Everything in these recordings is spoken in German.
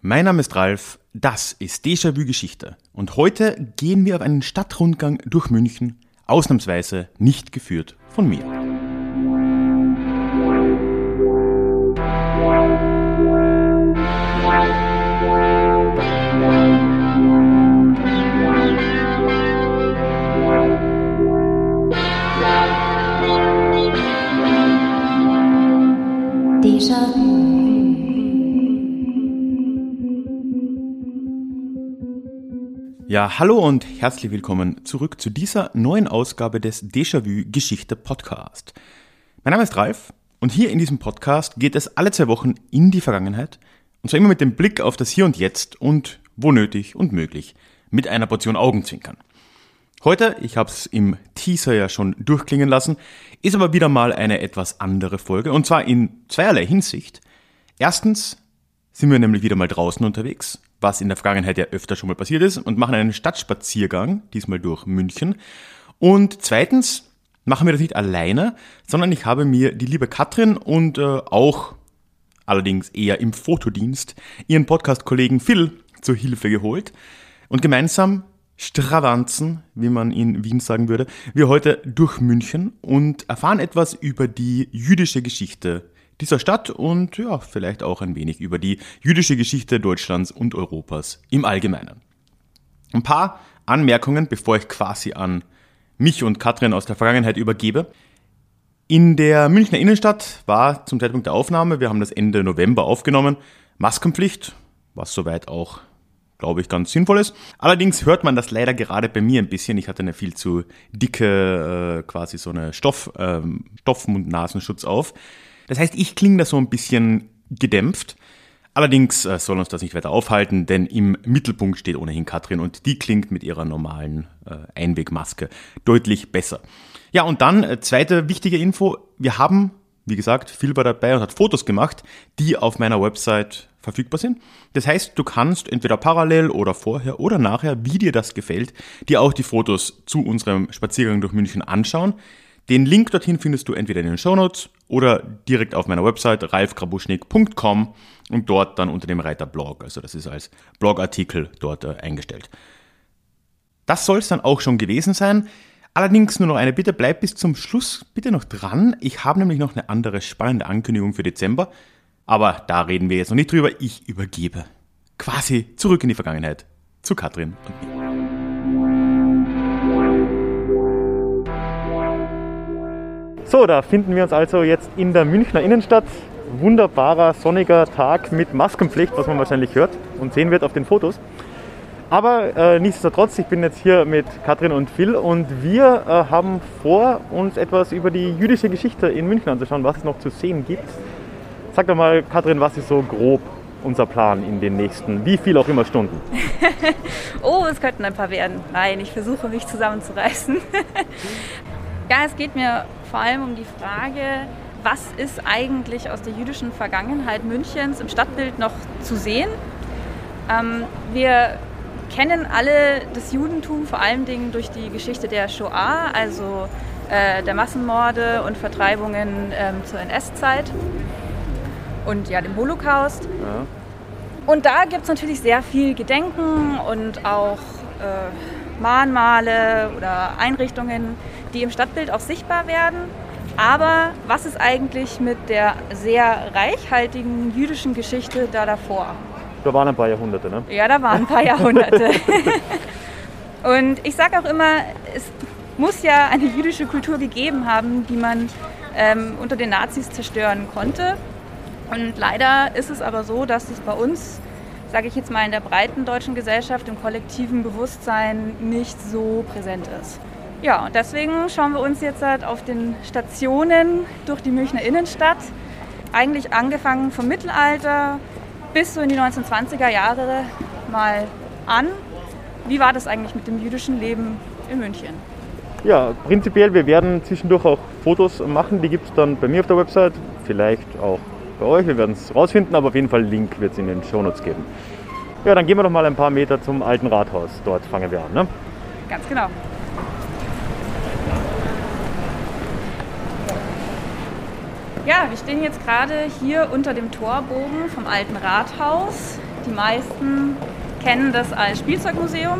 Mein Name ist Ralf, das ist Déjà-vu Geschichte und heute gehen wir auf einen Stadtrundgang durch München, ausnahmsweise nicht geführt von mir. Ja, hallo und herzlich willkommen zurück zu dieser neuen Ausgabe des Déjà-vu Geschichte Podcast. Mein Name ist Ralf und hier in diesem Podcast geht es alle zwei Wochen in die Vergangenheit und zwar immer mit dem Blick auf das Hier und Jetzt und wo nötig und möglich mit einer Portion Augenzwinkern. Heute, ich habe es im Teaser ja schon durchklingen lassen, ist aber wieder mal eine etwas andere Folge und zwar in zweierlei Hinsicht. Erstens sind wir nämlich wieder mal draußen unterwegs was in der Vergangenheit ja öfter schon mal passiert ist, und machen einen Stadtspaziergang, diesmal durch München. Und zweitens machen wir das nicht alleine, sondern ich habe mir die liebe Katrin und äh, auch allerdings eher im Fotodienst ihren Podcast-Kollegen Phil zur Hilfe geholt und gemeinsam Stravanzen, wie man in Wien sagen würde, wir heute durch München und erfahren etwas über die jüdische Geschichte dieser Stadt und ja, vielleicht auch ein wenig über die jüdische Geschichte Deutschlands und Europas im Allgemeinen. Ein paar Anmerkungen, bevor ich quasi an mich und Katrin aus der Vergangenheit übergebe. In der Münchner Innenstadt war zum Zeitpunkt der Aufnahme, wir haben das Ende November aufgenommen, Maskenpflicht, was soweit auch, glaube ich, ganz sinnvoll ist. Allerdings hört man das leider gerade bei mir ein bisschen. Ich hatte eine viel zu dicke, äh, quasi so eine Stoff, äh, Stoffmund-Nasenschutz auf. Das heißt, ich klinge da so ein bisschen gedämpft. Allerdings äh, soll uns das nicht weiter aufhalten, denn im Mittelpunkt steht ohnehin Katrin und die klingt mit ihrer normalen äh, Einwegmaske deutlich besser. Ja, und dann äh, zweite wichtige Info. Wir haben, wie gesagt, war dabei und hat Fotos gemacht, die auf meiner Website verfügbar sind. Das heißt, du kannst entweder parallel oder vorher oder nachher, wie dir das gefällt, dir auch die Fotos zu unserem Spaziergang durch München anschauen. Den Link dorthin findest du entweder in den Show Notes oder direkt auf meiner Website ralfgrabuschnik.com und dort dann unter dem Reiter Blog. Also das ist als Blogartikel dort äh, eingestellt. Das soll es dann auch schon gewesen sein. Allerdings nur noch eine Bitte, bleib bis zum Schluss bitte noch dran. Ich habe nämlich noch eine andere spannende Ankündigung für Dezember. Aber da reden wir jetzt noch nicht drüber. Ich übergebe quasi zurück in die Vergangenheit zu Katrin und mir. So, da finden wir uns also jetzt in der Münchner Innenstadt. Wunderbarer sonniger Tag mit Maskenpflicht, was man wahrscheinlich hört und sehen wird auf den Fotos. Aber äh, nichtsdestotrotz, ich bin jetzt hier mit Katrin und Phil und wir äh, haben vor, uns etwas über die jüdische Geschichte in München anzuschauen, was es noch zu sehen gibt. Sag doch mal, Katrin, was ist so grob unser Plan in den nächsten, wie viel auch immer Stunden? oh, es könnten ein paar werden. Nein, ich versuche mich zusammenzureißen. ja, es geht mir vor allem um die Frage, was ist eigentlich aus der jüdischen Vergangenheit Münchens im Stadtbild noch zu sehen. Ähm, wir kennen alle das Judentum vor allen Dingen durch die Geschichte der Shoah, also äh, der Massenmorde und Vertreibungen ähm, zur NS-Zeit und ja dem Holocaust. Ja. Und da gibt es natürlich sehr viel Gedenken und auch äh, Mahnmale oder Einrichtungen, die im Stadtbild auch sichtbar werden. Aber was ist eigentlich mit der sehr reichhaltigen jüdischen Geschichte da davor? Da waren ein paar Jahrhunderte, ne? Ja, da waren ein paar Jahrhunderte. Und ich sage auch immer, es muss ja eine jüdische Kultur gegeben haben, die man ähm, unter den Nazis zerstören konnte. Und leider ist es aber so, dass es bei uns, sage ich jetzt mal, in der breiten deutschen Gesellschaft, im kollektiven Bewusstsein nicht so präsent ist. Ja, und deswegen schauen wir uns jetzt halt auf den Stationen durch die Münchner Innenstadt, eigentlich angefangen vom Mittelalter bis so in die 1920er Jahre mal an. Wie war das eigentlich mit dem jüdischen Leben in München? Ja, prinzipiell, wir werden zwischendurch auch Fotos machen, die gibt es dann bei mir auf der Website, vielleicht auch bei euch, wir werden es rausfinden, aber auf jeden Fall Link wird es in den Shownotes geben. Ja, dann gehen wir doch mal ein paar Meter zum alten Rathaus, dort fangen wir an. Ne? Ganz genau. Ja, wir stehen jetzt gerade hier unter dem Torbogen vom alten Rathaus. Die meisten kennen das als Spielzeugmuseum.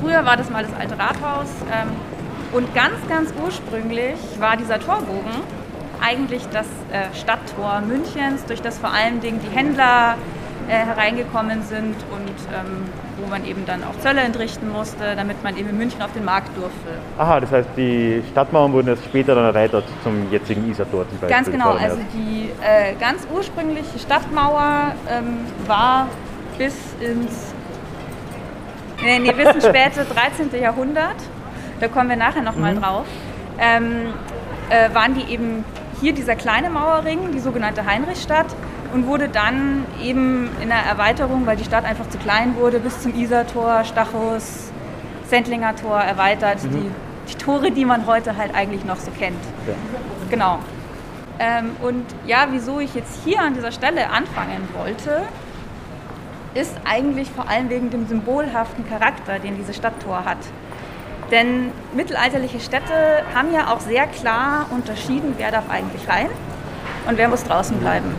Früher war das mal das alte Rathaus. Ähm, und ganz, ganz ursprünglich war dieser Torbogen eigentlich das äh, Stadttor Münchens, durch das vor Dingen die Händler äh, hereingekommen sind und ähm, wo man eben dann auch Zölle entrichten musste, damit man eben in München auf den Markt durfte. Aha, das heißt, die Stadtmauern wurden erst später dann erweitert zum jetzigen Isartor zum Beispiel. Ganz genau, also die äh, ganz ursprüngliche Stadtmauer ähm, war bis ins, nee, nee, bis ins späte 13. Jahrhundert, da kommen wir nachher nochmal mhm. drauf, ähm, äh, waren die eben hier dieser kleine Mauerring, die sogenannte Heinrichstadt, und wurde dann eben in der Erweiterung, weil die Stadt einfach zu klein wurde, bis zum Isartor, Stachus, Sendlinger Tor erweitert. Mhm. Die, die, Tore, die man heute halt eigentlich noch so kennt. Ja. Genau. Ähm, und ja, wieso ich jetzt hier an dieser Stelle anfangen wollte, ist eigentlich vor allem wegen dem symbolhaften Charakter, den diese Stadttor hat. Denn mittelalterliche Städte haben ja auch sehr klar unterschieden, wer darf eigentlich rein und wer muss draußen bleiben.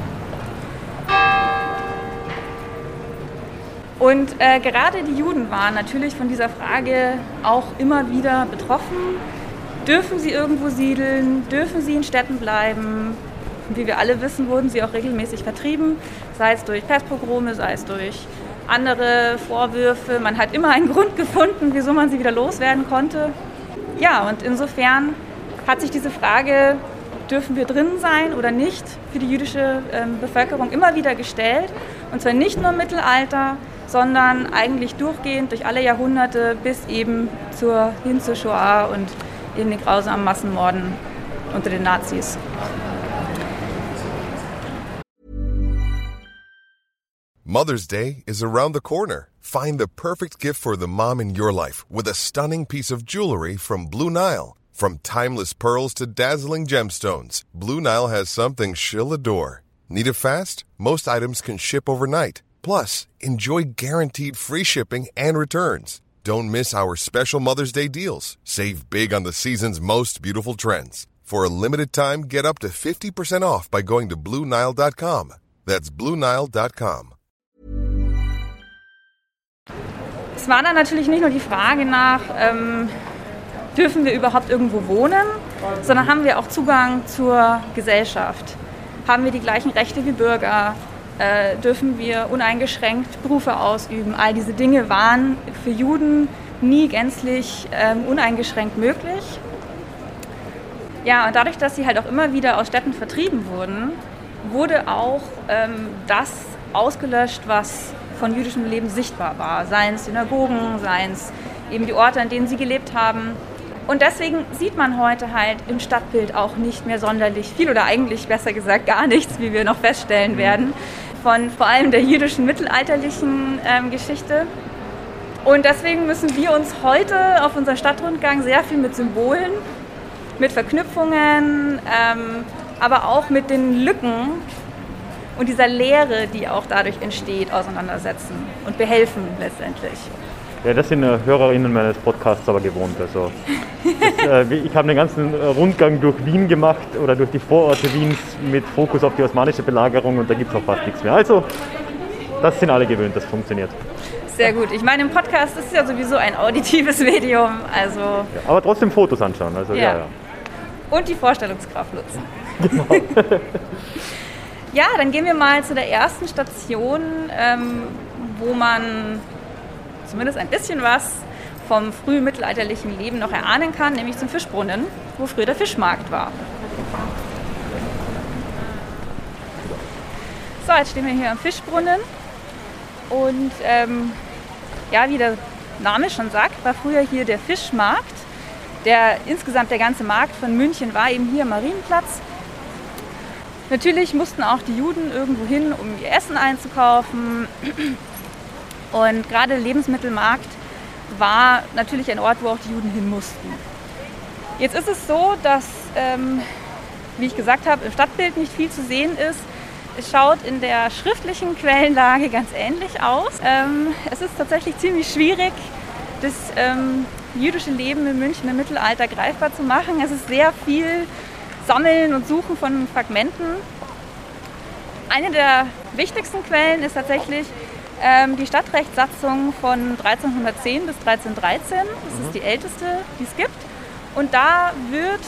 Und äh, gerade die Juden waren natürlich von dieser Frage auch immer wieder betroffen. Dürfen sie irgendwo siedeln? Dürfen sie in Städten bleiben? Wie wir alle wissen, wurden sie auch regelmäßig vertrieben, sei es durch Pestpogrome, sei es durch andere Vorwürfe. Man hat immer einen Grund gefunden, wieso man sie wieder loswerden konnte. Ja, und insofern hat sich diese Frage, dürfen wir drin sein oder nicht, für die jüdische ähm, Bevölkerung immer wieder gestellt. Und zwar nicht nur im Mittelalter, sondern eigentlich durchgehend durch alle Jahrhunderte bis eben zur, hin zur Shoah und eben den grausamen Massenmorden unter den Nazis. Mother's Day is around the corner. Find the perfect gift for the mom in your life with a stunning piece of jewelry from Blue Nile. From timeless pearls to dazzling gemstones, Blue Nile has something she'll adore. Need it fast? Most items can ship overnight. Plus, enjoy guaranteed free shipping and returns. Don't miss our special Mother's Day deals. Save big on the season's most beautiful trends. For a limited time, get up to 50% off by going to Bluenile.com. That's Bluenile.com. Es war dann natürlich nicht nur die Frage nach, ähm, dürfen wir überhaupt irgendwo wohnen, sondern haben wir auch Zugang zur Gesellschaft? Haben wir die gleichen Rechte wie Bürger? Äh, dürfen wir uneingeschränkt Berufe ausüben. All diese Dinge waren für Juden nie gänzlich ähm, uneingeschränkt möglich. Ja, und dadurch, dass sie halt auch immer wieder aus Städten vertrieben wurden, wurde auch ähm, das ausgelöscht, was von jüdischem Leben sichtbar war. Seien es Synagogen, seien es eben die Orte, an denen sie gelebt haben. Und deswegen sieht man heute halt im Stadtbild auch nicht mehr sonderlich viel oder eigentlich besser gesagt gar nichts, wie wir noch feststellen werden von vor allem der jüdischen mittelalterlichen ähm, Geschichte. Und deswegen müssen wir uns heute auf unser Stadtrundgang sehr viel mit Symbolen, mit Verknüpfungen, ähm, aber auch mit den Lücken und dieser Leere, die auch dadurch entsteht, auseinandersetzen und behelfen letztendlich. Ja, das sind äh, Hörerinnen meines Podcasts aber gewohnt. Also, das, äh, ich habe den ganzen äh, Rundgang durch Wien gemacht oder durch die Vororte Wiens mit Fokus auf die osmanische Belagerung und da gibt es auch fast nichts mehr. Also, das sind alle gewöhnt, das funktioniert. Sehr gut. Ich meine, im Podcast ist ja sowieso ein auditives Medium. Also ja, aber trotzdem Fotos anschauen. Also, ja. Ja, ja. Und die Vorstellungskraft nutzen. Genau. ja, dann gehen wir mal zu der ersten Station, ähm, wo man zumindest ein bisschen was vom frühmittelalterlichen Leben noch erahnen kann, nämlich zum Fischbrunnen, wo früher der Fischmarkt war. So, jetzt stehen wir hier am Fischbrunnen und ähm, ja, wie der Name schon sagt, war früher hier der Fischmarkt. Der insgesamt der ganze Markt von München war eben hier am Marienplatz. Natürlich mussten auch die Juden irgendwo hin, um ihr Essen einzukaufen. Und gerade der Lebensmittelmarkt war natürlich ein Ort, wo auch die Juden hin mussten. Jetzt ist es so, dass, ähm, wie ich gesagt habe, im Stadtbild nicht viel zu sehen ist. Es schaut in der schriftlichen Quellenlage ganz ähnlich aus. Ähm, es ist tatsächlich ziemlich schwierig, das ähm, jüdische Leben in München im Mittelalter greifbar zu machen. Es ist sehr viel Sammeln und Suchen von Fragmenten. Eine der wichtigsten Quellen ist tatsächlich die Stadtrechtssatzung von 1310 bis 1313. Das ist die älteste, die es gibt. Und da wird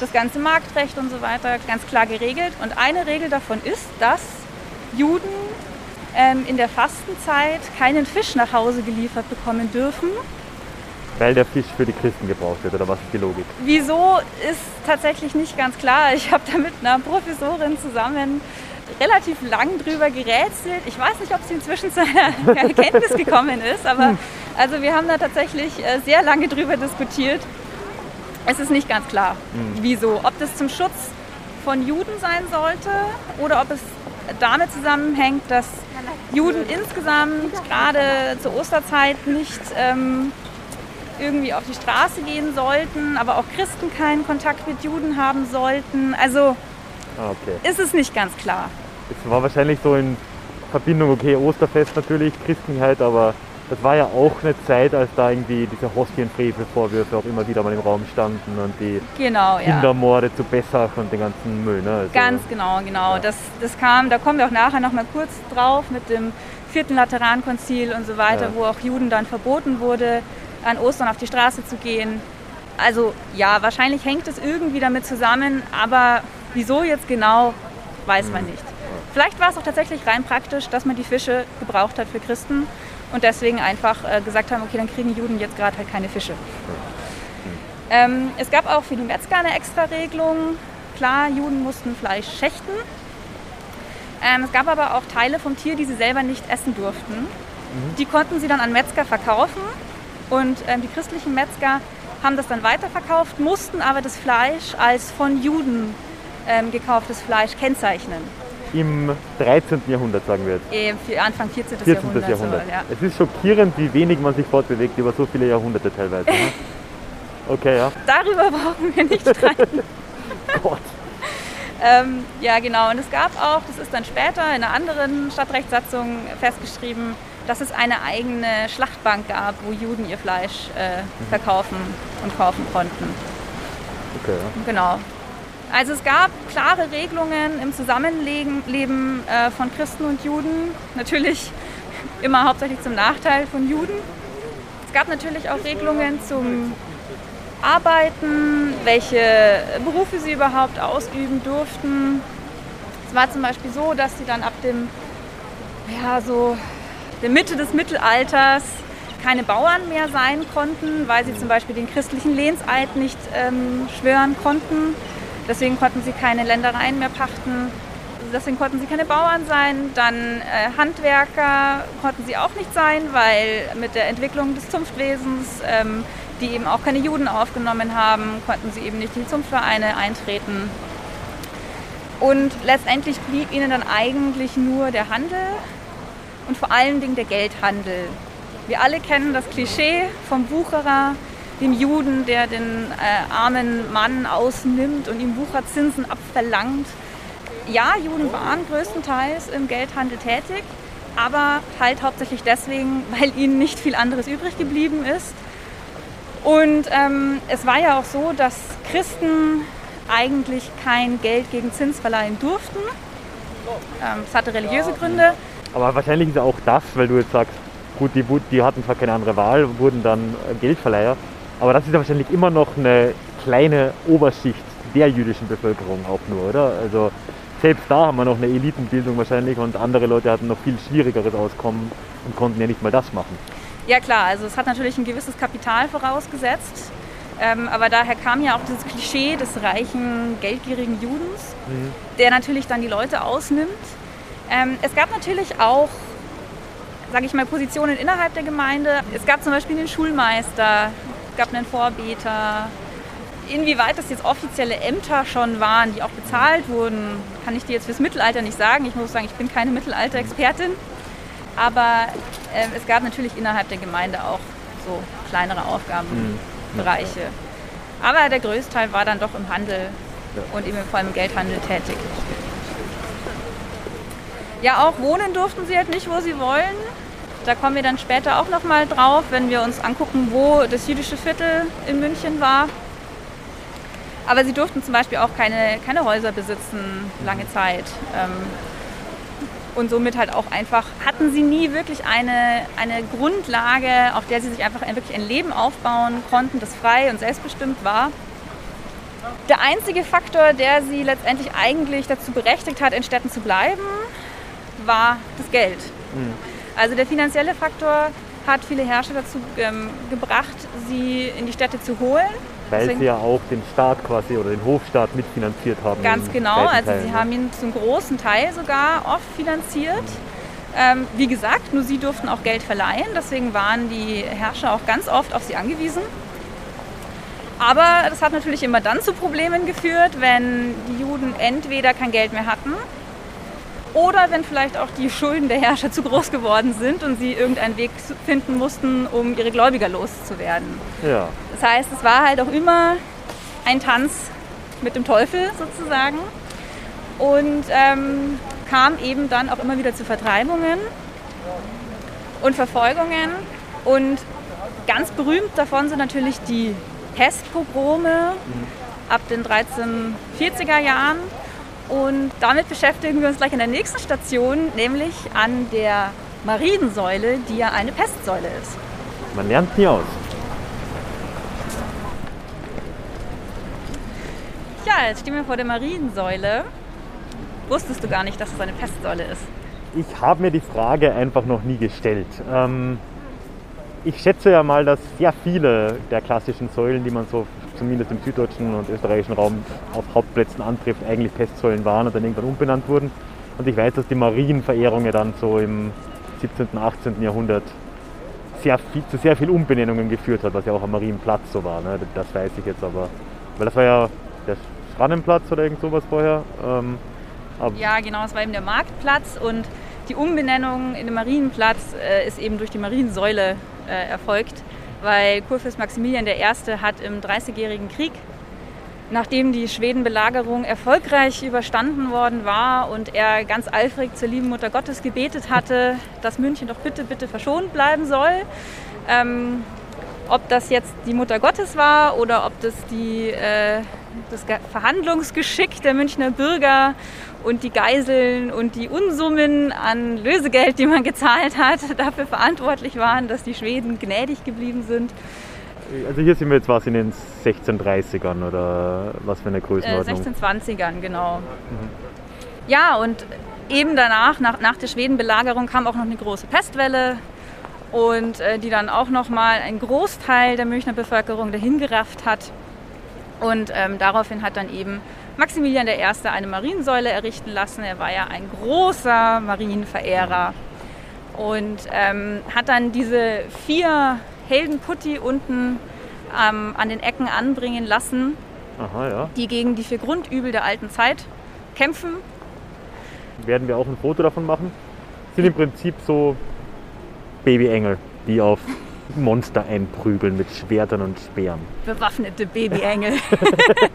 das ganze Marktrecht und so weiter ganz klar geregelt. Und eine Regel davon ist, dass Juden ähm, in der Fastenzeit keinen Fisch nach Hause geliefert bekommen dürfen. Weil der Fisch für die Christen gebraucht wird, oder was ist die Logik? Wieso ist tatsächlich nicht ganz klar. Ich habe da mit einer Professorin zusammen relativ lang drüber gerätselt. Ich weiß nicht, ob sie inzwischen zu einer Erkenntnis gekommen ist, aber also wir haben da tatsächlich äh, sehr lange drüber diskutiert. Es ist nicht ganz klar, wieso. Ob das zum Schutz von Juden sein sollte oder ob es damit zusammenhängt, dass Juden insgesamt gerade zur Osterzeit nicht ähm, irgendwie auf die Straße gehen sollten, aber auch Christen keinen Kontakt mit Juden haben sollten. Also Ah, okay. ist es nicht ganz klar. Es war wahrscheinlich so in Verbindung, okay, Osterfest natürlich, Christenheit, aber das war ja auch eine Zeit, als da irgendwie diese Hostienfrevel-Vorwürfe auch immer wieder mal im Raum standen und die Genau, ja. Kindermorde zu Bessach und den ganzen Müll. Ne? Also, Ganz genau, genau. Ja. Das, das kam, da kommen wir auch nachher noch mal kurz drauf mit dem vierten Laterankonzil und so weiter, Ja. wo auch Juden dann verboten wurde, an Ostern auf die Straße zu gehen. Also ja, wahrscheinlich hängt es irgendwie damit zusammen, aber wieso jetzt genau, weiß man nicht. Vielleicht war es auch tatsächlich rein praktisch, dass man die Fische gebraucht hat für Christen und deswegen einfach äh, gesagt haben, okay, dann kriegen Juden jetzt gerade halt keine Fische. Ähm, es gab auch für die Metzger eine extra Regelung. Klar, Juden mussten Fleisch schächten. Ähm, es gab aber auch Teile vom Tier, die sie selber nicht essen durften. Die konnten sie dann an Metzger verkaufen und ähm, die christlichen Metzger haben das dann weiterverkauft, mussten aber das Fleisch als von Juden ähm, gekauftes Fleisch kennzeichnen. Im 13. Jahrhundert, sagen wir jetzt. Für Anfang 14. 14. Jahrhundert. Jahrhundert. So, ja. Es ist schockierend, wie wenig man sich fortbewegt über so viele Jahrhunderte teilweise. Ne? Okay, ja. Darüber brauchen wir nicht streiten. Gott. Ähm, ja, genau. Und es gab auch, das ist dann später in einer anderen Stadtrechtssatzung festgeschrieben, dass es eine eigene Schlachtbank gab, wo Juden ihr Fleisch äh, verkaufen und kaufen konnten. Okay, ja. Genau. Also es gab klare Regelungen im Zusammenleben Leben, äh, von Christen und Juden. Natürlich immer hauptsächlich zum Nachteil von Juden. Es gab natürlich auch Regelungen zum Arbeiten, welche Berufe sie überhaupt ausüben durften. Es war zum Beispiel so, dass sie dann ab dem, ja, so der Mitte des Mittelalters keine Bauern mehr sein konnten, weil sie zum Beispiel den christlichen Lehnseid nicht ähm, schwören konnten. Deswegen konnten sie keine Ländereien mehr pachten. Deswegen konnten sie keine Bauern sein. Dann äh, Handwerker konnten sie auch nicht sein, weil mit der Entwicklung des Zunftwesens, ähm, die eben auch keine Juden aufgenommen haben, konnten sie eben nicht in die Zunftvereine eintreten. Und letztendlich blieb ihnen dann eigentlich nur der Handel und vor allen Dingen der Geldhandel. Wir alle kennen das Klischee vom Wucherer, dem Juden, der den äh, armen Mann ausnimmt und ihm Wucherzinsen abverlangt. Ja, Juden waren größtenteils im Geldhandel tätig, aber halt hauptsächlich deswegen, weil ihnen nicht viel anderes übrig geblieben ist. Und ähm, es war ja auch so, dass Christen eigentlich kein Geld gegen Zins verleihen durften. Ähm, Es hatte religiöse Gründe. Aber wahrscheinlich ist auch das, weil du jetzt sagst, gut, die, die hatten zwar keine andere Wahl, wurden dann äh, Geldverleiher, aber das ist ja wahrscheinlich immer noch eine kleine Oberschicht der jüdischen Bevölkerung auch nur, oder? Also selbst da haben wir noch eine Elitenbildung wahrscheinlich und andere Leute hatten noch viel schwierigeres Auskommen und konnten ja nicht mal das machen. Ja klar, also es hat natürlich ein gewisses Kapital vorausgesetzt. Ähm, aber daher kam ja auch dieses Klischee des reichen, geldgierigen Judens, der natürlich dann die Leute ausnimmt. Ähm, es gab natürlich auch, sage ich mal, Positionen innerhalb der Gemeinde. Es gab zum Beispiel den Schulmeister, gab einen Vorbeter. Inwieweit das jetzt offizielle Ämter schon waren, die auch bezahlt wurden, kann ich dir jetzt fürs Mittelalter nicht sagen. Ich muss sagen, ich bin keine Mittelalter-Expertin. Aber ähm, es gab natürlich innerhalb der Gemeinde auch so kleinere Aufgabenbereiche. Aber der Größteil war dann doch im Handel und eben vor allem im Geldhandel tätig. Ja, auch wohnen durften sie halt nicht, wo sie wollen. Da kommen wir dann später auch noch mal drauf, wenn wir uns angucken, wo das jüdische Viertel in München war. Aber sie durften zum Beispiel auch keine, keine Häuser besitzen, lange Zeit. Ähm, Und somit halt auch einfach hatten sie nie wirklich eine, eine Grundlage, auf der sie sich einfach wirklich ein Leben aufbauen konnten, das frei und selbstbestimmt war. Der einzige Faktor, der sie letztendlich eigentlich dazu berechtigt hat, in Städten zu bleiben, war das Geld. Mhm. Also der finanzielle Faktor hat viele Herrscher dazu ähm, gebracht, sie in die Städte zu holen. Weil Deswegen, sie ja auch den Staat quasi oder den Hofstaat mitfinanziert haben. Ganz genau, also sie ne? haben ihn zum großen Teil sogar oft finanziert. Ähm, wie gesagt, nur sie durften auch Geld verleihen, deswegen waren die Herrscher auch ganz oft auf sie angewiesen. Aber das hat natürlich immer dann zu Problemen geführt, wenn die Juden entweder kein Geld mehr hatten oder wenn vielleicht auch die Schulden der Herrscher zu groß geworden sind und sie irgendeinen Weg finden mussten, um ihre Gläubiger loszuwerden. Ja. Das heißt, es war halt auch immer ein Tanz mit dem Teufel sozusagen und ähm, kam eben dann auch immer wieder zu Vertreibungen und Verfolgungen. Und ganz berühmt davon sind natürlich die Pestpogrome mhm. ab den 1340er Jahren und damit beschäftigen wir uns gleich in der nächsten Station, nämlich an der Mariensäule, die ja eine Pestsäule ist. Man lernt nie aus. Ja, jetzt stehen wir vor der Mariensäule. Wusstest du gar nicht, dass es eine Pestsäule ist? Ich habe mir die Frage einfach noch nie gestellt. Ähm, ich schätze ja mal, dass sehr viele der klassischen Säulen, die man so zumindest im süddeutschen und österreichischen Raum auf Hauptplätzen antrifft, eigentlich Pestsäulen waren und dann irgendwann umbenannt wurden. Und ich weiß, dass die Marienverehrung ja dann so im 17., und 18. Jahrhundert sehr viel, zu sehr viel Umbenennungen geführt hat, was ja auch am Marienplatz so war. Ne? Das weiß ich jetzt aber. Weil das war ja der Schrannenplatz oder irgend sowas vorher. Ähm, ja, genau, es war eben der Marktplatz und die Umbenennung in den Marienplatz äh, ist eben durch die Mariensäule äh, erfolgt weil Kurfürst Maximilian I. hat im Dreißigjährigen Krieg, nachdem die Schwedenbelagerung erfolgreich überstanden worden war und er ganz eifrig zur lieben Mutter Gottes gebetet hatte, dass München doch bitte, bitte verschont bleiben soll, ähm, ob das jetzt die Mutter Gottes war oder ob das die, äh, das Verhandlungsgeschick der Münchner Bürger und die Geiseln und die Unsummen an Lösegeld, die man gezahlt hat, dafür verantwortlich waren, dass die Schweden gnädig geblieben sind. Also hier sind wir jetzt was in den 1630ern oder was für eine Größenordnung? Äh, 1620ern, genau. Mhm. Ja, und eben danach, nach, nach der Schwedenbelagerung, kam auch noch eine große Pestwelle und äh, die dann auch nochmal einen Großteil der Münchner Bevölkerung dahingerafft hat. Und ähm, daraufhin hat dann eben Maximilian I. eine Mariensäule errichten lassen. Er war ja ein großer Marienverehrer und ähm, hat dann diese vier Heldenputti unten ähm, an den Ecken anbringen lassen, Aha, ja. die gegen die vier Grundübel der alten Zeit kämpfen. Werden wir auch ein Foto davon machen? Sind im Prinzip so Babyengel, die auf Monster einprügeln mit Schwertern und Speeren. Bewaffnete Babyengel.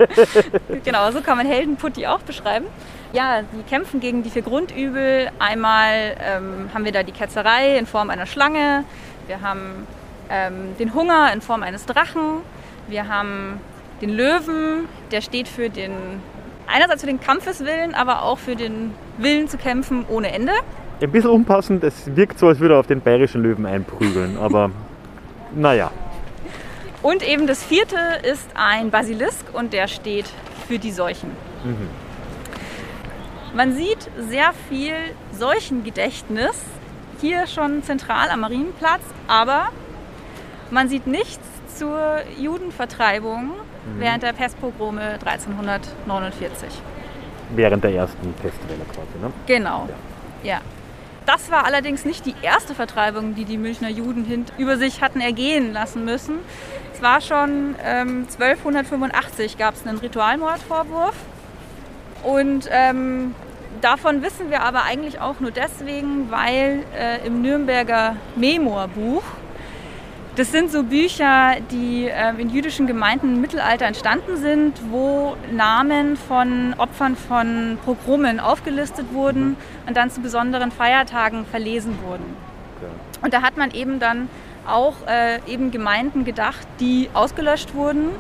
genau, so kann man Heldenputti auch beschreiben. Ja, die kämpfen gegen die vier Grundübel. Einmal ähm, haben wir da die Ketzerei in Form einer Schlange. Wir haben ähm, den Hunger in Form eines Drachen. Wir haben den Löwen, der steht für den, einerseits für den Kampfeswillen, aber auch für den Willen zu kämpfen ohne Ende. Ein bisschen unpassend, es wirkt so, als würde er auf den bayerischen Löwen einprügeln, aber naja. Und eben das vierte ist ein Basilisk und der steht für die Seuchen. Mhm. Man sieht sehr viel Seuchengedächtnis hier schon zentral am Marienplatz, aber man sieht nichts zur Judenvertreibung mhm. während der Pestpogrome 1349. Während der ersten Pestwelle quasi, ne? Genau. ja. ja. Das war allerdings nicht die erste Vertreibung, die die Münchner Juden über sich hatten ergehen lassen müssen. Es war schon ähm, 1285 gab es einen Ritualmordvorwurf. Und ähm, davon wissen wir aber eigentlich auch nur deswegen, weil äh, im Nürnberger Memorbuch das sind so Bücher, die äh, in jüdischen Gemeinden im Mittelalter entstanden sind, wo Namen von Opfern von Pogromen aufgelistet wurden und dann zu besonderen Feiertagen verlesen wurden. Und da hat man eben dann auch äh, eben Gemeinden gedacht, die ausgelöscht wurden.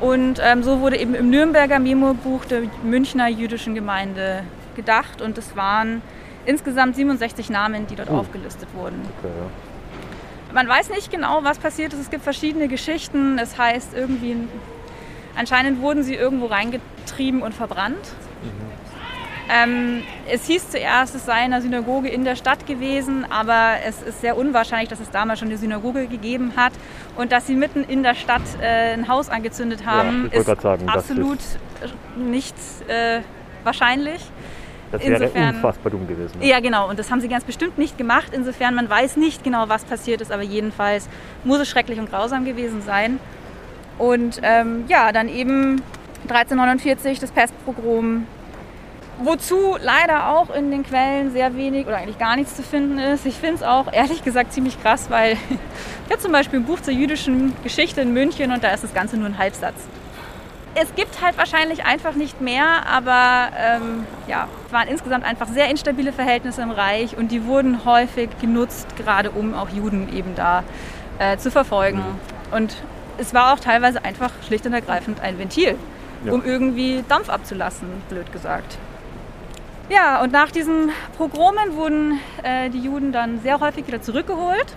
Und ähm, so wurde eben im Nürnberger Memo-Buch der Münchner jüdischen Gemeinde gedacht. Und es waren insgesamt 67 Namen, die dort Oh. aufgelistet wurden. Okay, ja. Man weiß nicht genau, was passiert ist. Es gibt verschiedene Geschichten. Es heißt irgendwie, anscheinend wurden sie irgendwo reingetrieben und verbrannt. Ähm, es hieß zuerst, es sei in einer Synagoge in der Stadt gewesen, aber es ist sehr unwahrscheinlich, dass es damals schon eine Synagoge gegeben hat und dass sie mitten in der Stadt äh, ein Haus angezündet haben, wollte ist sagen, absolut nicht äh, wahrscheinlich. Das wäre Insofern- unfassbar dumm gewesen. Ja, genau. Und das haben sie ganz bestimmt nicht gemacht. Insofern, man weiß nicht genau, was passiert ist, aber jedenfalls muss es schrecklich und grausam gewesen sein. Und ähm, ja, dann eben 1349 das Pestpogrom, wozu leider auch in den Quellen sehr wenig oder eigentlich gar nichts zu finden ist. Ich finde es auch ehrlich gesagt ziemlich krass, weil ich habe zum Beispiel ein Buch zur jüdischen Geschichte in München und da ist das Ganze nur ein Halbsatz. Es gibt halt wahrscheinlich einfach nicht mehr, aber ähm, ja, es waren insgesamt einfach sehr instabile Verhältnisse im Reich und die wurden häufig genutzt, gerade um auch Juden eben da äh, zu verfolgen. Und es war auch teilweise einfach schlicht und ergreifend ein Ventil, Ja. um irgendwie Dampf abzulassen, blöd gesagt. Ja, und nach diesen Pogromen wurden äh, die Juden dann sehr häufig wieder zurückgeholt.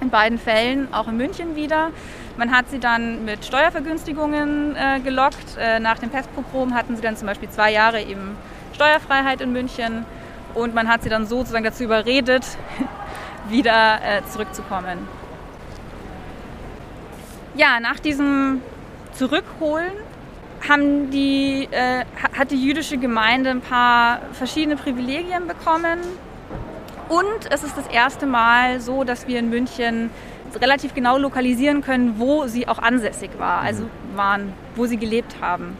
In beiden Fällen, auch in München wieder. Man hat sie dann mit Steuervergünstigungen äh, gelockt. Äh, nach dem Pestpogrom hatten sie dann zum Beispiel zwei Jahre eben Steuerfreiheit in München. Und man hat sie dann sozusagen dazu überredet, wieder äh, zurückzukommen. Ja, nach diesem Zurückholen haben die, äh, ha- hat die jüdische Gemeinde ein paar verschiedene Privilegien bekommen. Und es ist das erste Mal so, dass wir in München relativ genau lokalisieren können, wo sie auch ansässig war, also waren, wo sie gelebt haben.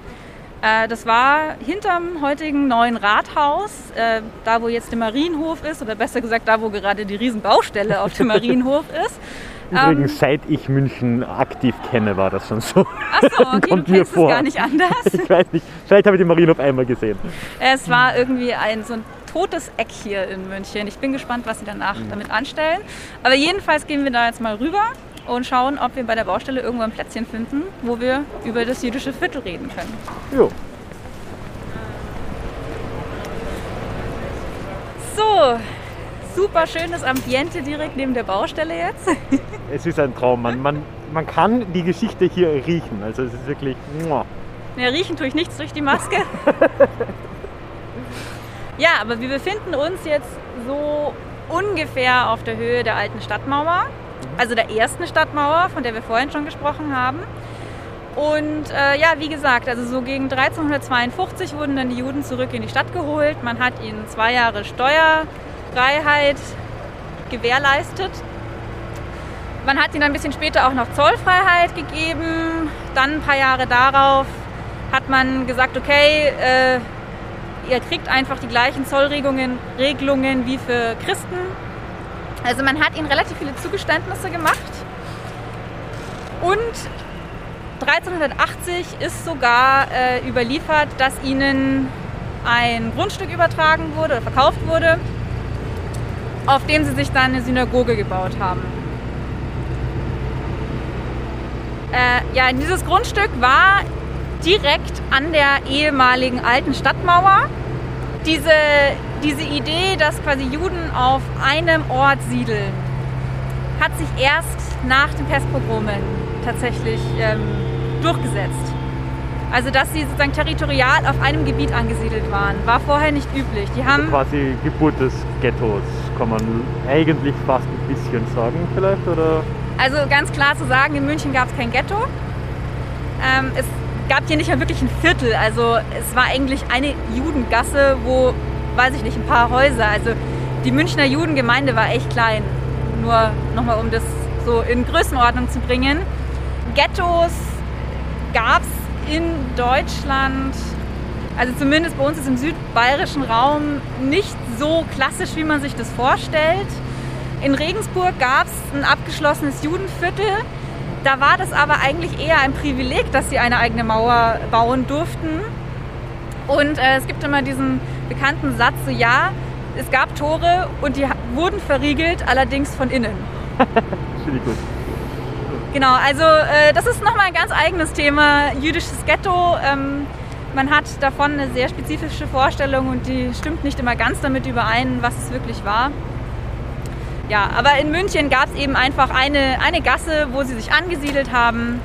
Äh, das war hinterm heutigen neuen Rathaus, äh, da wo jetzt der Marienhof ist, oder besser gesagt da, wo gerade die Riesenbaustelle auf dem Marienhof ist. Übrigens, Ähm, seit ich München aktiv kenne, war das schon so. Achso, okay, du Kommt mir kennst es vor. gar nicht anders. Ich weiß nicht, vielleicht habe ich den Marienhof einmal gesehen. Es war irgendwie ein so ein totes Eck hier in München. Ich bin gespannt, was sie danach damit anstellen. Aber jedenfalls gehen wir da jetzt mal rüber und schauen, ob wir bei der Baustelle irgendwo ein Plätzchen finden, wo wir über das jüdische Viertel reden können. Jo. So, super schönes Ambiente direkt neben der Baustelle jetzt. Es ist ein Traum. Man, man, man kann die Geschichte hier riechen. Also es ist wirklich. muah. Ja, riechen tue ich nichts durch die Maske. ja, aber wir befinden uns jetzt so ungefähr auf der Höhe der alten Stadtmauer, also der ersten Stadtmauer, von der wir vorhin schon gesprochen haben. Und äh, ja, wie gesagt, also so gegen 1352 wurden dann die Juden zurück in die Stadt geholt. Man hat ihnen zwei Jahre Steuerfreiheit gewährleistet. Man hat ihnen ein bisschen später auch noch Zollfreiheit gegeben. Dann ein paar Jahre darauf hat man gesagt, okay, äh, ihr kriegt einfach die gleichen Zollregelungen Regelungen wie für Christen. Also man hat ihnen relativ viele Zugeständnisse gemacht. Und 1380 ist sogar äh, überliefert, dass ihnen ein Grundstück übertragen wurde oder verkauft wurde, auf dem sie sich dann eine Synagoge gebaut haben. Äh, ja, dieses Grundstück war direkt an der ehemaligen alten Stadtmauer. Diese, diese Idee, dass quasi Juden auf einem Ort siedeln, hat sich erst nach den Pestpogromen tatsächlich ähm, durchgesetzt. Also dass sie sozusagen territorial auf einem Gebiet angesiedelt waren, war vorher nicht üblich. Die haben Quasi Geburt des Ghettos, kann man eigentlich fast ein bisschen sagen, vielleicht? Oder? Also ganz klar zu sagen, in München gab es kein Ghetto. Ähm, es gab hier nicht mal wirklich ein Viertel. Also es war eigentlich eine Judengasse, wo, weiß ich nicht, ein paar Häuser. Also die Münchner Judengemeinde war echt klein. Nur nochmal, um das so in Größenordnung zu bringen. Ghettos gab es in Deutschland, also zumindest bei uns ist im südbayerischen Raum, nicht so klassisch, wie man sich das vorstellt. In Regensburg gab es ein abgeschlossenes Judenviertel. Da war das aber eigentlich eher ein Privileg, dass sie eine eigene Mauer bauen durften. Und äh, es gibt immer diesen bekannten Satz, so ja, es gab Tore und die wurden verriegelt, allerdings von innen. Finde ich gut. Genau, also äh, das ist nochmal ein ganz eigenes Thema, jüdisches Ghetto. Ähm, Man hat davon eine sehr spezifische Vorstellung und die stimmt nicht immer ganz damit überein, was es wirklich war. Ja, aber in München gab es eben einfach eine, eine Gasse, wo sie sich angesiedelt haben.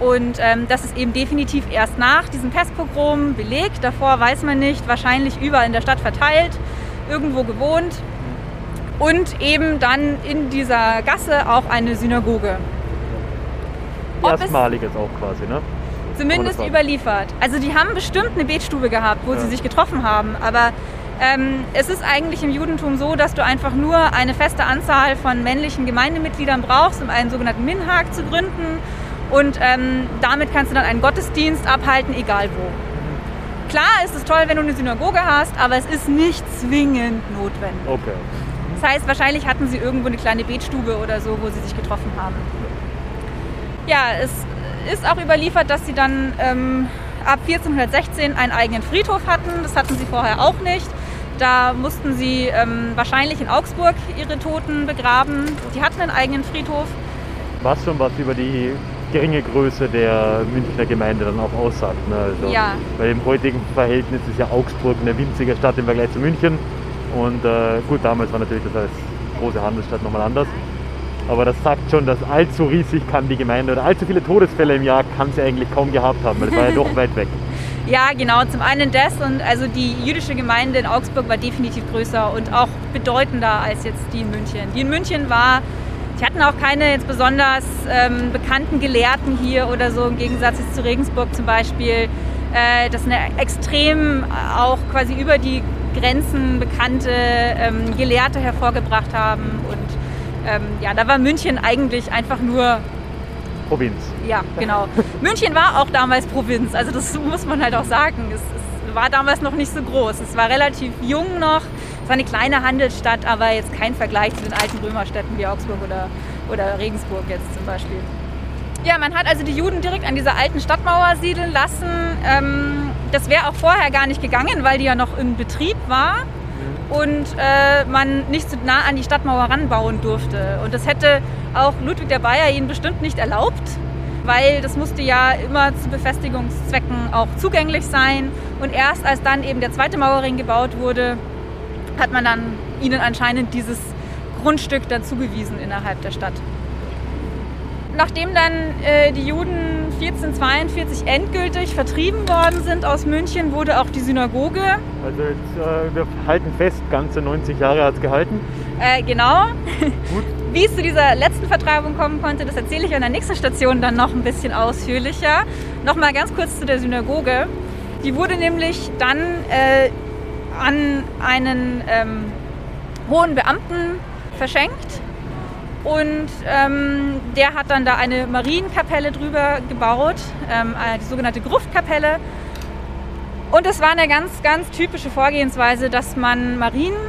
Und ähm, das ist eben definitiv erst nach diesem Pestpogrom belegt. Davor weiß man nicht, wahrscheinlich überall in der Stadt verteilt, irgendwo gewohnt. Und eben dann in dieser Gasse auch eine Synagoge. Ob Erstmaliges auch quasi, ne? Zumindest überliefert. Also die haben bestimmt eine Betstube gehabt, wo ja. sie sich getroffen haben. Aber ähm, es ist eigentlich im Judentum so, dass du einfach nur eine feste Anzahl von männlichen Gemeindemitgliedern brauchst, um einen sogenannten Minhag zu gründen. Und ähm, damit kannst du dann einen Gottesdienst abhalten, egal wo. Klar ist es toll, wenn du eine Synagoge hast, aber es ist nicht zwingend notwendig. Okay. Das heißt, wahrscheinlich hatten sie irgendwo eine kleine Betstube oder so, wo sie sich getroffen haben. Ja, es ist auch überliefert, dass sie dann ähm, ab 1416 einen eigenen Friedhof hatten. Das hatten sie vorher auch nicht. Da mussten sie ähm, wahrscheinlich in Augsburg ihre Toten begraben. Die hatten einen eigenen Friedhof. Was schon was über die geringe Größe der Münchner Gemeinde dann auch aussagt. Ne? Also ja. Bei dem heutigen Verhältnis ist ja Augsburg eine winzige Stadt im Vergleich zu München. Und äh, gut, damals war natürlich das als große Handelsstadt nochmal anders. Aber das sagt schon, dass allzu riesig kann die Gemeinde oder allzu viele Todesfälle im Jahr kann sie eigentlich kaum gehabt haben, weil es war ja doch weit weg. Ja, genau. Zum einen das und also die jüdische Gemeinde in Augsburg war definitiv größer und auch bedeutender als jetzt die in München. Die in München war, die hatten auch keine jetzt besonders ähm, bekannten Gelehrten hier oder so, im Gegensatz jetzt zu Regensburg zum Beispiel. Äh, das eine extrem auch quasi über die Grenzen bekannte ähm, Gelehrte hervorgebracht haben. Und ähm, ja, da war München eigentlich einfach nur Provinz. Ja, genau. München war auch damals Provinz, also das muss man halt auch sagen. Es, es, war damals noch nicht so groß. Es war relativ jung noch. Es war eine kleine Handelsstadt, aber jetzt kein Vergleich zu den alten Römerstädten wie Augsburg oder, oder Regensburg jetzt zum Beispiel. Ja, man hat also die Juden direkt an dieser alten Stadtmauer siedeln lassen. Ähm, das wäre auch vorher gar nicht gegangen, weil die ja noch in Betrieb war und äh, man nicht zu nah an die Stadtmauer ranbauen durfte. Und das hätte auch Ludwig der Bayer ihnen bestimmt nicht erlaubt, weil das musste ja immer zu Befestigungszwecken auch zugänglich sein. Und erst als dann eben der zweite Mauerring gebaut wurde, hat man dann ihnen anscheinend dieses Grundstück dann zugewiesen innerhalb der Stadt nachdem dann äh, die Juden 1442 endgültig vertrieben worden sind aus München, wurde auch die Synagoge. Also jetzt, äh, wir halten fest, ganze 90 Jahre hat es gehalten. Äh, genau. Gut. Wie es zu dieser letzten Vertreibung kommen konnte, das erzähle ich an der nächsten Station dann noch ein bisschen ausführlicher. Nochmal ganz kurz zu der Synagoge. Die wurde nämlich dann äh, an einen ähm, hohen Beamten verschenkt und ähm, der hat dann da eine Marienkapelle drüber gebaut, ähm, äh, die sogenannte Gruftkapelle. Und es war eine ganz, ganz typische Vorgehensweise, dass man Marienkirchen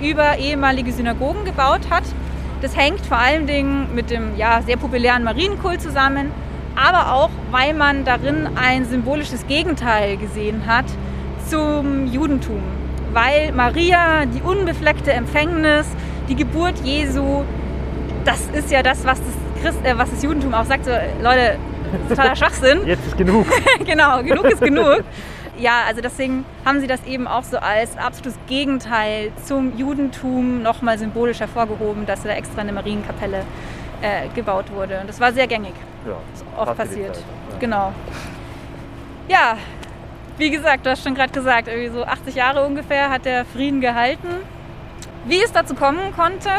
über ehemalige Synagogen gebaut hat. Das hängt vor allen Dingen mit dem ja, sehr populären Marienkult zusammen, aber auch, weil man darin ein symbolisches Gegenteil gesehen hat zum Judentum. Weil Maria, die unbefleckte Empfängnis, die Geburt Jesu, das ist ja das, was das, Christ, äh, was das Judentum auch sagt. So, Leute, totaler Schwachsinn. Jetzt ist genug. genau, genug ist genug. Ja, also deswegen haben sie das eben auch so als absolutes Gegenteil zum Judentum nochmal symbolisch hervorgehoben, dass da extra eine Marienkapelle äh, gebaut wurde. Und das war sehr gängig. Ja, das ist oft passiert. Ja. Genau. Ja, wie gesagt, du hast schon gerade gesagt, irgendwie so 80 Jahre ungefähr hat der Frieden gehalten. Wie es dazu kommen konnte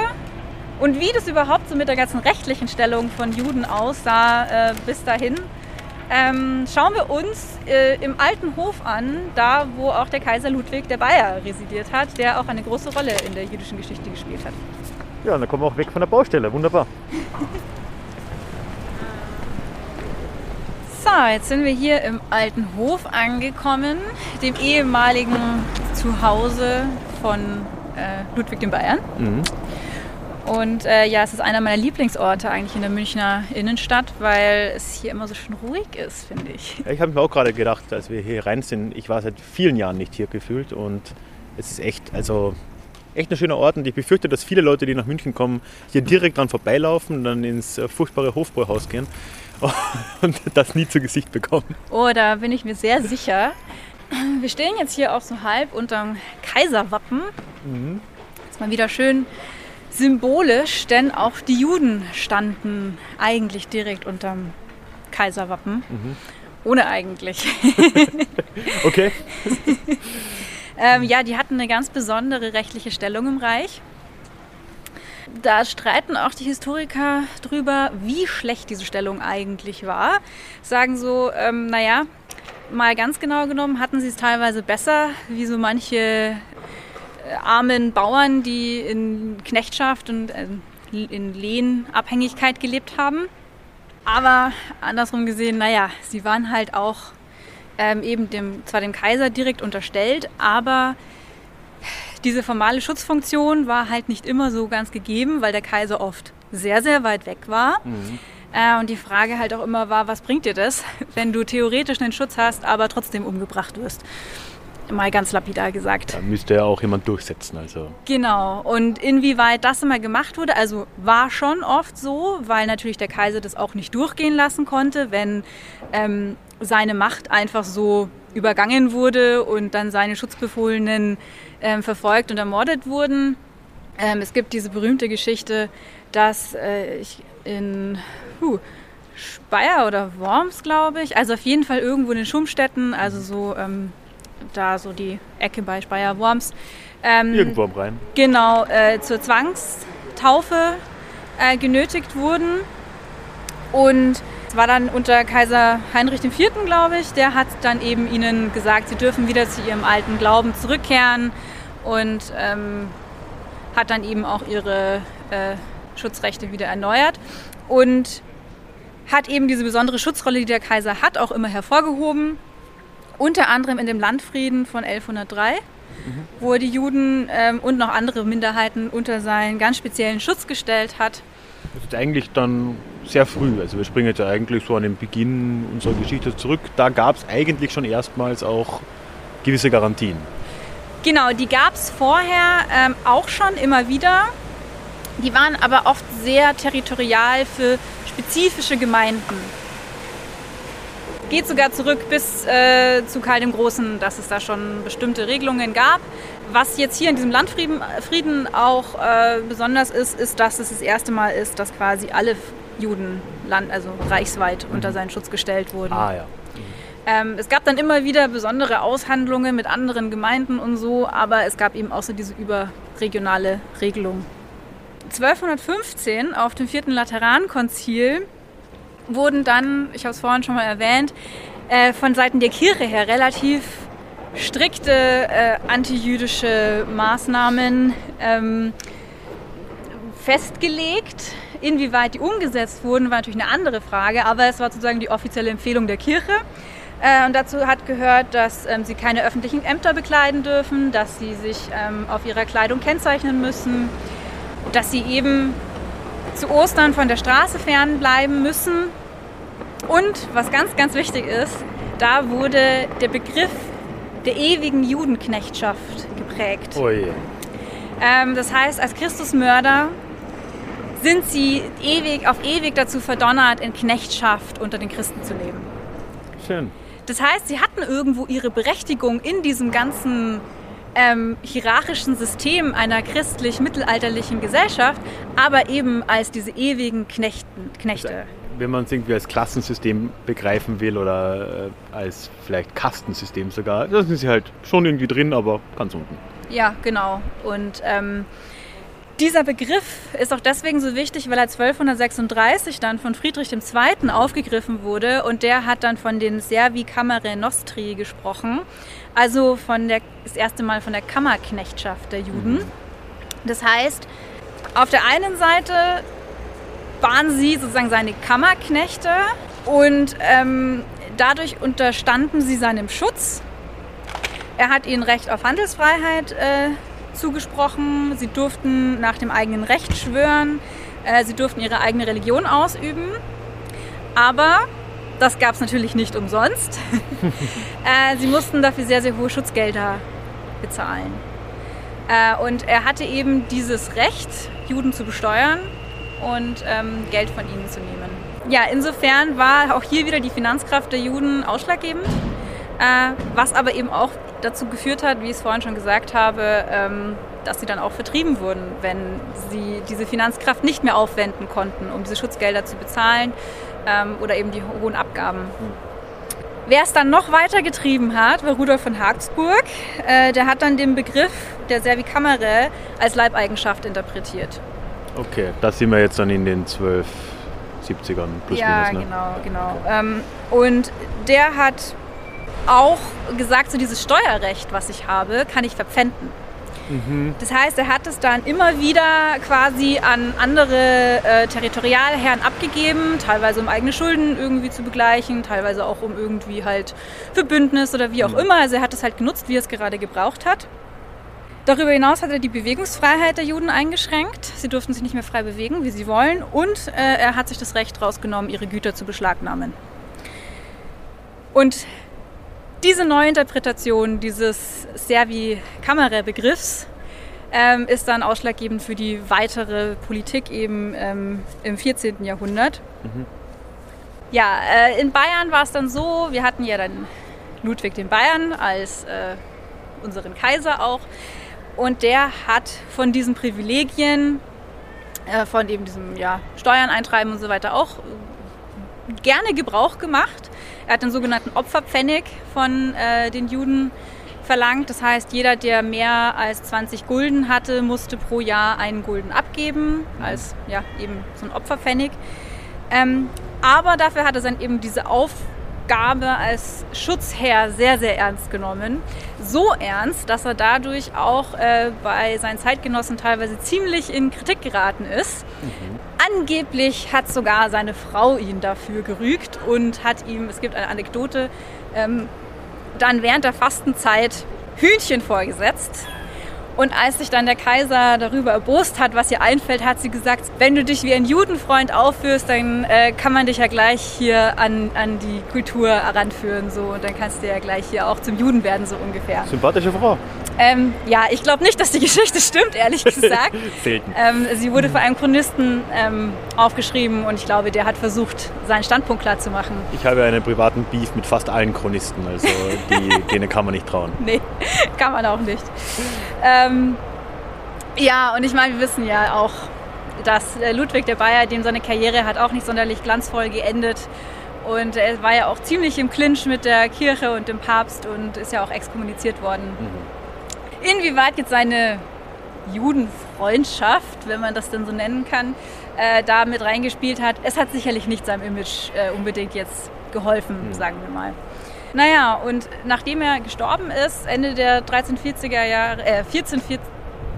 und wie das überhaupt so mit der ganzen rechtlichen Stellung von Juden aussah äh, bis dahin, ähm, schauen wir uns äh, im alten Hof an, da wo auch der Kaiser Ludwig der Bayer residiert hat, der auch eine große Rolle in der jüdischen Geschichte gespielt hat. Ja, und dann kommen wir auch weg von der Baustelle. Wunderbar. So, jetzt sind wir hier im alten Hof angekommen, dem ehemaligen Zuhause von äh, Ludwig dem Bayern. Mhm. Und äh, ja, es ist einer meiner Lieblingsorte eigentlich in der Münchner Innenstadt, weil es hier immer so schön ruhig ist, finde ich. Ich habe mir auch gerade gedacht, als wir hier rein sind, ich war seit vielen Jahren nicht hier gefühlt und es ist echt, also echt ein schöner Ort und ich befürchte, dass viele Leute, die nach München kommen, hier direkt dran vorbeilaufen und dann ins äh, furchtbare Hofbräuhaus gehen. und das nie zu Gesicht bekommen. Oh, da bin ich mir sehr sicher. Wir stehen jetzt hier auch so halb unterm Kaiserwappen. Mhm. Ist mal wieder schön symbolisch, denn auch die Juden standen eigentlich direkt unterm Kaiserwappen. Mhm. Ohne eigentlich. okay. ähm, ja, die hatten eine ganz besondere rechtliche Stellung im Reich. Da streiten auch die Historiker drüber, wie schlecht diese Stellung eigentlich war. Sagen so, ähm, naja, mal ganz genau genommen hatten sie es teilweise besser, wie so manche äh, armen Bauern, die in Knechtschaft und äh, in Lehnabhängigkeit gelebt haben. Aber andersrum gesehen, naja, sie waren halt auch ähm, eben dem, zwar dem Kaiser direkt unterstellt, aber diese formale Schutzfunktion war halt nicht immer so ganz gegeben, weil der Kaiser oft sehr, sehr weit weg war. Mhm. Äh, und die Frage halt auch immer war, was bringt dir das, wenn du theoretisch einen Schutz hast, aber trotzdem umgebracht wirst? Mal ganz lapidar gesagt. Da müsste ja auch jemand durchsetzen. Also. Genau. Und inwieweit das immer gemacht wurde, also war schon oft so, weil natürlich der Kaiser das auch nicht durchgehen lassen konnte, wenn ähm, seine Macht einfach so übergangen wurde und dann seine Schutzbefohlenen ähm, verfolgt und ermordet wurden. Ähm, es gibt diese berühmte Geschichte, dass äh, ich in huh, Speyer oder Worms, glaube ich, also auf jeden Fall irgendwo in den Schumstätten, also so ähm, da so die Ecke bei Speyer Worms. Ähm, irgendwo am Rhein. Genau, äh, zur Zwangstaufe äh, genötigt wurden. Und es war dann unter Kaiser Heinrich IV., glaube ich, der hat dann eben ihnen gesagt, sie dürfen wieder zu ihrem alten Glauben zurückkehren und ähm, hat dann eben auch ihre äh, Schutzrechte wieder erneuert und hat eben diese besondere Schutzrolle, die der Kaiser hat, auch immer hervorgehoben. Unter anderem in dem Landfrieden von 1103, mhm. wo er die Juden ähm, und noch andere Minderheiten unter seinen ganz speziellen Schutz gestellt hat. Das ist eigentlich dann sehr früh. Also wir springen jetzt ja eigentlich so an den Beginn unserer Geschichte zurück. Da gab es eigentlich schon erstmals auch gewisse Garantien. Genau, die gab es vorher ähm, auch schon immer wieder. Die waren aber oft sehr territorial für spezifische Gemeinden. Geht sogar zurück bis äh, zu Karl dem Großen, dass es da schon bestimmte Regelungen gab. Was jetzt hier in diesem Landfrieden Frieden auch äh, besonders ist, ist, dass es das erste Mal ist, dass quasi alle Juden land, also reichsweit mhm. unter seinen Schutz gestellt wurden. Ah ja. Ähm, es gab dann immer wieder besondere Aushandlungen mit anderen Gemeinden und so, aber es gab eben auch so diese überregionale Regelung. 1215 auf dem vierten Laterankonzil wurden dann, ich habe es vorhin schon mal erwähnt, äh, von Seiten der Kirche her relativ strikte äh, antijüdische Maßnahmen ähm, festgelegt. Inwieweit die umgesetzt wurden, war natürlich eine andere Frage, aber es war sozusagen die offizielle Empfehlung der Kirche. Äh, und dazu hat gehört, dass ähm, sie keine öffentlichen Ämter bekleiden dürfen, dass sie sich ähm, auf ihrer Kleidung kennzeichnen müssen, dass sie eben zu Ostern von der Straße fernbleiben müssen. Und was ganz, ganz wichtig ist, da wurde der Begriff der ewigen Judenknechtschaft geprägt. Oh. Ähm, das heißt, als Christusmörder sind sie ewig, auf ewig dazu verdonnert, in Knechtschaft unter den Christen zu leben. Schön. Das heißt, sie hatten irgendwo ihre Berechtigung in diesem ganzen ähm, hierarchischen System einer christlich-mittelalterlichen Gesellschaft, aber eben als diese ewigen Knechten, Knechte. Also, wenn man es irgendwie als Klassensystem begreifen will oder äh, als vielleicht Kastensystem sogar, da sind sie halt schon irgendwie drin, aber ganz unten. Ja, genau. Und ähm, dieser Begriff ist auch deswegen so wichtig, weil er 1236 dann von Friedrich II. aufgegriffen wurde und der hat dann von den Servi Camere Nostri gesprochen, also von der, das erste Mal von der Kammerknechtschaft der Juden. Mhm. Das heißt, auf der einen Seite waren sie sozusagen seine Kammerknechte und ähm, dadurch unterstanden sie seinem Schutz. Er hat ihnen Recht auf Handelsfreiheit äh, zugesprochen. Sie durften nach dem eigenen Recht schwören. Äh, sie durften ihre eigene Religion ausüben. Aber das gab es natürlich nicht umsonst. äh, sie mussten dafür sehr, sehr hohe Schutzgelder bezahlen. Äh, und er hatte eben dieses Recht, Juden zu besteuern und ähm, Geld von ihnen zu nehmen. Ja, insofern war auch hier wieder die Finanzkraft der Juden ausschlaggebend, äh, was aber eben auch dazu geführt hat, wie ich es vorhin schon gesagt habe, ähm, dass sie dann auch vertrieben wurden, wenn sie diese Finanzkraft nicht mehr aufwenden konnten, um diese Schutzgelder zu bezahlen ähm, oder eben die hohen Abgaben. Wer es dann noch weiter getrieben hat, war Rudolf von Habsburg. Äh, der hat dann den Begriff der Servicamere als Leibeigenschaft interpretiert. Okay, das sind wir jetzt dann in den 1270ern plus ja, minus. Ne? genau, genau. Ähm, und der hat auch gesagt, so dieses Steuerrecht, was ich habe, kann ich verpfänden. Das heißt, er hat es dann immer wieder quasi an andere äh, Territorialherren abgegeben, teilweise um eigene Schulden irgendwie zu begleichen, teilweise auch um irgendwie halt für Bündnis oder wie auch immer. Also er hat es halt genutzt, wie er es gerade gebraucht hat. Darüber hinaus hat er die Bewegungsfreiheit der Juden eingeschränkt. Sie durften sich nicht mehr frei bewegen, wie sie wollen. Und äh, er hat sich das Recht rausgenommen, ihre Güter zu beschlagnahmen. Und diese Neuinterpretation dieses Servi-Kamera-Begriffs ähm, ist dann ausschlaggebend für die weitere Politik eben ähm, im 14. Jahrhundert. Ja, äh, in Bayern war es dann so, wir hatten ja dann Ludwig den Bayern als äh, unseren Kaiser auch. Und der hat von diesen Privilegien, äh, von eben diesem ja, Steuern eintreiben und so weiter auch gerne Gebrauch gemacht. Er hat den sogenannten Opferpfennig von äh, den Juden verlangt. Das heißt, jeder, der mehr als 20 Gulden hatte, musste pro Jahr einen Gulden abgeben, als ja, eben so ein Opferpfennig. Ähm, aber dafür hat er dann eben diese Aufgabe als Schutzherr sehr, sehr ernst genommen. So ernst, dass er dadurch auch äh, bei seinen Zeitgenossen teilweise ziemlich in Kritik geraten ist. Angeblich hat sogar seine Frau ihn dafür gerügt und hat ihm, es gibt eine Anekdote, ähm, dann während der Fastenzeit Hühnchen vorgesetzt. Und als sich dann der Kaiser darüber erbost hat, was ihr einfällt, hat sie gesagt, wenn du dich wie ein Judenfreund aufführst, dann äh, kann man dich ja gleich hier an, an die Kultur heranführen. So. Und dann kannst du ja gleich hier auch zum Juden werden, so ungefähr. Sympathische Frau. Ähm, ja, ich glaube nicht, dass die Geschichte stimmt, ehrlich gesagt. Selten. Ähm, sie wurde von einem Chronisten ähm, aufgeschrieben und ich glaube, der hat versucht, seinen Standpunkt klar zu machen. Ich habe einen privaten Beef mit fast allen Chronisten, also die, denen kann man nicht trauen. Nee, kann man auch nicht. Ähm, ja, und ich meine, wir wissen ja auch, dass äh, Ludwig der Bayer, dem seine Karriere hat auch nicht sonderlich glanzvoll geendet. Und er war ja auch ziemlich im Clinch mit der Kirche und dem Papst und ist ja auch exkommuniziert worden. Inwieweit jetzt seine Judenfreundschaft, wenn man das denn so nennen kann, äh, da mit reingespielt hat, es hat sicherlich nicht seinem Image äh, unbedingt jetzt geholfen, sagen wir mal. Naja, und nachdem er gestorben ist, Ende der 1340er Jahre, äh, 1440,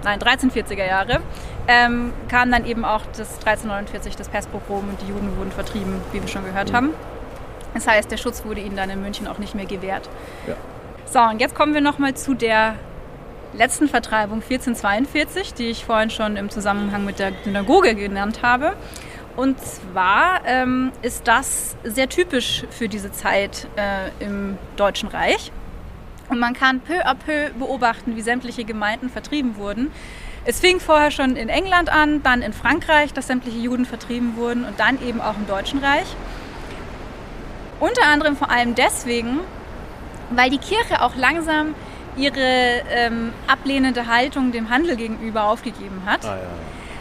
nein, 1340er Jahre, ähm, kam dann eben auch das 1349, das Pestpogrom und die Juden wurden vertrieben, wie wir schon gehört haben. Das heißt, der Schutz wurde ihnen dann in München auch nicht mehr gewährt. Ja. So, und jetzt kommen wir nochmal zu der letzten Vertreibung 1442, die ich vorhin schon im Zusammenhang mit der Synagoge genannt habe. Und zwar ähm, ist das sehr typisch für diese Zeit äh, im Deutschen Reich. Und man kann peu à peu beobachten, wie sämtliche Gemeinden vertrieben wurden. Es fing vorher schon in England an, dann in Frankreich, dass sämtliche Juden vertrieben wurden und dann eben auch im Deutschen Reich. Unter anderem vor allem deswegen, weil die Kirche auch langsam ihre ähm, ablehnende Haltung dem Handel gegenüber aufgegeben hat. Ah, ja.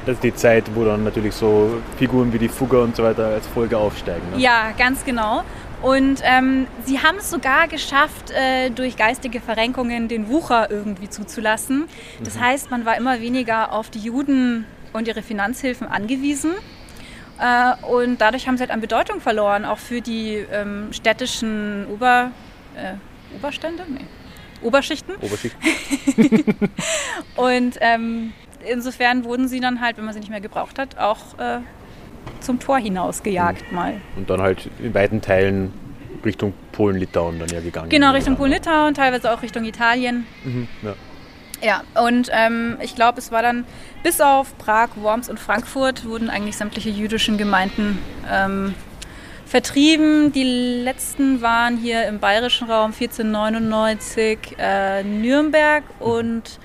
Das ist die Zeit, wo dann natürlich so Figuren wie die Fugger und so weiter als Folge aufsteigen. Ne? Ja, ganz genau. Und ähm, sie haben es sogar geschafft, äh, durch geistige Verrenkungen den Wucher irgendwie zuzulassen. Das heißt, man war immer weniger auf die Juden und ihre Finanzhilfen angewiesen. Äh, und dadurch haben sie halt an Bedeutung verloren, auch für die ähm, städtischen Ober, äh, Oberstände? Nee. Oberschichten. Oberschicht. Und ähm, insofern wurden sie dann halt, wenn man sie nicht mehr gebraucht hat, auch äh, zum Tor hinaus gejagt mal. Und dann halt in weiten Teilen Richtung Polen, Litauen dann ja gegangen. Genau, Richtung Polen-Litauen, teilweise auch Richtung Italien. Mhm, ja. Ja, und ähm, ich glaube, es war dann bis auf Prag, Worms und Frankfurt wurden eigentlich sämtliche jüdischen Gemeinden ähm, vertrieben. Die letzten waren hier im bayerischen Raum 1499 äh, Nürnberg und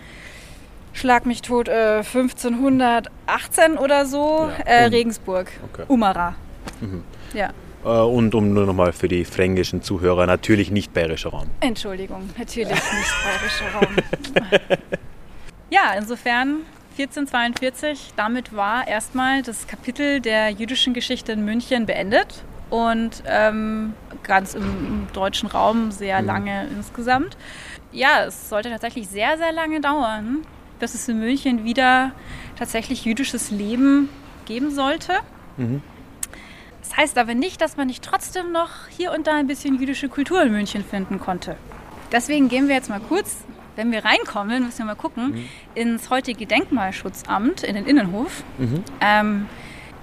schlag mich tot, äh, 1518 oder so, Ja, äh, Regensburg, Okay. Umara. Ja, Äh, und um nur nochmal für die fränkischen Zuhörer, natürlich nicht bayerischer Raum. Entschuldigung, natürlich nicht bayerischer Raum. ja, insofern 1442, damit war erstmal das Kapitel der jüdischen Geschichte in München beendet und ähm, ganz im, im deutschen Raum sehr lange insgesamt. Ja, es sollte tatsächlich sehr, sehr lange dauern, bis es in München wieder tatsächlich jüdisches Leben geben sollte. Das heißt aber nicht, dass man nicht trotzdem noch hier und da ein bisschen jüdische Kultur in München finden konnte. Deswegen gehen wir jetzt mal kurz, wenn wir reinkommen, müssen wir mal gucken, ins heutige Denkmalschutzamt, in den Innenhof. Ähm,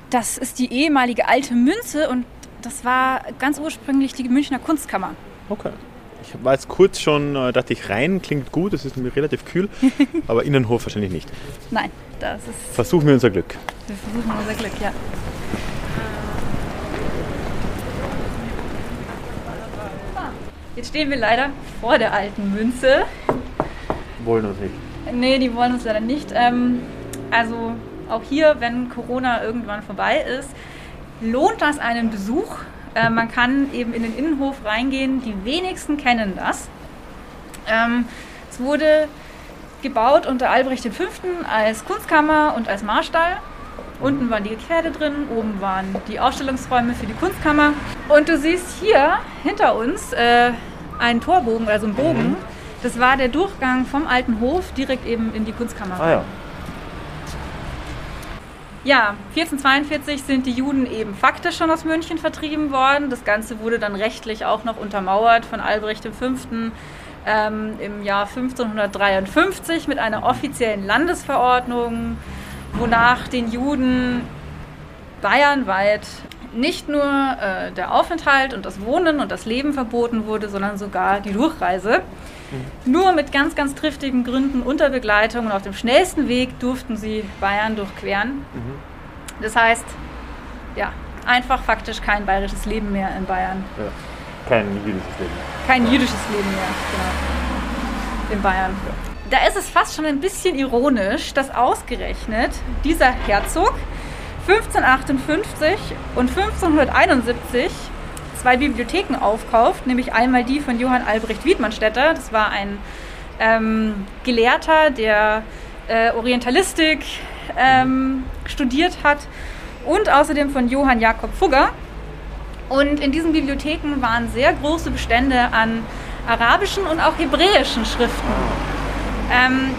das ist die ehemalige alte Münze und das war ganz ursprünglich die Münchner Kunstkammer. Okay. Ich war jetzt kurz schon, äh, dachte ich, rein klingt gut, es ist relativ kühl, aber Innenhof wahrscheinlich nicht. Nein, das ist, Versuchen wir unser Glück. wir versuchen unser Glück, ja. Jetzt stehen wir leider vor der alten Münze. Wollen uns nicht. Nee, die wollen uns leider nicht. Ähm, also auch hier, wenn Corona irgendwann vorbei ist, lohnt das einen Besuch. Äh, man kann eben in den Innenhof reingehen. Die wenigsten kennen das. Ähm, es wurde gebaut unter Albrecht V. als Kunstkammer und als Marstall. Unten waren die Pferde drin, oben waren die Ausstellungsräume für die Kunstkammer. Und du siehst hier hinter uns äh, einen Torbogen, also einen Bogen. Das war der Durchgang vom alten Hof direkt eben in die Kunstkammer. Ah ja. Ja, 1442 sind die Juden eben faktisch schon aus München vertrieben worden. Das Ganze wurde dann rechtlich auch noch untermauert von Albrecht V. Ähm, im Jahr 1553 mit einer offiziellen Landesverordnung, wonach den Juden bayernweit nicht nur äh, der Aufenthalt und das Wohnen und das Leben verboten wurde, sondern sogar die Durchreise. Nur mit ganz, ganz triftigen Gründen unter Begleitung und auf dem schnellsten Weg durften sie Bayern durchqueren. Das heißt, ja, einfach faktisch kein bayerisches Leben mehr in Bayern. ja. Kein jüdisches Leben. Kein jüdisches Leben mehr, genau. In Bayern. Da ist es fast schon ein bisschen ironisch, dass ausgerechnet dieser Herzog 1558 und 1571 zwei Bibliotheken aufkauft, nämlich einmal die von Johann Albrecht Wiedmannstätter, das war ein ähm, Gelehrter, der äh, Orientalistik ähm, studiert hat, und außerdem von Johann Jakob Fugger. Und in diesen Bibliotheken waren sehr große Bestände an arabischen und auch hebräischen Schriften. Ähm,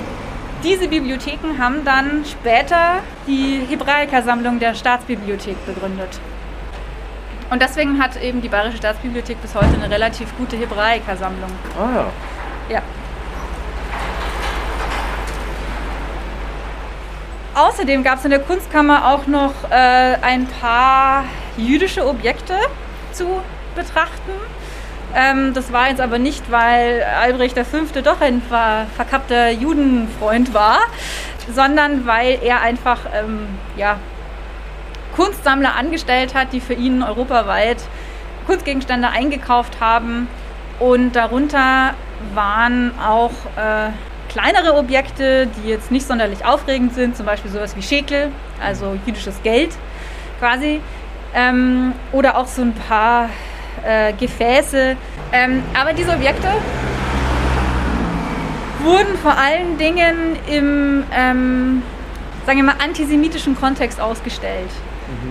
diese Bibliotheken haben dann später die Hebraikersammlung der Staatsbibliothek begründet. Und deswegen hat eben die Bayerische Staatsbibliothek bis heute eine relativ gute Hebraikersammlung. Ah ja. Ja. Außerdem gab es in der Kunstkammer auch noch äh, ein paar jüdische Objekte zu betrachten. Ähm, das war jetzt aber nicht, weil Albrecht V. doch ein ver verkappter Judenfreund war, sondern weil er einfach ähm, ja, Kunstsammler angestellt hat, die für ihn europaweit Kunstgegenstände eingekauft haben. Und darunter waren auch äh, kleinere Objekte, die jetzt nicht sonderlich aufregend sind, zum Beispiel sowas wie Schekel, also jüdisches Geld quasi. Ähm, oder auch so ein paar äh, Gefäße. Ähm, aber diese Objekte wurden vor allen Dingen im, ähm, sagen wir mal, antisemitischen Kontext ausgestellt.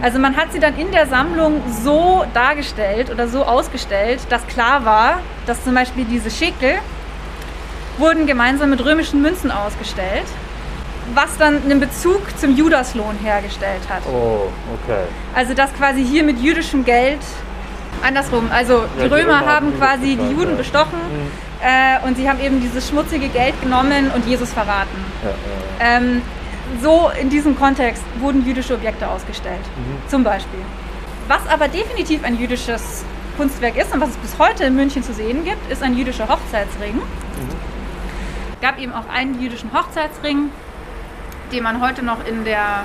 Also man hat sie dann in der Sammlung so dargestellt oder so ausgestellt, dass klar war, dass zum Beispiel diese Schekel wurden gemeinsam mit römischen Münzen ausgestellt, was dann einen Bezug zum Judaslohn hergestellt hat. Oh, okay. Also das quasi hier mit jüdischem Geld andersrum. Also die Ja, die Römer Römer haben quasi die Juden ja. bestochen äh, und sie haben eben dieses schmutzige Geld genommen und Jesus verraten. Ja. Ähm, so in diesem Kontext wurden jüdische Objekte ausgestellt, zum Beispiel. Was aber definitiv ein jüdisches Kunstwerk ist und was es bis heute in München zu sehen gibt, ist ein jüdischer Hochzeitsring. Es gab eben auch einen jüdischen Hochzeitsring, den man heute noch in der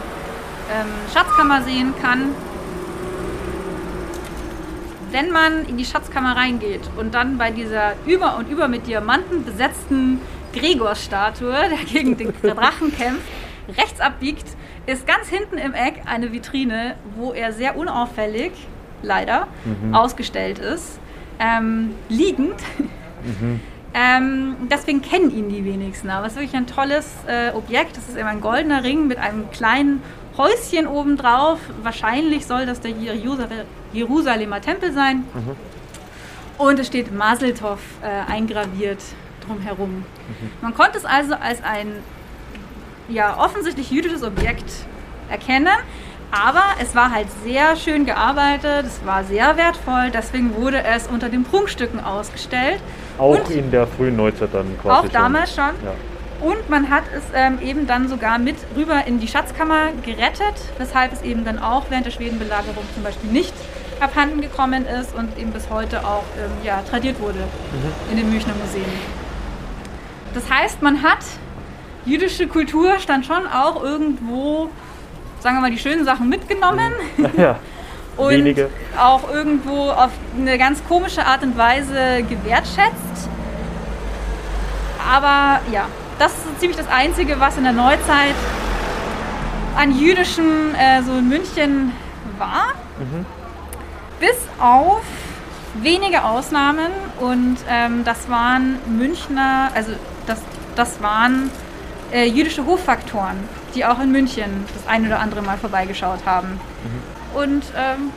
ähm, Schatzkammer sehen kann. Wenn man in die Schatzkammer reingeht und dann bei dieser über und über mit Diamanten besetzten Gregor-Statue, der gegen den Drachen kämpft, rechts abbiegt, ist ganz hinten im Eck eine Vitrine, wo er sehr unauffällig, leider, ausgestellt ist, ähm, liegend. Ähm, deswegen kennen ihn die wenigsten. Aber es ist wirklich ein tolles äh, Objekt. Das ist eben ein goldener Ring mit einem kleinen Häuschen obendrauf. Wahrscheinlich soll das der Jerusal- Jerusalemer Tempel sein. Und es steht Maseltov äh, eingraviert drumherum. Man konnte es also als ein ja, offensichtlich jüdisches Objekt erkennen. Aber es war halt sehr schön gearbeitet, es war sehr wertvoll, deswegen wurde es unter den Prunkstücken ausgestellt. Auch Und- in der frühen Neuzeit dann quasi. Auch damals schon. Ja. Und man hat es ähm, eben dann sogar mit rüber in die Schatzkammer gerettet, weshalb es eben dann auch während der Schwedenbelagerung zum Beispiel nicht abhanden gekommen ist und eben bis heute auch ähm, ja, tradiert wurde in den Münchner Museen. Das heißt, man hat jüdische Kultur stand schon auch irgendwo, sagen wir mal, die schönen Sachen mitgenommen ja. und Wenige. auch irgendwo auf eine ganz komische Art und Weise gewertschätzt. Aber ja, das ist so ziemlich das Einzige, was in der Neuzeit an jüdischen äh, so in München war. Bis auf wenige Ausnahmen und ähm, das waren Münchner, also das, das waren äh, jüdische Hoffaktoren, die auch in München das ein oder andere Mal vorbeigeschaut haben. Und ähm,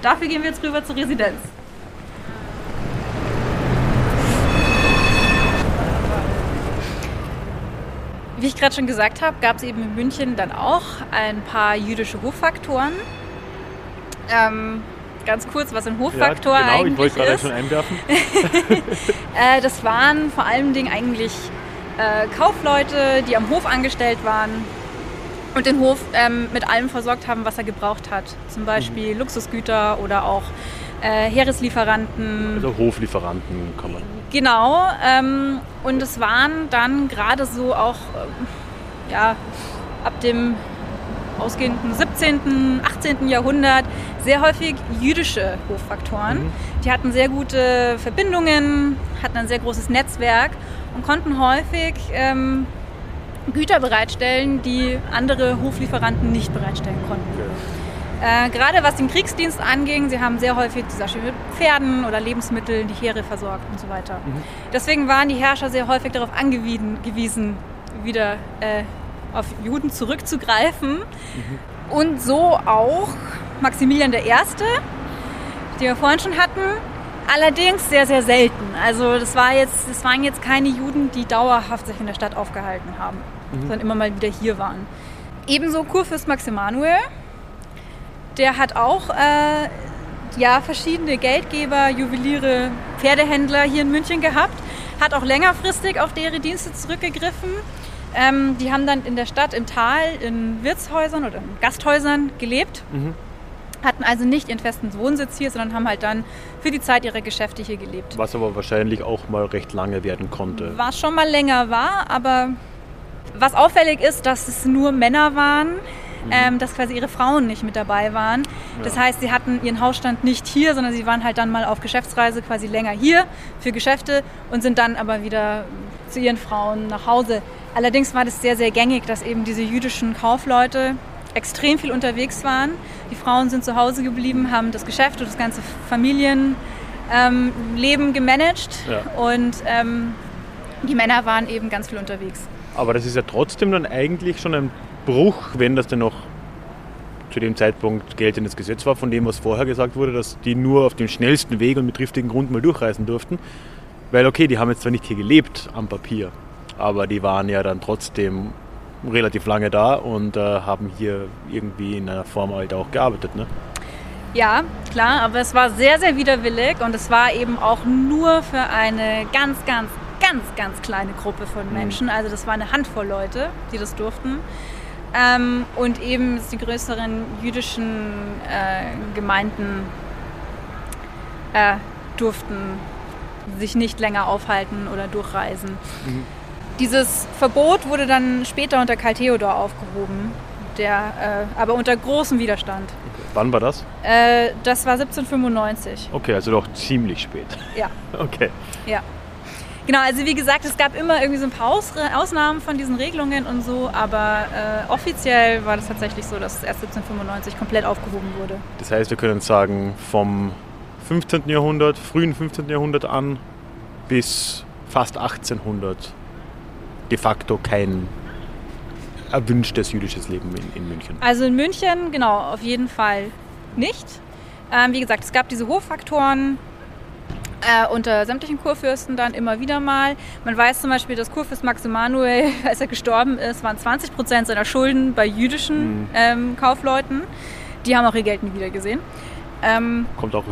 dafür gehen wir jetzt rüber zur Residenz. Wie ich gerade schon gesagt habe, gab es eben in München dann auch ein paar jüdische Hoffaktoren. Ähm, ganz kurz, was ein Hoffaktor ja, genau, ich eigentlich wollte gerade ist. schon einwerfen. Äh, das waren vor allen Dingen eigentlich äh, Kaufleute, die am Hof angestellt waren und den Hof ähm, mit allem versorgt haben, was er gebraucht hat. Zum Beispiel Luxusgüter oder auch äh, Heereslieferanten. Also Hoflieferanten kann man. Genau. Ähm, und es waren dann gerade so auch ähm, ja, ab dem ausgehenden 17., 18. Jahrhundert sehr häufig jüdische Hoffaktoren. Die hatten sehr gute Verbindungen, hatten ein sehr großes Netzwerk und konnten häufig ähm, Güter bereitstellen, die andere Hoflieferanten nicht bereitstellen konnten. Äh, gerade was den Kriegsdienst anging, sie haben sehr häufig zum Beispiel mit Pferden oder Lebensmitteln die Heere versorgt und so weiter. Deswegen waren die Herrscher sehr häufig darauf angewiesen, gewiesen, wieder äh, auf Juden zurückzugreifen. Und so auch Maximilian I., den wir vorhin schon hatten, allerdings sehr, sehr selten. Also das, war jetzt, das waren jetzt keine Juden, die dauerhaft sich in der Stadt aufgehalten haben, sondern immer mal wieder hier waren. Ebenso Kurfürst Max Emanuel, der hat auch äh, ja, verschiedene Geldgeber, Juweliere, Pferdehändler hier in München gehabt, hat auch längerfristig auf deren Dienste zurückgegriffen. Ähm, die haben dann in der Stadt, im Tal, in Wirtshäusern oder in Gasthäusern gelebt, hatten also nicht ihren festen Wohnsitz hier, sondern haben halt dann für die Zeit ihrer Geschäfte hier gelebt. Was aber wahrscheinlich auch mal recht lange werden konnte. Was schon mal länger war, aber was auffällig ist, dass es nur Männer waren, ähm, dass quasi ihre Frauen nicht mit dabei waren. Das heißt, sie hatten ihren Hausstand nicht hier, sondern sie waren halt dann mal auf Geschäftsreise quasi länger hier für Geschäfte und sind dann aber wieder zu ihren Frauen nach Hause. Allerdings war das sehr, sehr gängig, dass eben diese jüdischen Kaufleute extrem viel unterwegs waren. Die Frauen sind zu Hause geblieben, haben das Geschäft und das ganze Familienleben ähm, gemanagt Ja. und ähm, die Männer waren eben ganz viel unterwegs. Aber das ist ja trotzdem dann eigentlich schon ein Bruch, wenn das denn noch zu dem Zeitpunkt geltendes Gesetz war, von dem, was vorher gesagt wurde, dass die nur auf dem schnellsten Weg und mit triftigen Grund mal durchreisen durften. Weil okay, die haben jetzt zwar nicht hier gelebt am Papier, aber die waren ja dann trotzdem relativ lange da und äh, haben hier irgendwie in einer Form halt auch gearbeitet. Ne? Ja, klar, aber es war sehr, sehr widerwillig und es war eben auch nur für eine ganz, ganz, ganz, ganz kleine Gruppe von Menschen. Also das war eine Handvoll Leute, die das durften. Ähm, und eben die größeren jüdischen äh, Gemeinden äh, durften sich nicht länger aufhalten oder durchreisen. Dieses Verbot wurde dann später unter Karl Theodor aufgehoben, der äh, aber unter großem Widerstand. Wann war das? Äh, das war 1795. Okay, also doch ziemlich spät. Ja, Okay. ja. Genau, also wie gesagt, es gab immer irgendwie so ein paar Aus Ausnahmen von diesen Regelungen und so, aber äh, offiziell war das tatsächlich so, dass es erst 1795 komplett aufgehoben wurde. Das heißt, wir können sagen, vom 15. Jahrhundert, frühen 15. Jahrhundert an bis fast 1800 de facto kein erwünschtes jüdisches Leben in, in München. Also in München, genau, auf jeden Fall nicht. Ähm, wie gesagt, es gab diese Hoffaktoren äh, unter sämtlichen Kurfürsten dann immer wieder mal. Man weiß zum Beispiel, dass Kurfürst Max Emanuel, als er gestorben ist, waren 20 Prozent seiner Schulden bei jüdischen mhm. ähm, Kaufleuten. Die haben auch ihr Geld nie wieder gesehen. Ähm, kommt auch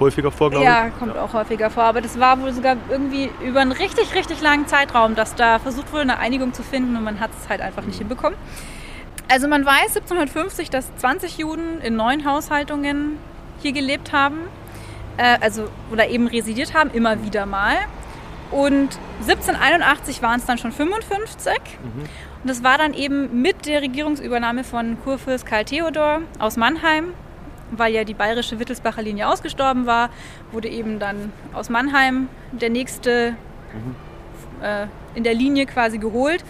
häufiger vor, glaube ich. Ja, kommt auch häufiger vor. Aber das war wohl sogar irgendwie über einen richtig, richtig langen Zeitraum, dass da versucht wurde, eine Einigung zu finden und man hat es halt einfach nicht mhm. hinbekommen. Also man weiß 1750, dass 20 Juden in neun Haushaltungen hier gelebt haben, äh, also oder eben residiert haben, immer wieder mal. Und 1781 waren es dann schon 55. Mhm. Und das war dann eben mit der Regierungsübernahme von Kurfürst Karl Theodor aus Mannheim, weil ja die bayerische Wittelsbacher Linie ausgestorben war, wurde eben dann aus Mannheim der nächste mhm. äh, in der Linie quasi geholt.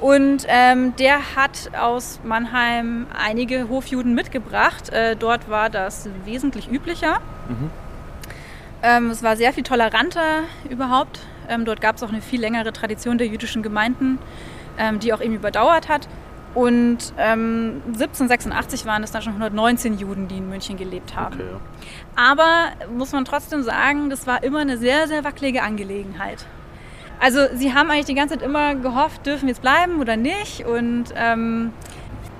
Und ähm, der hat aus Mannheim einige Hofjuden mitgebracht. Äh, dort war das wesentlich üblicher. Mhm. Ähm, es war sehr viel toleranter überhaupt. Ähm, dort gab es auch eine viel längere Tradition der jüdischen Gemeinden, ähm, die auch eben überdauert hat. Und 1786 ähm, waren es dann schon 119 Juden, die in München gelebt haben. Okay, ja. Aber muss man trotzdem sagen, das war immer eine sehr, sehr wackelige Angelegenheit. Also sie haben eigentlich die ganze Zeit immer gehofft, dürfen wir jetzt bleiben oder nicht. Und ähm,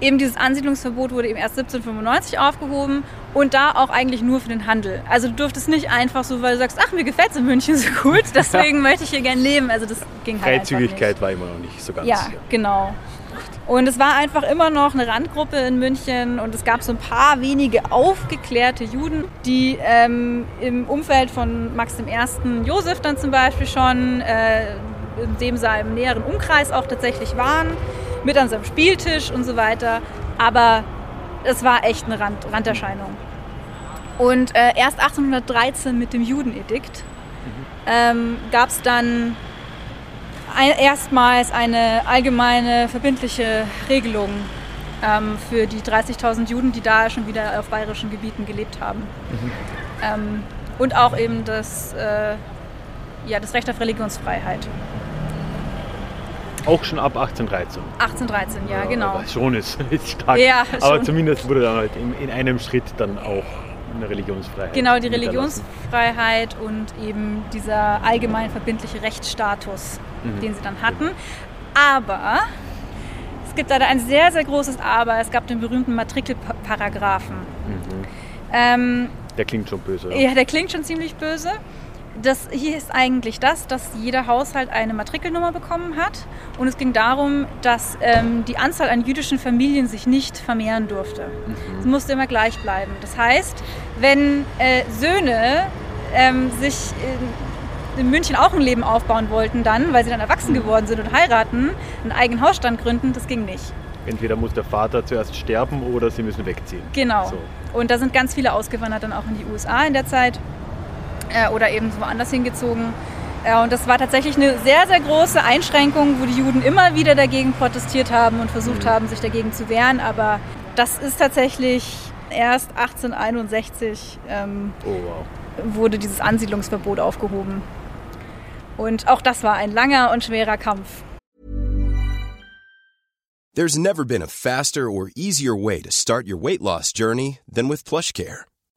eben dieses Ansiedlungsverbot wurde eben erst 1795 aufgehoben und da auch eigentlich nur für den Handel. Also du durftest nicht einfach so, weil du sagst, ach, mir gefällt es in München so gut, deswegen möchte ich hier gerne leben. Also das ging halt Freizügigkeit war immer noch nicht so ganz. Ja, ja. genau. Und es war einfach immer noch eine Randgruppe in München und es gab so ein paar wenige aufgeklärte Juden, die ähm, im Umfeld von Max I. Josef dann zum Beispiel schon, äh, in dem seinem näheren Umkreis auch tatsächlich waren, mit an seinem Spieltisch und so weiter. Aber es war echt eine Rand Randerscheinung. Und äh, erst 1813 mit dem Judenedikt mhm. ähm, gab es dann erstmals eine allgemeine verbindliche Regelung ähm, für die 30.000 Juden, die da schon wieder auf bayerischen Gebieten gelebt haben. Mhm. Ähm, und auch eben das, äh, ja, das Recht auf Religionsfreiheit. Auch schon ab 1813. 1813, ja, ja genau. Schon ist, ist stark. Ja, aber zumindest wurde dann halt in, in einem Schritt dann auch eine Religionsfreiheit. Genau, die Religionsfreiheit und eben dieser allgemein verbindliche Rechtsstatus, mhm. den sie dann hatten. Aber es gibt leider ein sehr, sehr großes Aber. Es gab den berühmten Matrikelparagraphen. Mhm. Ähm, der klingt schon böse. Ja. ja, der klingt schon ziemlich böse. Das hier ist eigentlich das, dass jeder Haushalt eine Matrikelnummer bekommen hat. Und es ging darum, dass ähm, die Anzahl an jüdischen Familien sich nicht vermehren durfte. Mhm. Es musste immer gleich bleiben. Das heißt, wenn äh, Söhne ähm, sich in, in, München auch ein Leben aufbauen wollten, dann, weil sie dann erwachsen mhm. geworden sind und heiraten, einen eigenen Hausstand gründen, das ging nicht. Entweder muss der Vater zuerst sterben oder sie müssen wegziehen. Genau. So. Und da sind ganz viele ausgewandert dann auch in die USA in der Zeit äh, oder eben woanders hingezogen. Ja, und das war tatsächlich eine sehr, sehr große Einschränkung, wo die Juden immer wieder dagegen protestiert haben und versucht mhm. haben, sich dagegen zu wehren. Aber das ist tatsächlich erst 1861 ähm, oh, wow. wurde dieses Ansiedlungsverbot aufgehoben. Und auch das war ein langer und schwerer Kampf. There's never been a faster or easier way to start your weight loss journey than with PlushCare.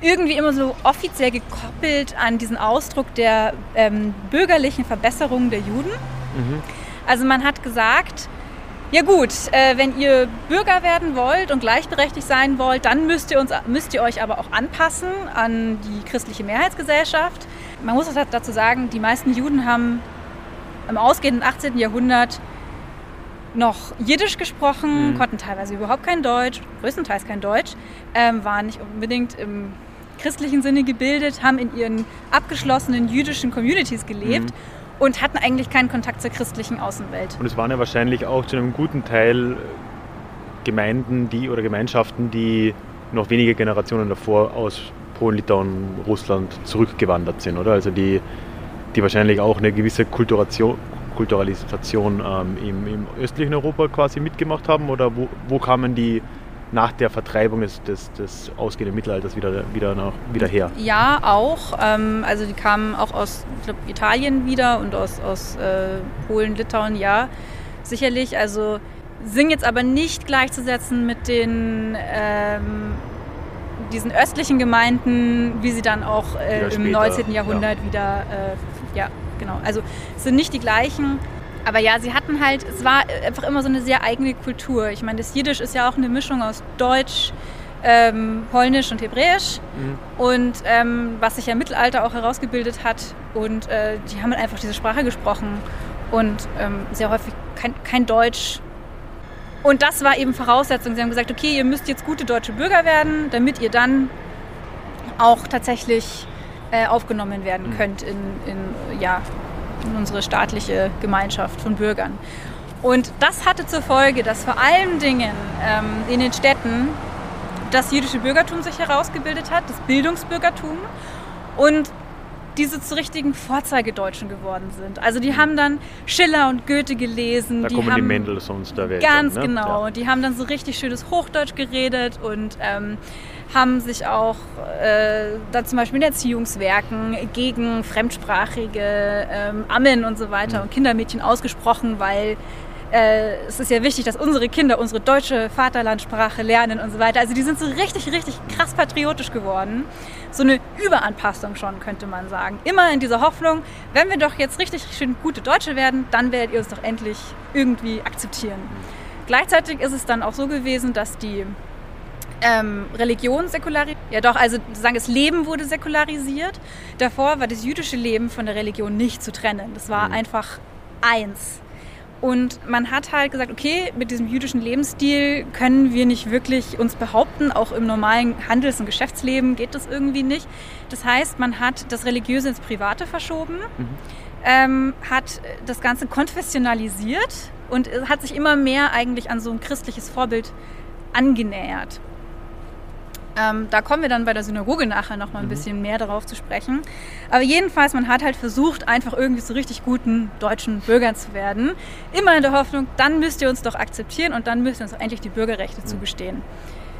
irgendwie immer so offiziell gekoppelt an diesen Ausdruck der ähm, bürgerlichen Verbesserung der Juden. Mhm. Also man hat gesagt, ja gut, äh, wenn ihr Bürger werden wollt und gleichberechtigt sein wollt, dann müsst ihr, uns, müsst ihr euch aber auch anpassen an die christliche Mehrheitsgesellschaft. Man muss auch dazu sagen, die meisten Juden haben im ausgehenden 18. Jahrhundert noch Jiddisch gesprochen, Mhm. konnten teilweise überhaupt kein Deutsch, größtenteils kein Deutsch, ähm, waren nicht unbedingt im christlichen Sinne gebildet, haben in ihren abgeschlossenen jüdischen Communities gelebt und hatten eigentlich keinen Kontakt zur christlichen Außenwelt. Und es waren ja wahrscheinlich auch zu einem guten Teil Gemeinden die, oder Gemeinschaften, die noch wenige Generationen davor aus Polen, Litauen, Russland zurückgewandert sind, oder? Also die, die wahrscheinlich auch eine gewisse Kulturation, Kulturalisation ähm, im, im östlichen Europa quasi mitgemacht haben? Oder wo, wo kamen die nach der Vertreibung des, des, des ausgehenden Mittelalters wieder, wieder, nach, wieder her? Ja, auch. Ähm, also die kamen auch aus glaub, Italien wieder und aus, aus äh, Polen, Litauen, ja, sicherlich. Also sind jetzt aber nicht gleichzusetzen mit den ähm, diesen östlichen Gemeinden, wie sie dann auch äh, Ja, im später, 19. Jahrhundert wieder, äh, ja, genau. Also es sind nicht die gleichen. Aber ja, sie hatten halt, es war einfach immer so eine sehr eigene Kultur. Ich meine, das Jiddisch ist ja auch eine Mischung aus Deutsch, ähm, Polnisch und Hebräisch. Und ähm, was sich ja im Mittelalter auch herausgebildet hat. Und äh, die haben halt einfach diese Sprache gesprochen. Und ähm, sehr häufig kein, kein Deutsch. Und das war eben Voraussetzung. Sie haben gesagt, okay, ihr müsst jetzt gute deutsche Bürger werden, damit ihr dann auch tatsächlich äh, aufgenommen werden könnt in, in, ja, in unsere staatliche Gemeinschaft von Bürgern. Und das hatte zur Folge, dass vor allen Dingen ähm, in den Städten das jüdische Bürgertum sich herausgebildet hat, das Bildungsbürgertum und diese zu richtigen Vorzeigedeutschen geworden sind. Also die haben dann Schiller und Goethe gelesen. Da die kommen haben die Mendelssohns der Welt. Ganz dann, ne? genau. Ja. Die haben dann so richtig schönes Hochdeutsch geredet und ähm, haben sich auch äh, dann zum Beispiel in Erziehungswerken gegen fremdsprachige ähm, Ammen und so weiter und Kindermädchen ausgesprochen, weil äh, es ist ja wichtig, dass unsere Kinder unsere deutsche Vaterlandssprache lernen und so weiter. Also die sind so richtig, richtig krass patriotisch geworden. So eine Überanpassung schon, könnte man sagen. Immer in dieser Hoffnung, wenn wir doch jetzt richtig schön gute Deutsche werden, dann werdet ihr uns doch endlich irgendwie akzeptieren. Gleichzeitig ist es dann auch so gewesen, dass die ähm, Religion säkularisiert. Ja doch, also sagen das Leben wurde säkularisiert. Davor war das jüdische Leben von der Religion nicht zu trennen. Das war einfach eins. Und man hat halt gesagt, okay, mit diesem jüdischen Lebensstil können wir nicht wirklich uns behaupten, auch im normalen Handels- und Geschäftsleben geht das irgendwie nicht. Das heißt, man hat das Religiöse ins Private verschoben, ähm, hat das Ganze konfessionalisiert und hat sich immer mehr eigentlich an so ein christliches Vorbild angenähert. Ähm, da kommen wir dann bei der Synagoge nachher noch mal ein bisschen mehr darauf zu sprechen. Aber jedenfalls, man hat halt versucht, einfach irgendwie zu richtig guten deutschen Bürgern zu werden. Immer in der Hoffnung, dann müsst ihr uns doch akzeptieren und dann müsst ihr uns auch endlich die Bürgerrechte zugestehen.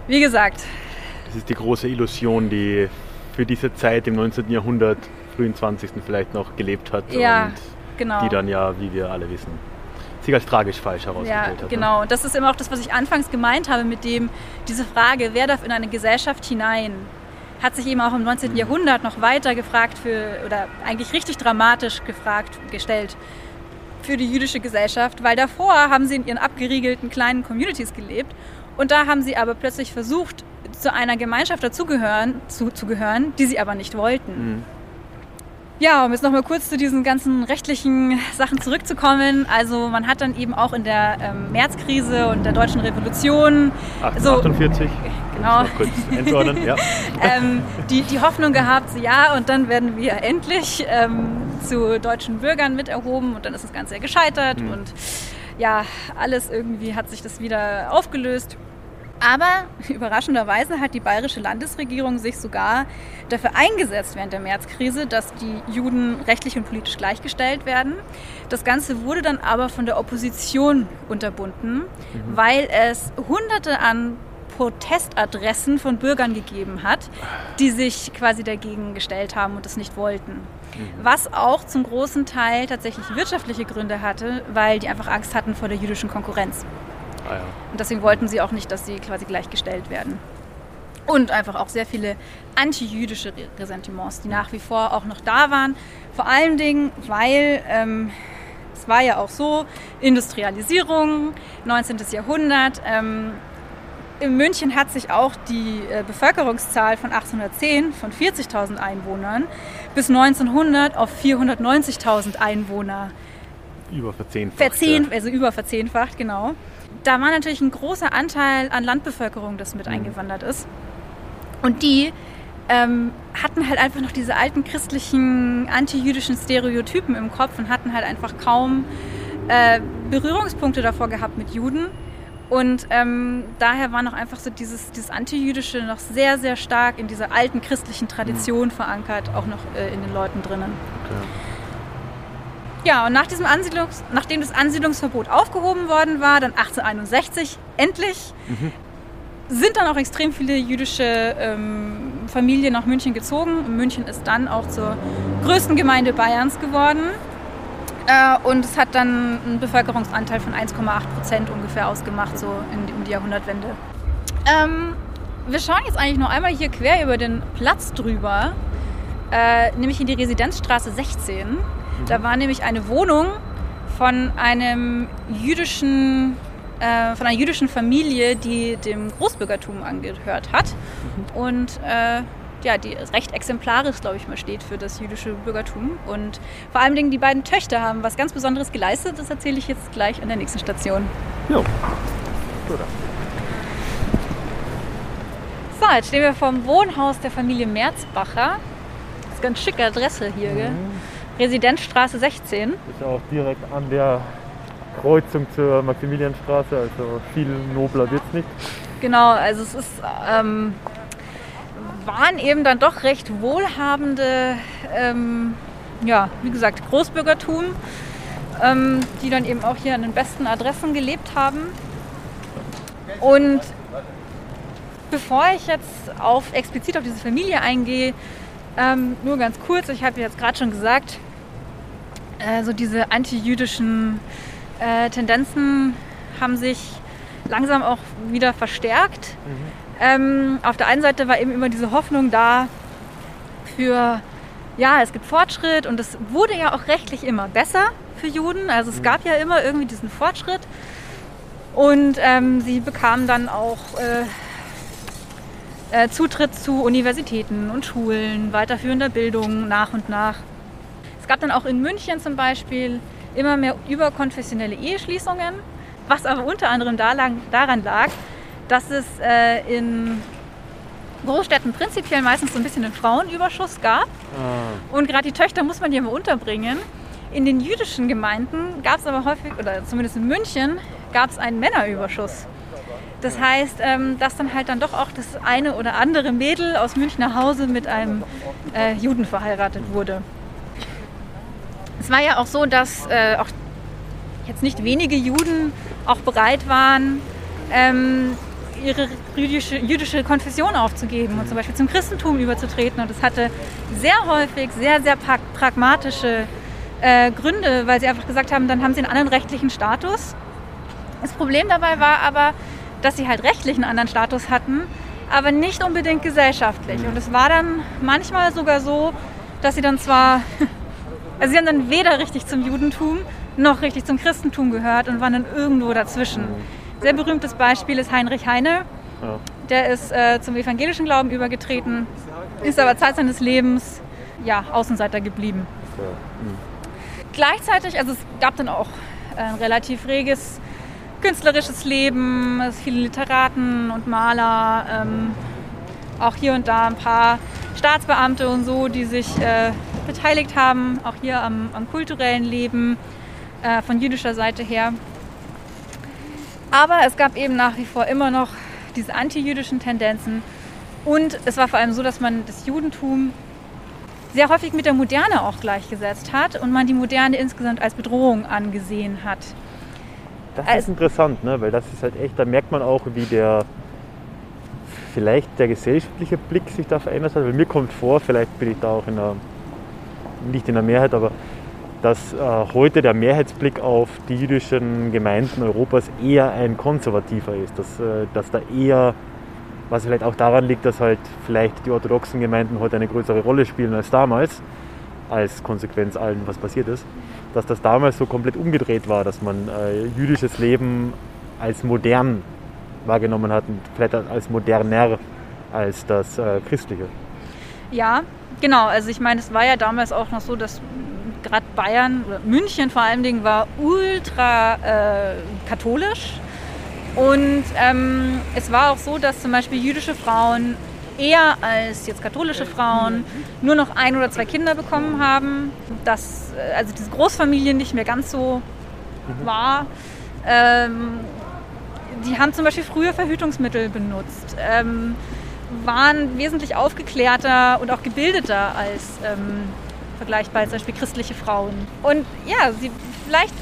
Wie gesagt, Das ist die große Illusion, die für diese Zeit im 19. Jahrhundert, frühen 20. vielleicht noch gelebt hat Ja, und genau. die dann ja, wie wir alle wissen, sich als tragisch falsch herausgestellt Ja, hat. ne? genau. Und das ist immer auch das, was ich anfangs gemeint habe mit dem, diese Frage, wer darf in eine Gesellschaft hinein, hat sich eben auch im 19. Jahrhundert noch weiter gefragt für, oder eigentlich richtig dramatisch gefragt, gestellt für die jüdische Gesellschaft, weil davor haben sie in ihren abgeriegelten kleinen Communities gelebt und da haben sie aber plötzlich versucht, zu einer Gemeinschaft dazugehören, zu, zu gehören, die sie aber nicht wollten. Ja, um jetzt nochmal kurz zu diesen ganzen rechtlichen Sachen zurückzukommen. Also man hat dann eben auch in der ähm, Märzkrise und der deutschen Revolution so 1848, genau, kurz einzuordnen, ja. ähm, die, die Hoffnung gehabt, ja, und dann werden wir endlich ähm, zu deutschen Bürgern mit erhoben und dann ist das Ganze ja gescheitert und ja, alles irgendwie hat sich das wieder aufgelöst. Aber überraschenderweise hat die bayerische Landesregierung sich sogar dafür eingesetzt während der Märzkrise, dass die Juden rechtlich und politisch gleichgestellt werden. Das Ganze wurde dann aber von der Opposition unterbunden, weil es hunderte an Protestadressen von Bürgern gegeben hat, die sich quasi dagegen gestellt haben und das nicht wollten. Was auch zum großen Teil tatsächlich wirtschaftliche Gründe hatte, weil die einfach Angst hatten vor der jüdischen Konkurrenz. Ah, ja. Und deswegen wollten sie auch nicht, dass sie quasi gleichgestellt werden. Und einfach auch sehr viele anti-jüdische Re- Ressentiments, die nach wie vor auch noch da waren. Vor allen Dingen, weil ähm, es war ja auch so, Industrialisierung, 19. Jahrhundert. Ähm, in München hat sich auch die äh, Bevölkerungszahl von 1810 von 40.000 Einwohnern bis 1900 auf 490.000 Einwohner Über verzehnfacht. verzehn, ja. also über verzehnfacht, genau. Da war natürlich ein großer Anteil an Landbevölkerung, das mit eingewandert ist. Und die ähm, hatten halt einfach noch diese alten christlichen, antijüdischen Stereotypen im Kopf und hatten halt einfach kaum äh, Berührungspunkte davor gehabt mit Juden. Und ähm, daher war noch einfach so dieses, dieses Antijüdische noch sehr, sehr stark in dieser alten christlichen Tradition verankert, auch noch äh, in den Leuten drinnen. Ja, und nach diesem Ansiedlungs nachdem das Ansiedlungsverbot aufgehoben worden war, dann 1861 endlich, sind dann auch extrem viele jüdische ähm, Familien nach München gezogen. München ist dann auch zur größten Gemeinde Bayerns geworden. Äh, und es hat dann einen Bevölkerungsanteil von 1,8 Prozent ungefähr ausgemacht, so in, um die Jahrhundertwende. Ähm, wir schauen jetzt eigentlich nur einmal hier quer über den Platz drüber, äh, nämlich in die Residenzstraße 16. Da war nämlich eine Wohnung von einem jüdischen, äh, von einer jüdischen Familie, die dem Großbürgertum angehört hat. Und äh, ja, die recht exemplarisch, glaube ich mal, steht für das jüdische Bürgertum. Und vor allen Dingen die beiden Töchter haben was ganz Besonderes geleistet. Das erzähle ich jetzt gleich an der nächsten Station. Jo. So, jetzt stehen wir vom Wohnhaus der Familie Merzbacher. Das ist ganz schicke Adresse hier, gell? Residenzstraße 16. Ist auch direkt an der Kreuzung zur Maximilianstraße, also viel nobler wird es nicht. Genau, also es ist, ähm, waren eben dann doch recht wohlhabende, ähm, ja, wie gesagt, Großbürgertum, ähm, die dann eben auch hier an den besten Adressen gelebt haben. Und bevor ich jetzt auf, explizit auf diese Familie eingehe, ähm, nur ganz kurz, ich habe jetzt gerade schon gesagt, äh, so diese antijüdischen äh, Tendenzen haben sich langsam auch wieder verstärkt. Ähm, auf der einen Seite war eben immer diese Hoffnung da für, ja, es gibt Fortschritt und es wurde ja auch rechtlich immer besser für Juden. Also es gab ja immer irgendwie diesen Fortschritt. Und ähm, sie bekamen dann auch äh, äh, Zutritt zu Universitäten und Schulen, weiterführender Bildung nach und nach. Es gab dann auch in München zum Beispiel immer mehr überkonfessionelle Eheschließungen, was aber unter anderem daran lag, dass es äh, in Großstädten prinzipiell meistens so ein bisschen einen Frauenüberschuss gab. Und gerade die Töchter muss man ja immer unterbringen. In den jüdischen Gemeinden gab es aber häufig, oder zumindest in München, gab es einen Männerüberschuss. Das heißt, ähm, dass dann halt dann doch auch das eine oder andere Mädel aus München nach Hause mit einem äh, Juden verheiratet wurde. Es war ja auch so, dass äh, auch jetzt nicht wenige Juden auch bereit waren, ähm, ihre jüdische, jüdische Konfession aufzugeben und zum Beispiel zum Christentum überzutreten. Und es hatte sehr häufig sehr, sehr pra- pragmatische äh, Gründe, weil sie einfach gesagt haben, dann haben sie einen anderen rechtlichen Status. Das Problem dabei war aber, dass sie halt rechtlich einen anderen Status hatten, aber nicht unbedingt gesellschaftlich. Und es war dann manchmal sogar so, dass sie dann zwar, also sie haben dann weder richtig zum Judentum noch richtig zum Christentum gehört und waren dann irgendwo dazwischen. Sehr berühmtes Beispiel ist Heinrich Heine. Ja. Der ist äh, zum evangelischen Glauben übergetreten, ist aber Zeit seines Lebens ja, Außenseiter geblieben. Gleichzeitig, also es gab dann auch ein relativ reges künstlerisches Leben, es viele Literaten und Maler, ähm, auch hier und da ein paar Staatsbeamte und so, die sich äh, beteiligt haben, auch hier am, am kulturellen Leben äh, von jüdischer Seite her. Aber es gab eben nach wie vor immer noch diese antijüdischen Tendenzen und es war vor allem so, dass man das Judentum sehr häufig mit der Moderne auch gleichgesetzt hat und man die Moderne insgesamt als Bedrohung angesehen hat. Das Also- ist interessant, ne? weil das ist halt echt, da merkt man auch, wie der vielleicht der gesellschaftliche Blick sich da verändert hat. Weil mir kommt vor, vielleicht bin ich da auch in der, nicht in der Mehrheit, aber dass äh, heute der Mehrheitsblick auf die jüdischen Gemeinden Europas eher ein konservativer ist. Dass, äh, dass da eher, was vielleicht auch daran liegt, dass halt vielleicht die orthodoxen Gemeinden heute eine größere Rolle spielen als damals, als Konsequenz allem, was passiert ist, dass das damals so komplett umgedreht war, dass man äh, jüdisches Leben als modern wahrgenommen hat und vielleicht als moderner als das äh, christliche. Ja, genau. Also ich meine, es war ja damals auch noch so, dass gerade Bayern, oder München vor allen Dingen, war ultra äh, katholisch. Und ähm, es war auch so, dass zum Beispiel jüdische Frauen eher als jetzt katholische Frauen nur noch ein oder zwei Kinder bekommen haben, dass äh, also diese Großfamilie nicht mehr ganz so war. Ähm, die haben zum Beispiel früher Verhütungsmittel benutzt, ähm, waren wesentlich aufgeklärter und auch gebildeter als ähm, vergleichbar zum Beispiel christliche Frauen. Und ja, sie, vielleicht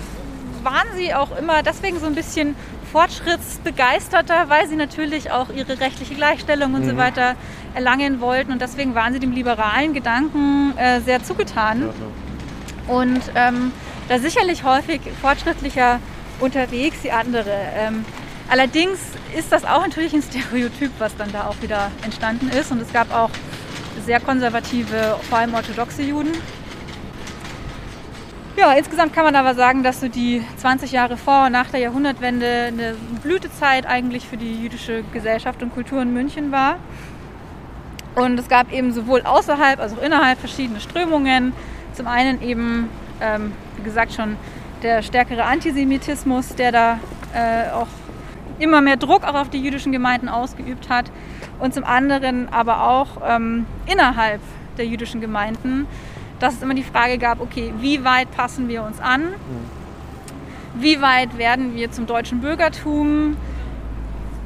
waren sie auch immer deswegen so ein bisschen fortschrittsbegeisterter, weil sie natürlich auch ihre rechtliche Gleichstellung und mhm. so weiter erlangen wollten. Und deswegen waren sie dem liberalen Gedanken äh, sehr zugetan. Ja, ja. Und ähm, da sicherlich häufig fortschrittlicher unterwegs wie andere. Ähm, allerdings ist das auch natürlich ein Stereotyp, was dann da auch wieder entstanden ist. Und es gab auch sehr konservative, vor allem orthodoxe Juden. Ja, insgesamt kann man aber sagen, dass so die 20 Jahre vor und nach der Jahrhundertwende eine Blütezeit eigentlich für die jüdische Gesellschaft und Kultur in München war. Und es gab eben sowohl außerhalb als auch innerhalb verschiedene Strömungen. Zum einen eben, ähm, wie gesagt, schon der stärkere Antisemitismus, der da äh, auch immer mehr Druck auch auf die jüdischen Gemeinden ausgeübt hat. Und zum anderen aber auch ähm, innerhalb der jüdischen Gemeinden, dass es immer die Frage gab, okay, wie weit passen wir uns an? Wie weit werden wir zum deutschen Bürgertum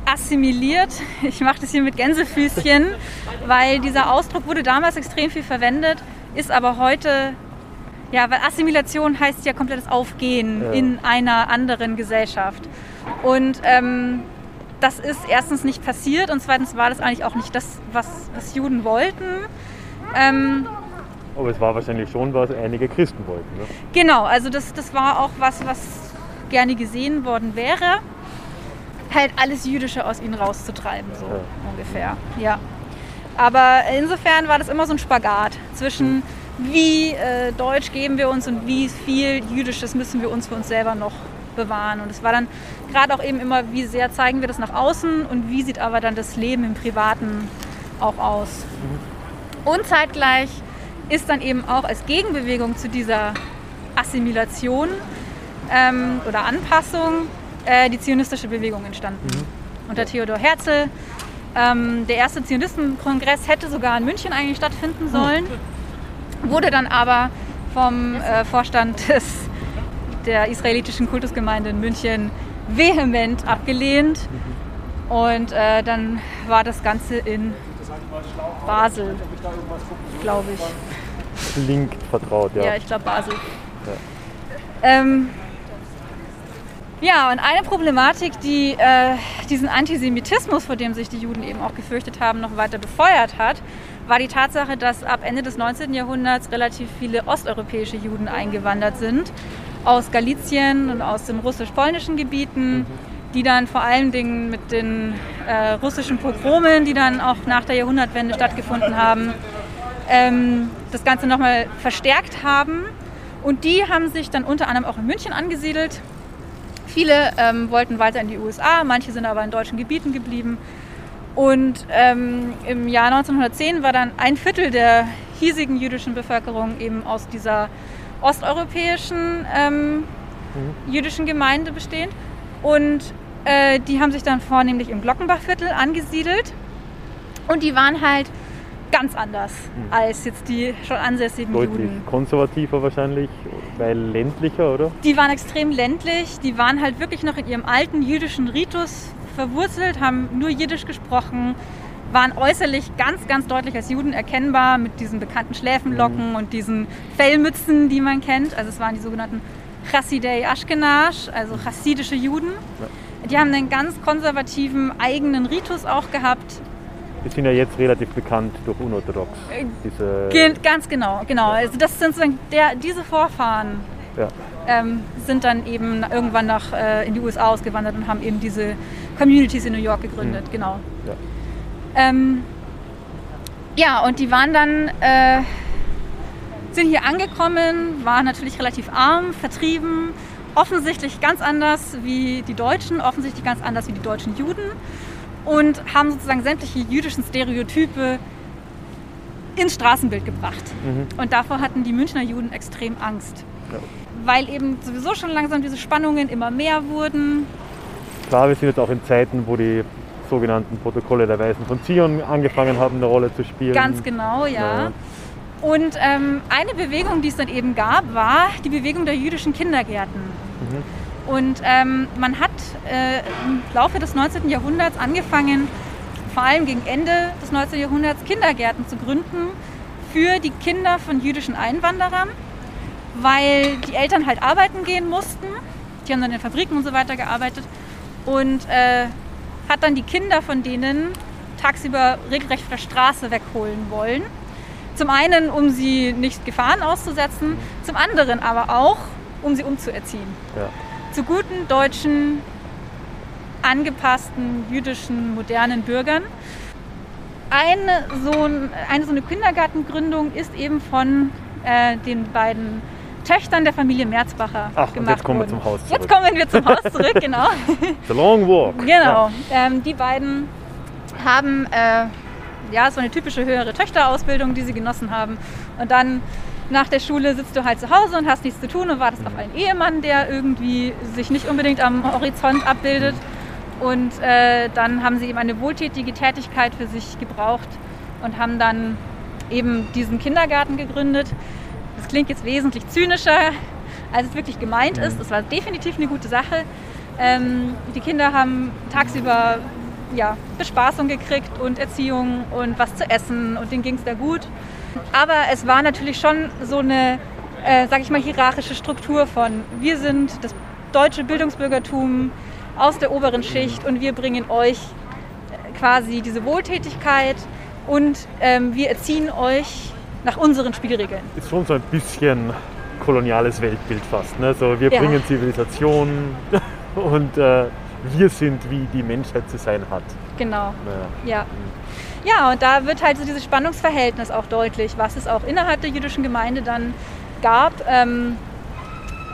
assimiliert? Ich mache das hier mit Gänsefüßchen, weil dieser Ausdruck wurde damals extrem viel verwendet, ist aber heute ja, weil Assimilation heißt ja komplettes Aufgehen ja. in einer anderen Gesellschaft. Und ähm, das ist erstens nicht passiert und zweitens war das eigentlich auch nicht das, was, was Juden wollten. Ähm, aber es war wahrscheinlich schon, was einige Christen wollten. Ne? Genau, also das, das war auch was, was gerne gesehen worden wäre. Halt alles Jüdische aus ihnen rauszutreiben, so ja. ungefähr. Ja. Aber insofern war das immer so ein Spagat zwischen. Mhm wie äh, deutsch geben wir uns und wie viel Jüdisches müssen wir uns für uns selber noch bewahren. Und es war dann gerade auch eben immer, wie sehr zeigen wir das nach außen und wie sieht aber dann das Leben im Privaten auch aus. Und zeitgleich ist dann eben auch als Gegenbewegung zu dieser Assimilation ähm, oder Anpassung äh, die zionistische Bewegung entstanden. Mhm. Unter Theodor Herzl. Ähm, der erste Zionistenkongress hätte sogar in München eigentlich stattfinden sollen. Wurde dann aber vom äh, Vorstand des, der israelitischen Kultusgemeinde in München vehement abgelehnt. Und äh, dann war das Ganze in Basel, glaube ich. Klingt vertraut, ja. Ja, ich glaube Basel. Ja. Ähm, ja, und eine Problematik, die äh, diesen Antisemitismus, vor dem sich die Juden eben auch gefürchtet haben, noch weiter befeuert hat, war die Tatsache, dass ab Ende des 19. Jahrhunderts relativ viele osteuropäische Juden eingewandert sind, aus Galizien und aus den russisch-polnischen Gebieten, die dann vor allen Dingen mit den äh, russischen Pogromen, die dann auch nach der Jahrhundertwende stattgefunden haben, ähm, das Ganze nochmal verstärkt haben. Und die haben sich dann unter anderem auch in München angesiedelt. Viele ähm, wollten weiter in die USA, manche sind aber in deutschen Gebieten geblieben. Und ähm, im Jahr 1910 war dann ein Viertel der hiesigen jüdischen Bevölkerung eben aus dieser osteuropäischen ähm, mhm. jüdischen Gemeinde bestehend. Und äh, die haben sich dann vornehmlich im Glockenbachviertel angesiedelt. Und die waren halt ganz anders mhm. als jetzt die schon ansässigen Deutlich Juden. konservativer wahrscheinlich, weil ländlicher, oder? Die waren extrem ländlich, die waren halt wirklich noch in ihrem alten jüdischen Ritus verwurzelt, haben nur Jiddisch gesprochen, waren äußerlich ganz, ganz deutlich als Juden erkennbar mit diesen bekannten Schläfenlocken mhm. und diesen Fellmützen, die man kennt. Also es waren die sogenannten Chassidei Ashkenaz, also chassidische Juden. Ja. Die haben einen ganz konservativen eigenen Ritus auch gehabt. Die sind ja jetzt relativ bekannt durch unorthodox. Äh, diese ganz genau, genau. Also das sind so der, diese Vorfahren ja. ähm, sind dann eben irgendwann nach, äh, in die USA ausgewandert und haben eben diese Communities in New York gegründet, mhm. genau. Ja. Ähm, ja, und die waren dann, äh, sind hier angekommen, waren natürlich relativ arm, vertrieben, offensichtlich ganz anders wie die Deutschen, offensichtlich ganz anders wie die deutschen Juden und haben sozusagen sämtliche jüdischen Stereotype ins Straßenbild gebracht. Und davor hatten die Münchner Juden extrem Angst. Weil eben sowieso schon langsam diese Spannungen immer mehr wurden. Klar, wir sind jetzt auch in Zeiten, wo die sogenannten Protokolle der Weisen von Zion angefangen haben, eine Rolle zu spielen. Ganz genau, ja. Ja. Und ähm, eine Bewegung, die es dann eben gab, war die Bewegung der jüdischen Kindergärten. Und ähm, man hat äh, im Laufe des 19. Jahrhunderts angefangen, vor allem gegen Ende des 19. Jahrhunderts Kindergärten zu gründen für die Kinder von jüdischen Einwanderern, weil die Eltern halt arbeiten gehen mussten. Die haben dann in Fabriken und so weiter gearbeitet und äh, hat dann die Kinder von denen tagsüber regelrecht von der Straße wegholen wollen. Zum einen, um sie nicht Gefahren auszusetzen, zum anderen aber auch, um sie umzuerziehen. Ja. Zu guten deutschen, angepassten, jüdischen, modernen Bürgern. Eine so, ein- eine so eine Kindergartengründung ist eben von äh, den beiden Töchtern der Familie Merzbacher Ach, gemacht jetzt kommen wir worden. zum Haus Jetzt zurück. kommen wir zum Haus zurück, genau. The Long Walk. Genau. Ähm, die beiden haben äh, ja so eine typische höhere Töchterausbildung, die sie genossen haben. Und dann nach der Schule sitzt du halt zu Hause und hast nichts zu tun und wartest auf einen Ehemann, der irgendwie sich nicht unbedingt am Horizont abbildet. Und äh, dann haben sie eben eine wohltätige Tätigkeit für sich gebraucht und haben dann eben diesen Kindergarten gegründet. Das klingt jetzt wesentlich zynischer, als es wirklich gemeint ist. Es war definitiv eine gute Sache. Ähm, die Kinder haben tagsüber ja, Bespaßung gekriegt und Erziehung und was zu essen und denen ging es da gut. Aber es war natürlich schon so eine, äh, sag ich mal, hierarchische Struktur von wir sind das deutsche Bildungsbürgertum aus der oberen Schicht und wir bringen euch äh, quasi diese Wohltätigkeit und ähm, wir erziehen euch nach unseren Spielregeln. Ist schon so ein bisschen koloniales Weltbild fast. Ne? So, wir Ja. bringen Zivilisation und äh, wir sind, wie die Menschheit zu sein hat. Genau. Ja. Ja, und da wird halt so dieses Spannungsverhältnis auch deutlich, was es auch innerhalb der jüdischen Gemeinde dann gab ähm,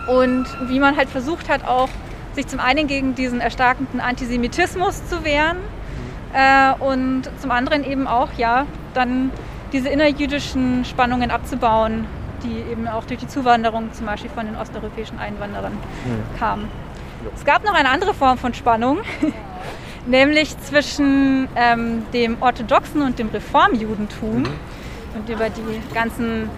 und wie man halt versucht hat, auch sich zum einen gegen diesen erstarkenden Antisemitismus zu wehren äh, und zum anderen eben auch, ja, dann diese innerjüdischen Spannungen abzubauen, die eben auch durch die Zuwanderung zum Beispiel von den osteuropäischen Einwanderern kamen. Es gab noch eine andere Form von Spannung, nämlich zwischen ähm, dem orthodoxen und dem Reformjudentum und über die ganzen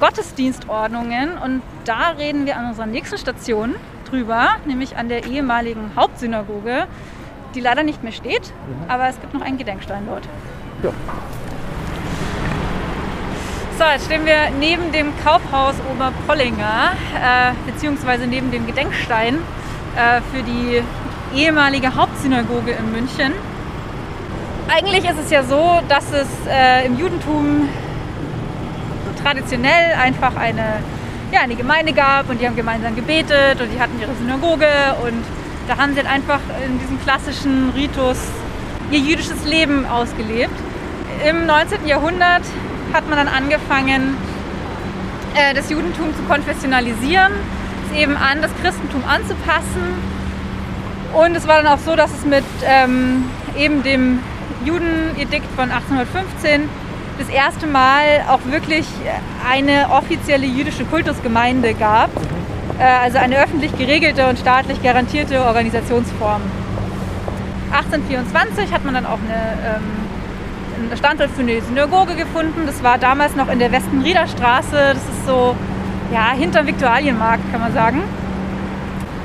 Gottesdienstordnungen. Und da reden wir an unserer nächsten Station drüber, nämlich an der ehemaligen Hauptsynagoge, die leider nicht mehr steht, aber es gibt noch einen Gedenkstein dort. Ja. So, jetzt stehen wir neben dem Kaufhaus Oberpollinger, äh, beziehungsweise neben dem Gedenkstein äh, für die ehemalige Hauptsynagoge in München. Eigentlich ist es ja so, dass es äh, im Judentum traditionell einfach eine, ja, eine Gemeinde gab und die haben gemeinsam gebetet und die hatten ihre Synagoge und da haben sie dann einfach in diesem klassischen Ritus ihr jüdisches Leben ausgelebt. Im 19. Jahrhundert hat man dann angefangen, äh, das Judentum zu konfessionalisieren, es eben an das Christentum anzupassen. Und es war dann auch so, dass es mit ähm, eben dem Judenedikt von 1815 das erste Mal auch wirklich eine offizielle jüdische Kultusgemeinde gab. Äh, also eine öffentlich geregelte und staatlich garantierte Organisationsform. 1824 hat man dann auch eine, ähm, einen Standort für eine Synagoge gefunden. Das war damals noch in der Westenrieder-Straße. Das ist so ja, hinterm Viktualienmarkt, kann man sagen.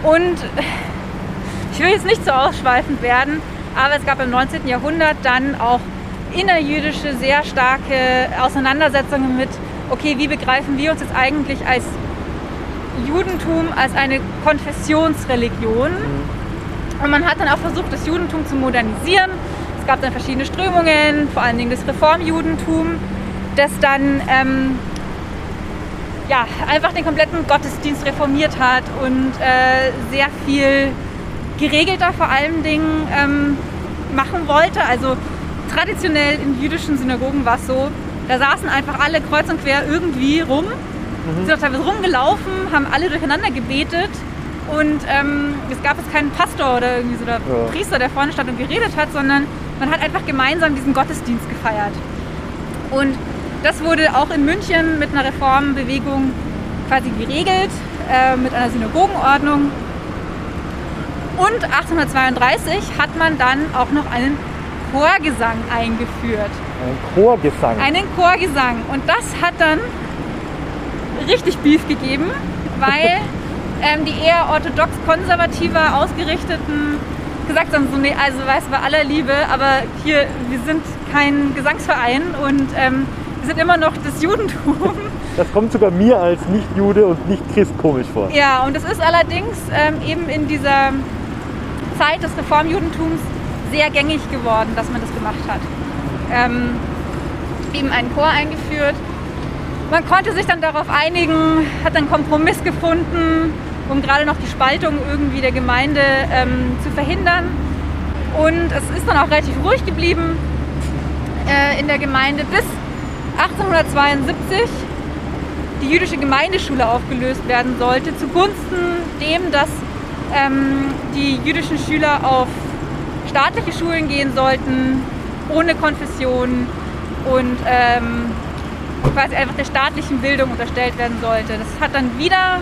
Und ich will jetzt nicht so ausschweifend werden, aber es gab im 19. Jahrhundert dann auch innerjüdische, sehr starke Auseinandersetzungen mit, okay, wie begreifen wir uns jetzt eigentlich als Judentum, als eine Konfessionsreligion? Und man hat dann auch versucht, das Judentum zu modernisieren. Es gab dann verschiedene Strömungen, vor allen Dingen das Reformjudentum, das dann ähm, ja, einfach den kompletten Gottesdienst reformiert hat und äh, sehr viel geregelter vor allen Dingen ähm, machen wollte. Also traditionell in jüdischen Synagogen war es so, da saßen einfach alle kreuz und quer irgendwie rum, sind auch teilweise rumgelaufen, haben alle durcheinander gebetet und ähm, es gab jetzt keinen Pastor oder irgendwie so der Ja. Priester, der vorne stand und geredet hat, sondern man hat einfach gemeinsam diesen Gottesdienst gefeiert. Und Das wurde auch in München mit einer Reformbewegung quasi geregelt, äh, mit einer Synagogenordnung. Und 1832 hat man dann auch noch einen Chorgesang eingeführt. Ein Chorgesang. Einen Chorgesang. Und das hat dann richtig Beef gegeben, weil ähm, die eher orthodox konservativer ausgerichteten gesagt haben, so, nee, also weißt du, bei aller Liebe, aber hier, wir sind kein Gesangsverein und ähm, wir sind immer noch das Judentum. Das kommt sogar mir als Nicht-Jude und Nicht-Christ komisch vor. Ja, und es ist allerdings ähm, eben in dieser Zeit des Reformjudentums sehr gängig geworden, dass man das gemacht hat. Ähm, eben einen Chor eingeführt. Man konnte sich dann darauf einigen, hat einen Kompromiss gefunden, um gerade noch die Spaltung irgendwie der Gemeinde ähm, zu verhindern. Und es ist dann auch relativ ruhig geblieben äh, in der Gemeinde bis 1872 die jüdische Gemeindeschule aufgelöst werden sollte, zugunsten dem, dass ähm, die jüdischen Schüler auf staatliche Schulen gehen sollten, ohne Konfession und ähm, quasi einfach der staatlichen Bildung unterstellt werden sollte. Das hat dann wieder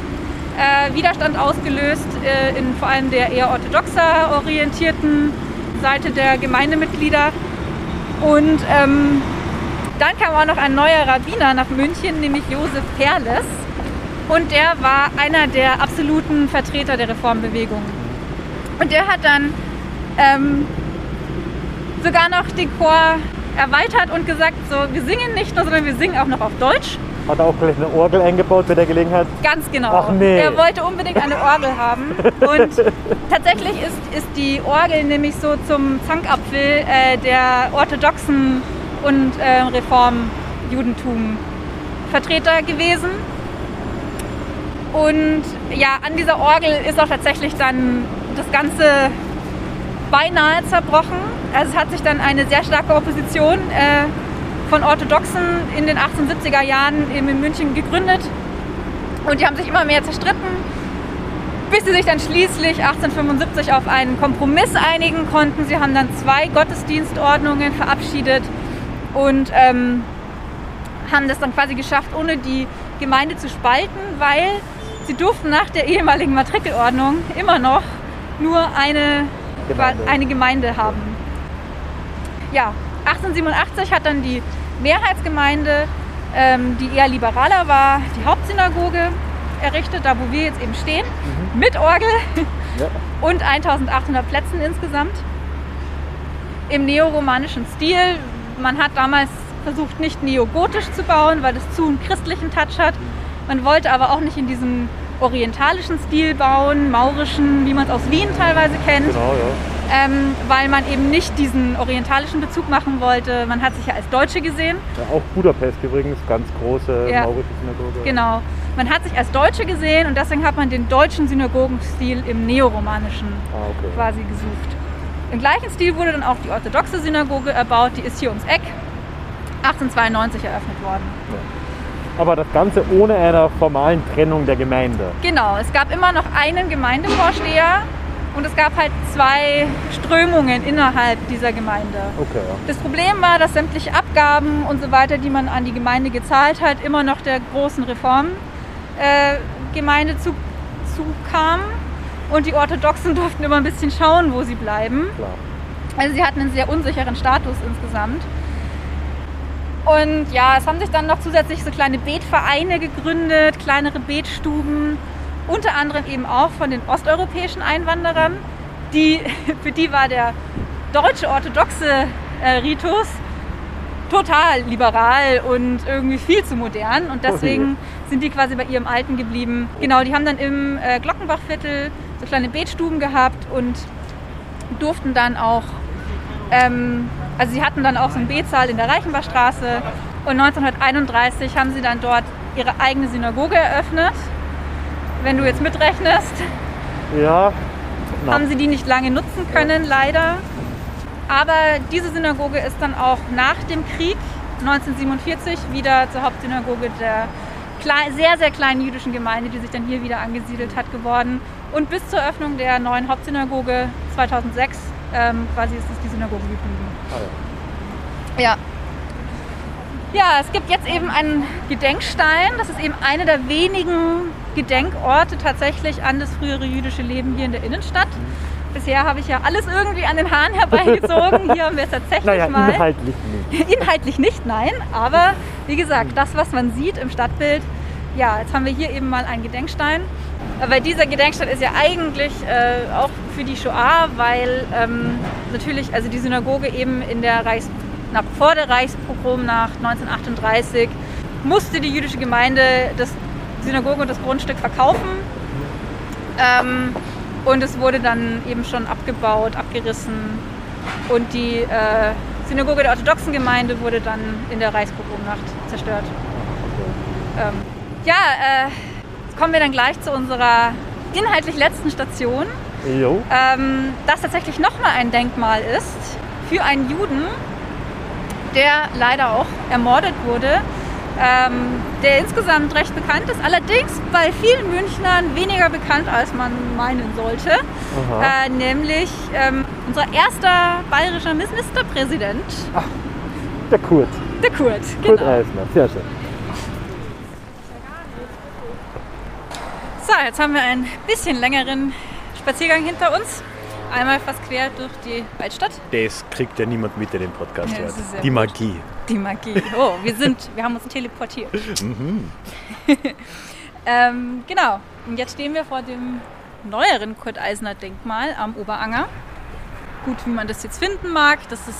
äh, Widerstand ausgelöst, äh, in vor allem der eher orthodoxer orientierten Seite der Gemeindemitglieder. Und ähm, dann kam auch noch ein neuer Rabbiner nach München, nämlich Josef Perles. Und der war einer der absoluten Vertreter der Reformbewegung. Und der hat dann ähm, sogar noch den Chor erweitert und gesagt, so, wir singen nicht nur, sondern wir singen auch noch auf Deutsch. Hat er auch gleich eine Orgel eingebaut bei der Gelegenheit? Ganz genau. Ach nee. Er wollte unbedingt eine Orgel haben. Und tatsächlich ist, ist die Orgel nämlich so zum Zankapfel äh, der orthodoxen und äh, Reformjudentum Vertreter gewesen. Und ja, an dieser Orgel ist auch tatsächlich dann das Ganze beinahe zerbrochen. Also es hat sich dann eine sehr starke Opposition äh, von Orthodoxen in den 1870er Jahren in München gegründet. Und die haben sich immer mehr zerstritten, bis sie sich dann schließlich 1875 auf einen Kompromiss einigen konnten. Sie haben dann zwei Gottesdienstordnungen verabschiedet und ähm, haben das dann quasi geschafft, ohne die Gemeinde zu spalten, weil sie durften nach der ehemaligen Matrikelordnung immer noch nur eine Gemeinde. eine Gemeinde haben. Ja, 1887 hat dann die Mehrheitsgemeinde, ähm, die eher liberaler war, die Hauptsynagoge errichtet, da wo wir jetzt eben stehen, mit Orgel Ja. und 1800 Plätzen insgesamt. Im neoromanischen Stil. Man hat damals versucht, nicht neogotisch zu bauen, weil es zu einen christlichen Touch hat. Man wollte aber auch nicht in diesem orientalischen Stil bauen, maurischen, wie man es aus Wien teilweise kennt Genau, ja. Ähm, weil man eben nicht diesen orientalischen Bezug machen wollte. Man hat sich ja als Deutsche gesehen. ja. Auch Budapest übrigens, ganz große Ja. maurische Synagoge. Genau. Man hat sich als Deutsche gesehen und deswegen hat man den deutschen Synagogenstil im neoromanischen Ah, okay. quasi gesucht. Im gleichen Stil wurde dann auch die orthodoxe Synagoge erbaut. Die ist hier ums Eck. 1892 eröffnet worden. Aber das Ganze ohne einer formalen Trennung der Gemeinde. Genau, es gab immer noch einen Gemeindevorsteher und es gab halt zwei Strömungen innerhalb dieser Gemeinde. Okay, ja. Das Problem war, dass sämtliche Abgaben und so weiter, die man an die Gemeinde gezahlt hat, immer noch der großen Reformgemeinde äh, zu, zukamen. Und die Orthodoxen durften immer ein bisschen schauen, wo sie bleiben. Klar. Also sie hatten einen sehr unsicheren Status insgesamt. Und ja, es haben sich dann noch zusätzlich so kleine Betvereine gegründet, kleinere Betstuben, unter anderem eben auch von den osteuropäischen Einwanderern. Die, für die war der deutsche orthodoxe äh, Ritus total liberal und irgendwie viel zu modern. Und deswegen sind die quasi bei ihrem Alten geblieben. Genau, die haben dann im äh, Glockenbachviertel so kleine Betstuben gehabt und durften dann auch ähm, also sie hatten dann auch so einen Betsaal in der Reichenbachstraße und 1931 haben sie dann dort ihre eigene Synagoge eröffnet. Wenn du jetzt mitrechnest, Ja, na, haben sie die nicht lange nutzen können, leider. Aber diese Synagoge ist dann auch nach dem Krieg 1947 wieder zur Hauptsynagoge der sehr, sehr kleinen jüdischen Gemeinde, die sich dann hier wieder angesiedelt hat, geworden. Und bis zur Öffnung der neuen Hauptsynagoge 2006 ähm, quasi ist es die Synagoge geblieben. Ah, Ja. Ja, es gibt jetzt eben einen Gedenkstein. Das ist eben einer der wenigen Gedenkorte tatsächlich an das frühere jüdische Leben hier in der Innenstadt. Bisher habe ich ja alles irgendwie an den Haaren herbeigezogen. Hier haben wir es tatsächlich Naja, mal. inhaltlich nicht. Inhaltlich nicht, nein. Aber wie gesagt, das, was man sieht im Stadtbild, ja, jetzt haben wir hier eben mal einen Gedenkstein. Aber dieser Gedenkstein ist ja eigentlich äh, auch für die Shoah, weil ähm, natürlich, also die Synagoge eben in der Reichs nach, vor der Reichspogrom nach 1938 musste die jüdische Gemeinde das Synagoge und das Grundstück verkaufen. Ähm, und es wurde dann eben schon abgebaut, abgerissen. Und die äh, Synagoge der orthodoxen Gemeinde wurde dann in der Reichspogromnacht zerstört. Ähm, ja, äh, jetzt kommen wir dann gleich zu unserer inhaltlich letzten Station, Jo. ähm, das tatsächlich nochmal ein Denkmal ist für einen Juden, der leider auch ermordet wurde, ähm, der insgesamt recht bekannt ist, allerdings bei vielen Münchnern weniger bekannt, als man meinen sollte, äh, nämlich ähm, unser erster bayerischer Ministerpräsident, Der Kurt. der Kurt. Kurt Genau. Eisner. Sehr schön. So, jetzt haben wir einen bisschen längeren Spaziergang hinter uns. Einmal fast quer durch die Altstadt. Das kriegt ja niemand mit, der den Podcast Ja, hört. Die gut. Magie. Die Magie. Oh, wir sind, wir haben uns teleportiert. ähm, genau. Und jetzt stehen wir vor dem neueren Kurt Eisner Denkmal am Oberanger. Gut, wie man das jetzt finden mag, das ist,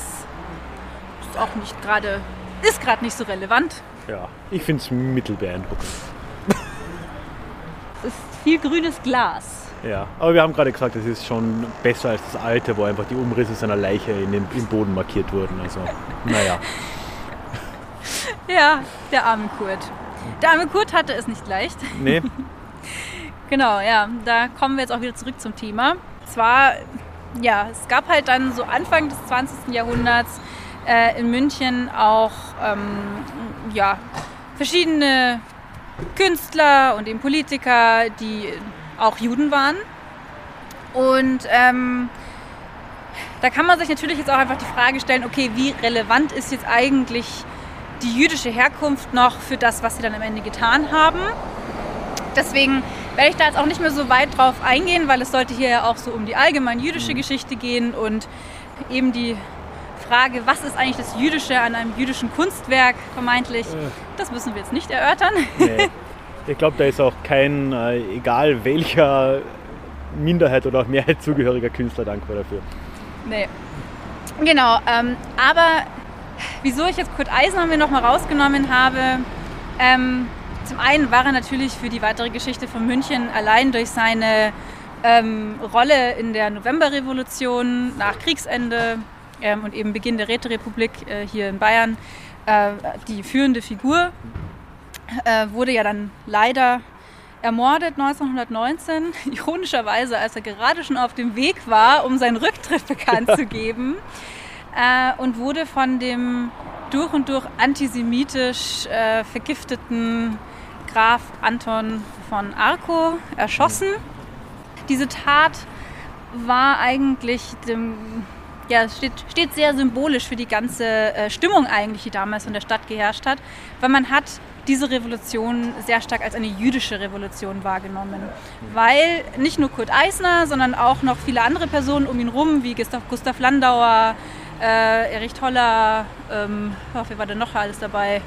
ist auch nicht gerade, ist gerade nicht so relevant. Ja, ich finde es mittelbeeindruckend. Es ist viel grünes Glas. Ja, aber wir haben gerade gesagt, es ist schon besser als das alte, wo einfach die Umrisse seiner Leiche in den, im Boden markiert wurden. Also, naja. Ja, der arme Kurt. Der arme Kurt hatte es nicht leicht. Nee, Genau, ja, da kommen wir jetzt auch wieder zurück zum Thema. Zwar, ja, es gab halt dann so Anfang des 20. Jahrhunderts äh, in München auch ähm, ja, verschiedene Künstler und eben Politiker, die auch Juden waren. Und ähm, da kann man sich natürlich jetzt auch einfach die Frage stellen, okay, wie relevant ist jetzt eigentlich die jüdische Herkunft noch für das, was sie dann am Ende getan haben? Deswegen werde ich da jetzt auch nicht mehr so weit drauf eingehen, weil es sollte hier ja auch so um die allgemein jüdische Geschichte gehen und eben die Frage, was ist eigentlich das Jüdische an einem jüdischen Kunstwerk vermeintlich, das müssen wir jetzt nicht erörtern. nee. Ich glaube, da ist auch kein, äh, egal welcher Minderheit oder auch Mehrheit zugehöriger Künstler dankbar dafür. Nee. Genau, ähm, aber wieso ich jetzt Kurt Eisner mir nochmal rausgenommen habe, ähm, zum einen war er natürlich für die weitere Geschichte von München allein durch seine ähm, Rolle in der Novemberrevolution nach Kriegsende ähm, und eben Beginn der Räterepublik äh, hier in Bayern äh, die führende Figur. Äh, wurde ja dann leider ermordet 1919, ironischerweise, als er gerade schon auf dem Weg war, um seinen Rücktritt bekannt zu geben. Äh, und wurde von dem durch und durch antisemitisch äh, vergifteten Graf Anton von Arco erschossen. Diese Tat war eigentlich dem, ja, steht, steht sehr symbolisch für die ganze äh, Stimmung eigentlich, die damals in der Stadt geherrscht hat, weil man hat diese Revolution sehr stark als eine jüdische Revolution wahrgenommen. Weil nicht nur Kurt Eisner, sondern auch noch viele andere Personen um ihn rum, wie Gustav, Gustav Landauer, äh, Erich Toller, ähm, oh, wer war denn noch alles dabei?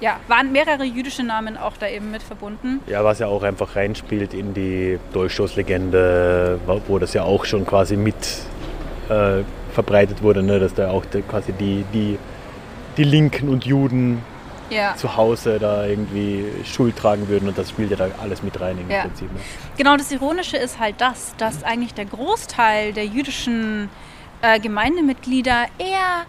Ja, waren mehrere jüdische Namen auch da eben mit verbunden. Ja, was ja auch einfach reinspielt in die Dolchstoßlegende, wo- das ja auch schon quasi mit äh, verbreitet wurde, ne? dass da auch quasi die, die, die Linken und Juden Ja. zu Hause da irgendwie Schuld tragen würden und das spielt ja da alles mit rein im Ja. Prinzip. Ne? Genau, das Ironische ist halt das, dass eigentlich der Großteil der jüdischen äh, Gemeindemitglieder eher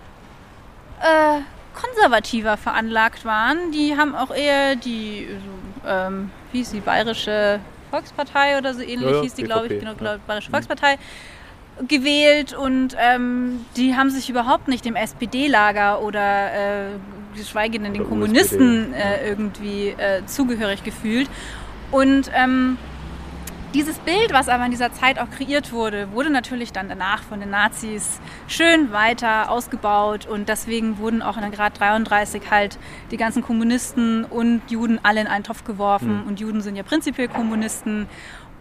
äh, konservativer veranlagt waren. Die haben auch eher die, so, ähm, wie hieß die, Bayerische Volkspartei oder so ähnlich Ja, hieß die, glaube ich, BVP, genau, glaub, Bayerische Volkspartei gewählt und ähm, die haben sich überhaupt nicht dem SPD-Lager oder äh, geschweige denn den Kommunisten äh, irgendwie äh, zugehörig gefühlt. Und ähm, Dieses Bild, was aber in dieser Zeit auch kreiert wurde, wurde natürlich dann danach von den Nazis schön weiter ausgebaut und deswegen wurden auch in der Grad 33 halt die ganzen Kommunisten und Juden alle in einen Topf geworfen Mhm. und Juden sind ja prinzipiell Kommunisten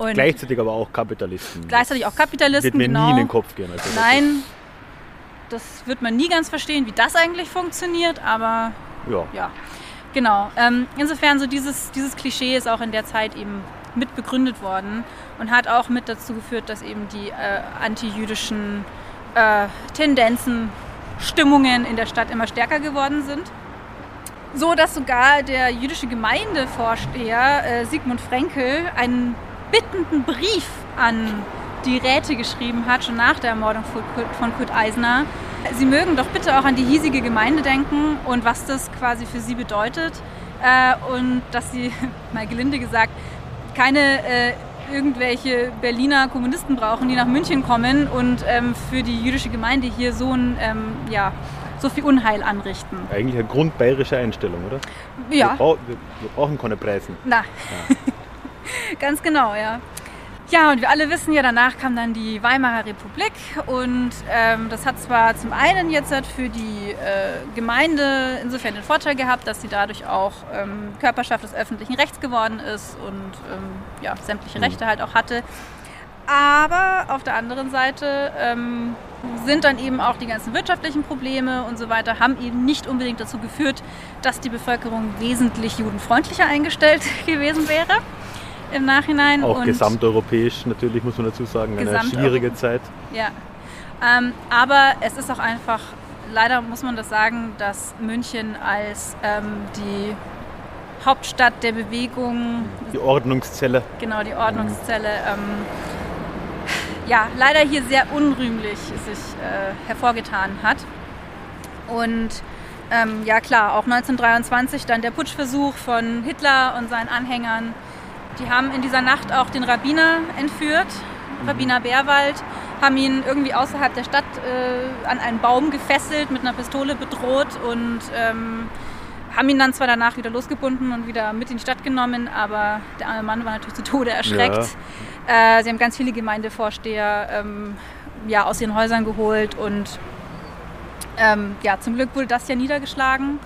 und Gleichzeitig aber auch Kapitalisten. gleichzeitig auch das Kapitalisten, wird mir genau. nie in den Kopf gehen. Also Nein, das wird man nie ganz verstehen, wie das eigentlich funktioniert, aber ja. ja, genau. Ähm, insofern so dieses, dieses Klischee ist auch in der Zeit eben mit begründet worden und hat auch mit dazu geführt, dass eben die äh, antijüdischen äh, Tendenzen, Stimmungen in der Stadt immer stärker geworden sind. So dass sogar der jüdische Gemeindevorsteher äh, Sigmund Frenkel einen bittenden Brief an die Räte geschrieben hat, schon nach der Ermordung von Kurt- Eisner. Sie mögen doch bitte auch an die hiesige Gemeinde denken und was das quasi für sie bedeutet. Äh, und dass sie, mal gelinde gesagt, keine äh, irgendwelche Berliner Kommunisten brauchen, die nach München kommen und ähm, für die jüdische Gemeinde hier so, ein, ähm, ja, so viel Unheil anrichten. Eigentlich eine grundbayerische Einstellung, oder? Wir, Ja, wir, wir brauchen keine Preisen. na, ganz genau, ja. Ja, und wir alle wissen ja, danach kam dann die Weimarer Republik und ähm, das hat zwar zum einen jetzt halt für die äh, Gemeinde insofern den Vorteil gehabt, dass sie dadurch auch ähm, Körperschaft des öffentlichen Rechts geworden ist und ähm, ja, sämtliche Rechte halt auch hatte. Aber auf der anderen Seite ähm, sind dann eben auch die ganzen wirtschaftlichen Probleme und so weiter, haben eben nicht unbedingt dazu geführt, dass die Bevölkerung wesentlich judenfreundlicher eingestellt gewesen wäre im Nachhinein. Auch und gesamteuropäisch natürlich, muss man dazu sagen, eine schwierige Zeit. Ja. Ähm, aber es ist auch einfach, leider muss man das sagen, dass München als ähm, die Hauptstadt der Bewegung, Die Ordnungszelle. genau die Ordnungszelle, ähm, ja, leider hier sehr unrühmlich sich äh, hervorgetan hat. Und ähm, ja klar, auch 1923 dann der Putschversuch von Hitler und seinen Anhängern. Die haben in dieser Nacht auch den Rabbiner entführt, Rabbiner Bärwald, haben ihn irgendwie außerhalb der Stadt äh, an einen Baum gefesselt, mit einer Pistole bedroht und ähm, haben ihn dann zwar danach wieder losgebunden und wieder mit in die Stadt genommen, aber der arme Mann war natürlich zu Tode erschreckt. Äh, sie haben ganz viele Gemeindevorsteher ähm, ja, aus ihren Häusern geholt und ähm, ja, zum Glück wurde das ja niedergeschlagen.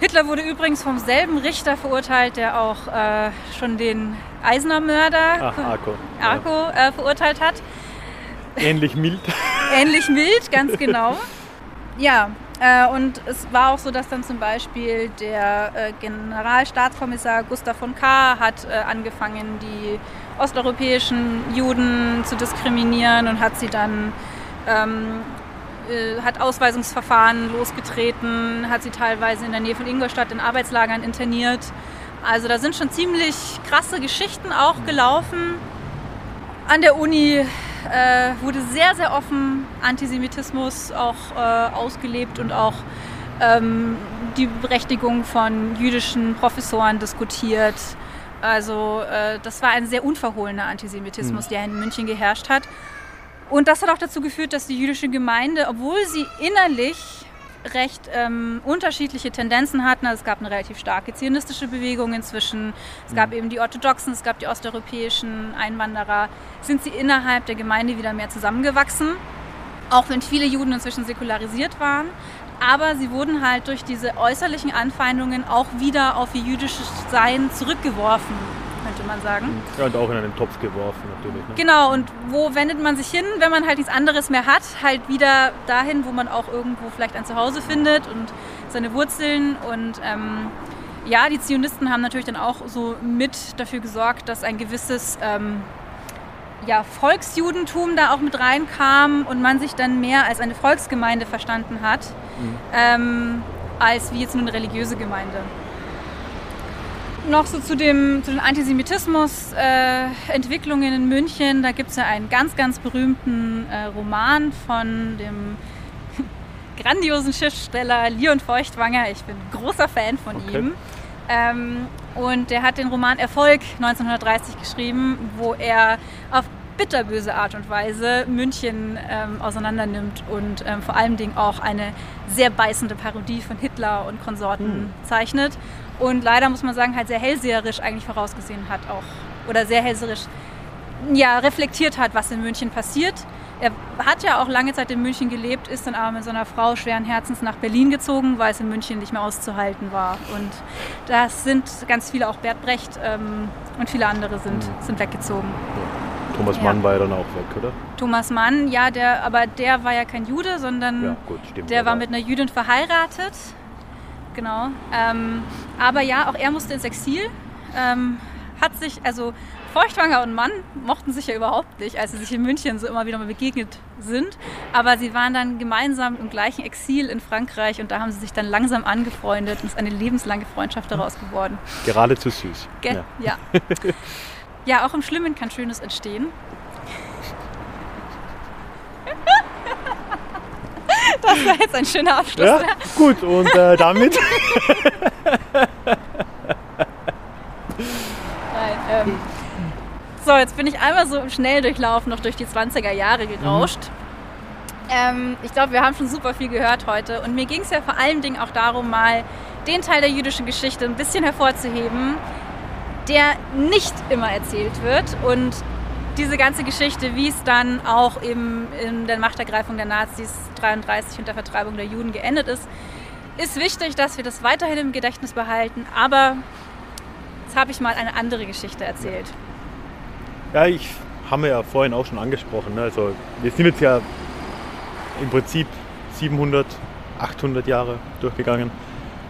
Hitler wurde übrigens vom selben Richter verurteilt, der auch äh, schon den Eisner-Mörder Ach, Arco. Ja. Arco äh, verurteilt hat. Ähnlich mild. Ähnlich mild, ganz genau. Ja, äh, und es war auch so, dass dann zum Beispiel der äh, Generalstaatskommissar Gustav von Kahr hat äh, angefangen, die osteuropäischen Juden zu diskriminieren und hat sie dann ähm, äh, hat Ausweisungsverfahren losgetreten, hat sie teilweise in der Nähe von Ingolstadt in Arbeitslagern interniert. Also da sind schon ziemlich krasse Geschichten auch gelaufen. An der Uni äh, wurde sehr, sehr offen Antisemitismus auch äh, ausgelebt und auch ähm, die Berechtigung von jüdischen Professoren diskutiert. Also äh, das war ein sehr unverhohlener Antisemitismus, der in München geherrscht hat. Und das hat auch dazu geführt, dass die jüdische Gemeinde, obwohl sie innerlich recht ähm, unterschiedliche Tendenzen hatten. Also es gab eine relativ starke zionistische Bewegung inzwischen. Es gab eben die Orthodoxen, es gab die osteuropäischen Einwanderer. Sind sie innerhalb der Gemeinde wieder mehr zusammengewachsen, auch wenn viele Juden inzwischen säkularisiert waren. Aber sie wurden halt durch diese äußerlichen Anfeindungen auch wieder auf ihr jüdisches Sein zurückgeworfen, könnte man sagen. Ja, und auch in einen Topf geworfen natürlich. Ne? Genau, und wo wendet man sich hin, wenn man halt nichts anderes mehr hat? Halt wieder dahin, wo man auch irgendwo vielleicht ein Zuhause findet und seine Wurzeln. Und ähm, ja, die Zionisten haben natürlich dann auch so mit dafür gesorgt, dass ein gewisses ähm, ja, Volksjudentum da auch mit reinkam und man sich dann mehr als eine Volksgemeinde verstanden hat, ähm, als wie jetzt nur eine religiöse Gemeinde noch so zu, dem, zu den Antisemitismus-Entwicklungen in München. Da gibt es ja einen ganz, ganz berühmten äh, Roman von dem grandiosen Schriftsteller Leon Feuchtwanger. Ich bin großer Fan von Okay. ihm. Ähm, und der hat den Roman Erfolg 1930 geschrieben, wo er auf bitterböse Art und Weise München ähm, auseinandernimmt und ähm, vor allen Dingen auch eine sehr beißende Parodie von Hitler und Konsorten zeichnet. Und leider muss man sagen, halt sehr hellseherisch eigentlich vorausgesehen hat auch. Oder sehr hellseherisch ja, reflektiert hat, was in München passiert. Er hat ja auch lange Zeit in München gelebt, ist dann aber mit seiner Frau schweren Herzens nach Berlin gezogen, weil es in München nicht mehr auszuhalten war. Und das sind ganz viele, auch Bert Brecht ähm, und viele andere sind, Mhm. sind weggezogen. Thomas Ja. Mann war ja dann auch weg, oder? Thomas Mann, ja, der, aber der war ja kein Jude, sondern Ja, gut, stimmt. der war mit einer Jüdin verheiratet. Genau. Ähm, aber ja, auch er musste ins Exil. Ähm, hat sich, also Feuchtwanger und Mann mochten sich ja überhaupt nicht, als sie sich in München so immer wieder mal begegnet sind. Aber sie waren dann gemeinsam im gleichen Exil in Frankreich und da haben sie sich dann langsam angefreundet und es ist eine lebenslange Freundschaft daraus geworden. Geradezu süß. Gell? Ja. Ja. ja, auch im Schlimmen kann Schönes entstehen. Das war jetzt ein schöner Abschluss. Ja, gut, und äh, damit Nein, ähm, so, jetzt bin ich einmal so im Schnelldurchlauf noch durch die 20er Jahre gerauscht. Ähm, ich glaube, wir haben schon super viel gehört heute. Und mir ging es ja vor allen Dingen auch darum, mal den Teil der jüdischen Geschichte ein bisschen hervorzuheben, der nicht immer erzählt wird. Und diese ganze Geschichte, wie es dann auch im, in der Machtergreifung der Nazis 33 und der Vertreibung der Juden geendet ist, ist wichtig, dass wir das weiterhin im Gedächtnis behalten. Aber jetzt habe ich mal eine andere Geschichte erzählt. Ja, ich haben wir ja vorhin auch schon angesprochen. Ne? Also wir sind jetzt ja im Prinzip 700, 800 Jahre durchgegangen.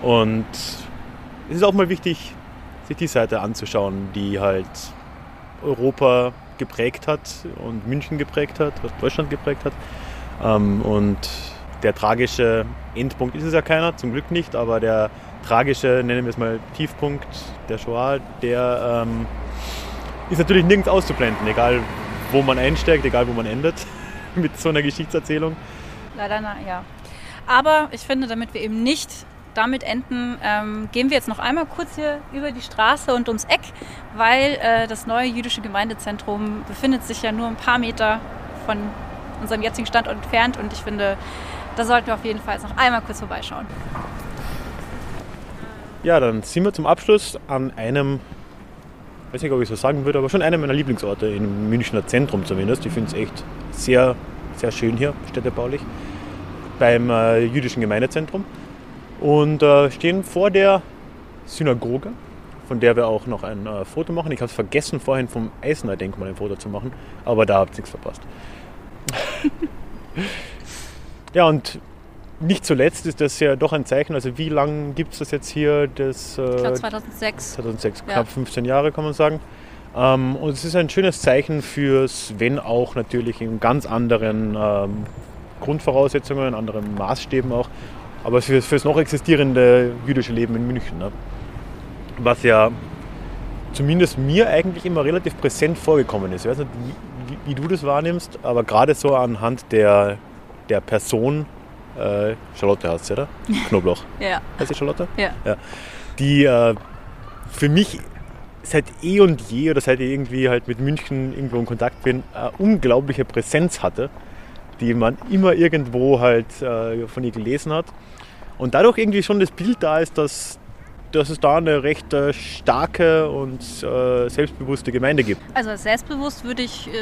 Und es ist auch mal wichtig, sich die Seite anzuschauen, die halt Europa geprägt hat und München geprägt hat, was Deutschland geprägt hat. Ähm, und der tragische Endpunkt ist es ja keiner, zum Glück nicht, aber der tragische, nennen wir es mal Tiefpunkt der Shoah, der ähm, ist natürlich nirgends auszublenden, egal wo man einsteigt, egal wo man endet mit so einer Geschichtserzählung. Leider, na, ja. Aber ich finde, damit wir eben nicht damit enden, ähm, gehen wir jetzt noch einmal kurz hier über die Straße und ums Eck, weil äh, das neue jüdische Gemeindezentrum befindet sich ja nur ein paar Meter von unserem jetzigen Standort entfernt und ich finde, da sollten wir auf jeden Fall jetzt noch einmal kurz vorbeischauen. Ja, dann sind wir zum Abschluss an einem, weiß nicht, ob ich so sagen würde, aber schon einem meiner Lieblingsorte im Münchner Zentrum zumindest. Ich finde es echt sehr, sehr schön hier, städtebaulich, beim äh, jüdischen Gemeindezentrum. Und äh, stehen vor der Synagoge, von der wir auch noch ein äh, Foto machen. Ich habe es vergessen, vorhin vom Eisner Denkmal ein Foto zu machen, aber da habt ihr nichts verpasst. ja, und nicht zuletzt ist das ja doch ein Zeichen, also wie lange gibt es das jetzt hier? Das, Ich glaube äh, 2006. 2006, Ja. knapp 15 Jahre kann man sagen. Ähm, und es ist ein schönes Zeichen fürs, wenn auch natürlich in ganz anderen ähm, Grundvoraussetzungen, in anderen Maßstäben auch, aber für, fürs noch existierende jüdische Leben in München. Ne? Was ja zumindest mir eigentlich immer relativ präsent vorgekommen ist. Ich weiß nicht, wie, wie, du das wahrnimmst, aber gerade so anhand der, der Person, äh, Charlotte heißt sie, oder? Knoblauch. Ja, Heißt sie Charlotte? ja. die äh, für mich seit eh und je oder seit ich irgendwie halt mit München irgendwo in Kontakt bin, eine unglaubliche Präsenz hatte, die man immer irgendwo halt äh, von ihr gelesen hat. Und dadurch irgendwie schon das Bild da ist, dass, dass es da eine recht äh, starke und äh, selbstbewusste Gemeinde gibt. Also als selbstbewusst würde ich äh,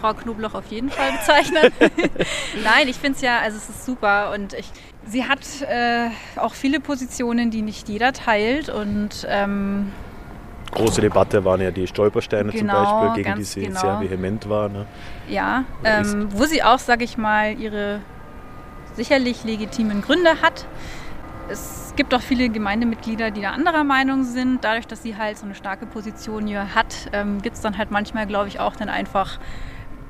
Frau Knobloch auf jeden Fall bezeichnen. Nein, ich finde es ja, also es ist super und ich, sie hat äh, auch viele Positionen, die nicht jeder teilt und ähm, Große Debatte waren ja die Stolpersteine Genau, zum Beispiel, gegen die sie genau. sehr vehement war. Ne? ja, ähm, wo sie auch, sage ich mal, ihre sicherlich legitimen Gründe hat. Es gibt auch viele Gemeindemitglieder, die da anderer Meinung sind. Dadurch, dass sie halt so eine starke Position hier hat, ähm, gibt es dann halt manchmal, glaube ich, auch dann einfach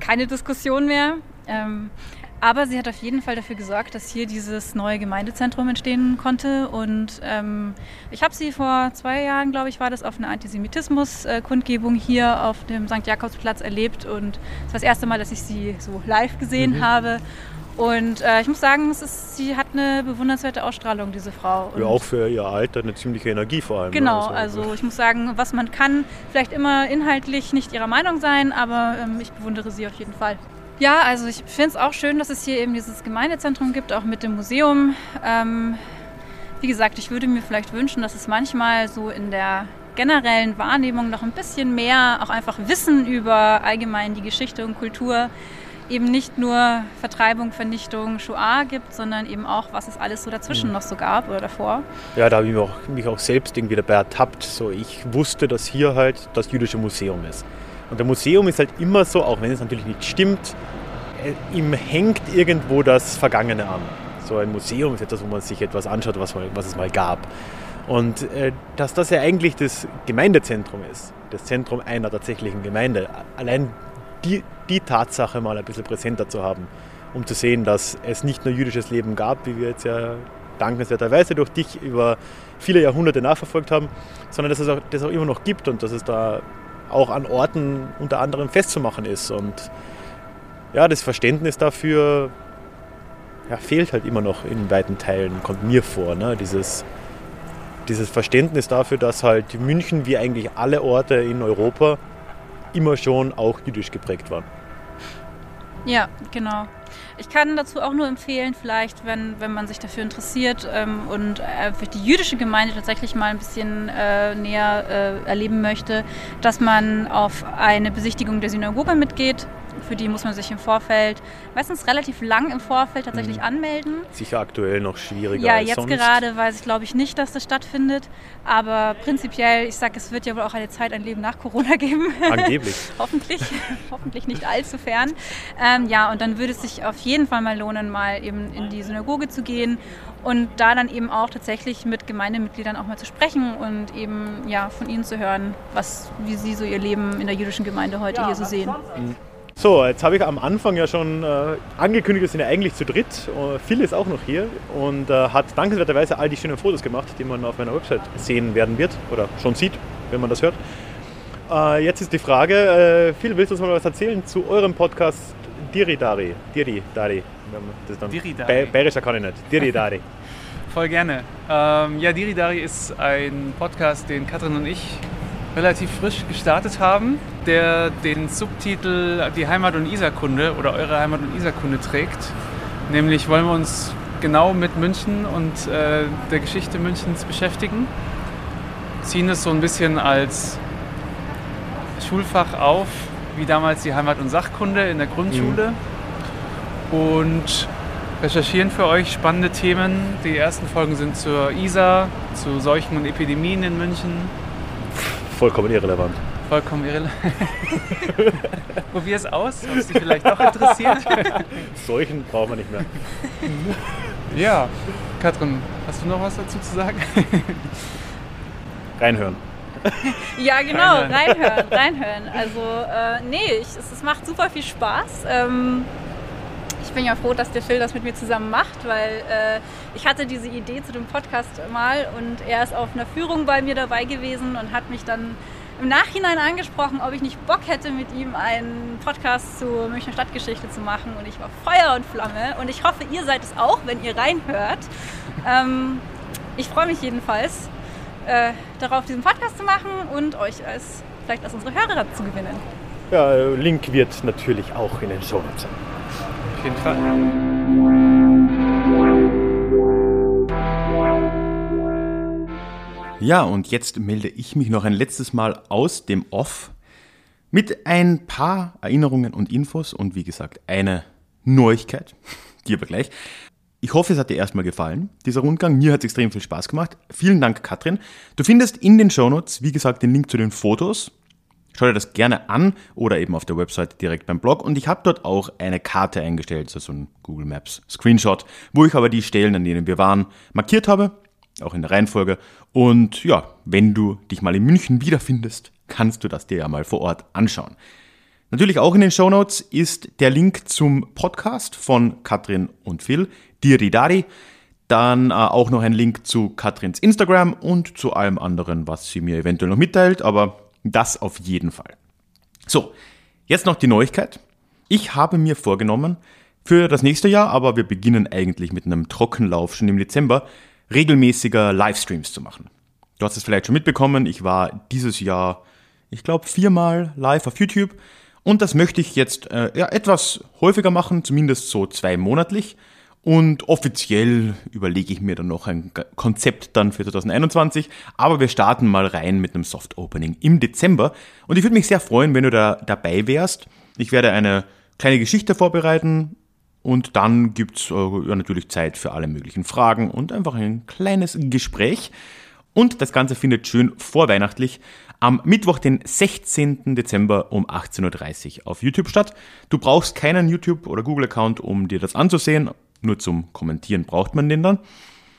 keine Diskussion mehr. Ähm, aber sie hat auf jeden Fall dafür gesorgt, dass hier dieses neue Gemeindezentrum entstehen konnte. Und ähm, ich habe sie vor zwei Jahren, glaube ich, war das auf einer Antisemitismus-Kundgebung hier auf dem St. Jakobsplatz erlebt. Und es war das erste Mal, dass ich sie so live gesehen habe. Und äh, ich muss sagen, ist, sie hat eine bewundernswerte Ausstrahlung, diese Frau. Und Ja, auch für ihr Alter eine ziemliche Energie vor allem. ne? Genau, also ich muss sagen, was man kann, vielleicht immer inhaltlich nicht ihrer Meinung sein, aber ähm, ich bewundere sie auf jeden Fall. Ja, also ich finde es auch schön, dass es hier eben dieses Gemeindezentrum gibt, auch mit dem Museum. Ähm, wie gesagt, ich würde mir vielleicht wünschen, dass es manchmal so in der generellen Wahrnehmung noch ein bisschen mehr auch einfach Wissen über allgemein die Geschichte und Kultur eben nicht nur Vertreibung, Vernichtung, Shoah gibt, sondern eben auch, was es alles so dazwischen noch so gab oder davor. Ja, da habe ich mich auch, mich auch selbst irgendwie dabei ertappt. So, ich wusste, dass hier halt das jüdische Museum ist. Und der Museum ist halt immer so, auch wenn es natürlich nicht stimmt, äh, ihm hängt irgendwo das Vergangene an. So ein Museum ist etwas, wo man sich etwas anschaut, was, mal, was es mal gab. Und äh, dass das ja eigentlich das Gemeindezentrum ist, das Zentrum einer tatsächlichen Gemeinde. Allein die, die Tatsache mal ein bisschen präsenter zu haben, um zu sehen, dass es nicht nur jüdisches Leben gab, wie wir jetzt ja dankenswerterweise durch dich über viele Jahrhunderte nachverfolgt haben, sondern dass es auch, das auch immer noch gibt und dass es da auch an Orten unter anderem festzumachen ist. Und ja, das Verständnis dafür ja, fehlt halt immer noch in weiten Teilen, kommt mir vor. Ne? Dieses, dieses Verständnis dafür, dass halt München wie eigentlich alle Orte in Europa immer schon auch jüdisch geprägt waren. Ja, genau. Ich kann dazu auch nur empfehlen, vielleicht, wenn, wenn man sich dafür interessiert ähm, und äh, die jüdische Gemeinde tatsächlich mal ein bisschen äh, näher äh, erleben möchte, dass man auf eine Besichtigung der Synagoge mitgeht. Für die muss man sich im Vorfeld, meistens relativ lang im Vorfeld tatsächlich mhm. anmelden. Sicher aktuell noch schwieriger ja, als jetzt sonst. gerade weiß ich glaube ich nicht, dass das stattfindet. Aber prinzipiell, ich sage, es wird ja wohl auch eine Zeit, ein Leben nach Corona geben. Angeblich. hoffentlich, hoffentlich nicht allzu fern. Ähm, ja, und dann würde es sich auf jeden Fall mal lohnen, mal eben in die Synagoge zu gehen und da dann eben auch tatsächlich mit Gemeindemitgliedern auch mal zu sprechen und eben ja von ihnen zu hören, was, wie sie so ihr Leben in der jüdischen Gemeinde heute ja, hier so sehen. Mhm. So, jetzt habe ich am Anfang ja schon äh, angekündigt, wir sind ja eigentlich zu dritt. Uh, Phil ist auch noch hier und äh, hat dankenswerterweise all die schönen Fotos gemacht, die man auf meiner Website sehen werden wird oder schon sieht, wenn man das hört. Äh, jetzt ist die Frage, äh, Phil, willst du uns mal was erzählen zu eurem Podcast Diridari? Diridari. Das ist dann Diridari. Bayerischer kann ich nicht. Diridari. Voll gerne. Ähm, ja, Diridari ist ein Podcast, den Katrin und ich relativ frisch gestartet haben, der den Subtitel Die Heimat- und Isarkunde oder Eure Heimat- und Isarkunde trägt. Nämlich wollen wir uns genau mit München und äh, der Geschichte Münchens beschäftigen. Ziehen es so ein bisschen als Schulfach auf, wie damals die Heimat- und Sachkunde in der Grundschule. Mhm. Und recherchieren für euch spannende Themen. Die ersten Folgen sind zur Isar, zu Seuchen und Epidemien in München vollkommen irrelevant. Vollkommen irrelevant. Probier es aus, ob es dich vielleicht doch interessiert. Solchen brauchen wir nicht mehr. Ja, Katrin, hast du noch was dazu zu sagen? Reinhören. Ja, genau, reinhören, reinhören. Also, äh, nee, ich, es, es, macht super viel Spaß. Ähm, ich bin ja froh, dass der Phil das mit mir zusammen macht, weil äh, ich hatte diese Idee zu dem Podcast mal und er ist auf einer Führung bei mir dabei gewesen und hat mich dann im Nachhinein angesprochen, ob ich nicht Bock hätte, mit ihm einen Podcast zur Münchner Stadtgeschichte zu machen. Und ich war Feuer und Flamme. Und ich hoffe, ihr seid es auch, wenn ihr reinhört. Ähm, ich freue mich jedenfalls äh, darauf, diesen Podcast zu machen und euch als vielleicht als unsere Hörer zu gewinnen. Ja, Link wird natürlich auch in den Show sein. Jeden Fall. Ja, und jetzt melde ich mich noch ein letztes Mal aus dem Off mit ein paar Erinnerungen und Infos und wie gesagt eine Neuigkeit, die aber gleich. Ich hoffe, es hat dir erstmal gefallen, dieser Rundgang. Mir hat es extrem viel Spaß gemacht. Vielen Dank, Katrin. Du findest in den Shownotes, wie gesagt, den Link zu den Fotos. Schau dir das gerne an oder eben auf der Website direkt beim Blog. Und ich habe dort auch eine Karte eingestellt, so ein Google Maps Screenshot, wo ich aber die Stellen, an denen wir waren, markiert habe auch in der Reihenfolge. Und ja, wenn du dich mal in München wiederfindest, kannst du das dir ja mal vor Ort anschauen. Natürlich auch in den Show Notes ist der Link zum Podcast von Katrin und Phil, Diridari. Dann äh, auch noch ein Link zu Katrins Instagram und zu allem anderen, was sie mir eventuell noch mitteilt, aber das auf jeden Fall. So, jetzt noch die Neuigkeit. Ich habe mir vorgenommen, für das nächste Jahr, aber wir beginnen eigentlich mit einem Trockenlauf schon im Dezember, regelmäßiger Livestreams zu machen. Du hast es vielleicht schon mitbekommen, ich war dieses Jahr, ich glaube, viermal live auf YouTube und das möchte ich jetzt äh, ja, etwas häufiger machen, zumindest so zwei monatlich. Und offiziell überlege ich mir dann noch ein Konzept dann für 2021. Aber wir starten mal rein mit einem Soft Opening im Dezember. Und ich würde mich sehr freuen, wenn du da dabei wärst. Ich werde eine kleine Geschichte vorbereiten. Und dann gibt's äh, natürlich Zeit für alle möglichen Fragen und einfach ein kleines Gespräch. Und das Ganze findet schön vorweihnachtlich am Mittwoch, den 16. Dezember um 18.30 Uhr auf YouTube statt. Du brauchst keinen YouTube- oder Google-Account, um dir das anzusehen. Nur zum Kommentieren braucht man den dann.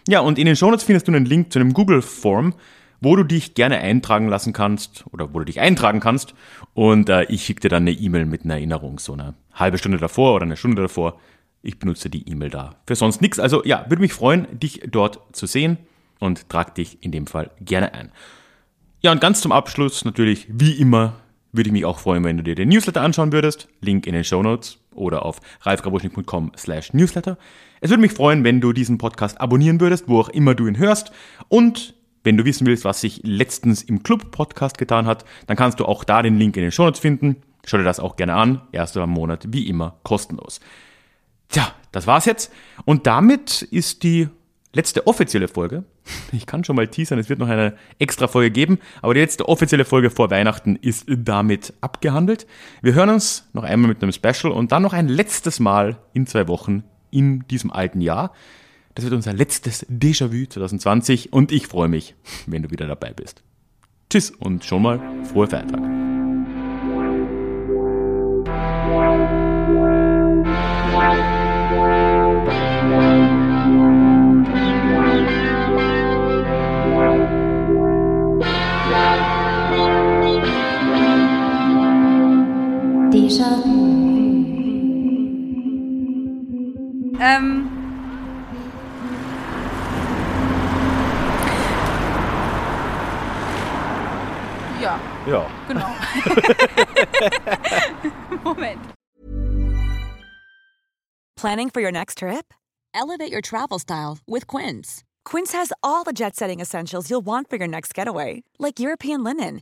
Ja, und in den Shownotes findest du einen Link zu einem Google-Form, wo du dich gerne eintragen lassen kannst oder wo du dich eintragen kannst. Und äh, ich schicke dir dann eine E-Mail mit einer Erinnerung, so eine halbe Stunde davor oder eine Stunde davor. Ich benutze die E-Mail da für sonst nichts. Also ja, würde mich freuen, dich dort zu sehen und trag dich in dem Fall gerne ein. Ja, und ganz zum Abschluss natürlich, wie immer, würde ich mich auch freuen, wenn du dir den Newsletter anschauen würdest. Link in den Show Notes oder auf ralfgrabuschnik.com slash newsletter. Es würde mich freuen, wenn du diesen Podcast abonnieren würdest, wo auch immer du ihn hörst. Und wenn du wissen willst, was sich letztens im Club-Podcast getan hat, dann kannst du auch da den Link in den Show Notes finden. Schau dir das auch gerne an. Erster Monat, wie immer, kostenlos. Tja, das war's jetzt. Und damit ist die letzte offizielle Folge. Ich kann schon mal teasern, es wird noch eine extra Folge geben, aber die letzte offizielle Folge vor Weihnachten ist damit abgehandelt. Wir hören uns noch einmal mit einem Special und dann noch ein letztes Mal in zwei Wochen in diesem alten Jahr. Das wird unser letztes Déjà-vu 2020 und ich freue mich, wenn du wieder dabei bist. Tschüss und schon mal frohe Feiertage. Déjà vu. Ähm. Ja, Ja. genau. Moment. Planning for your next trip? Elevate your travel style with Quince. Quince has all the jet setting essentials you'll want for your next getaway, like European linen,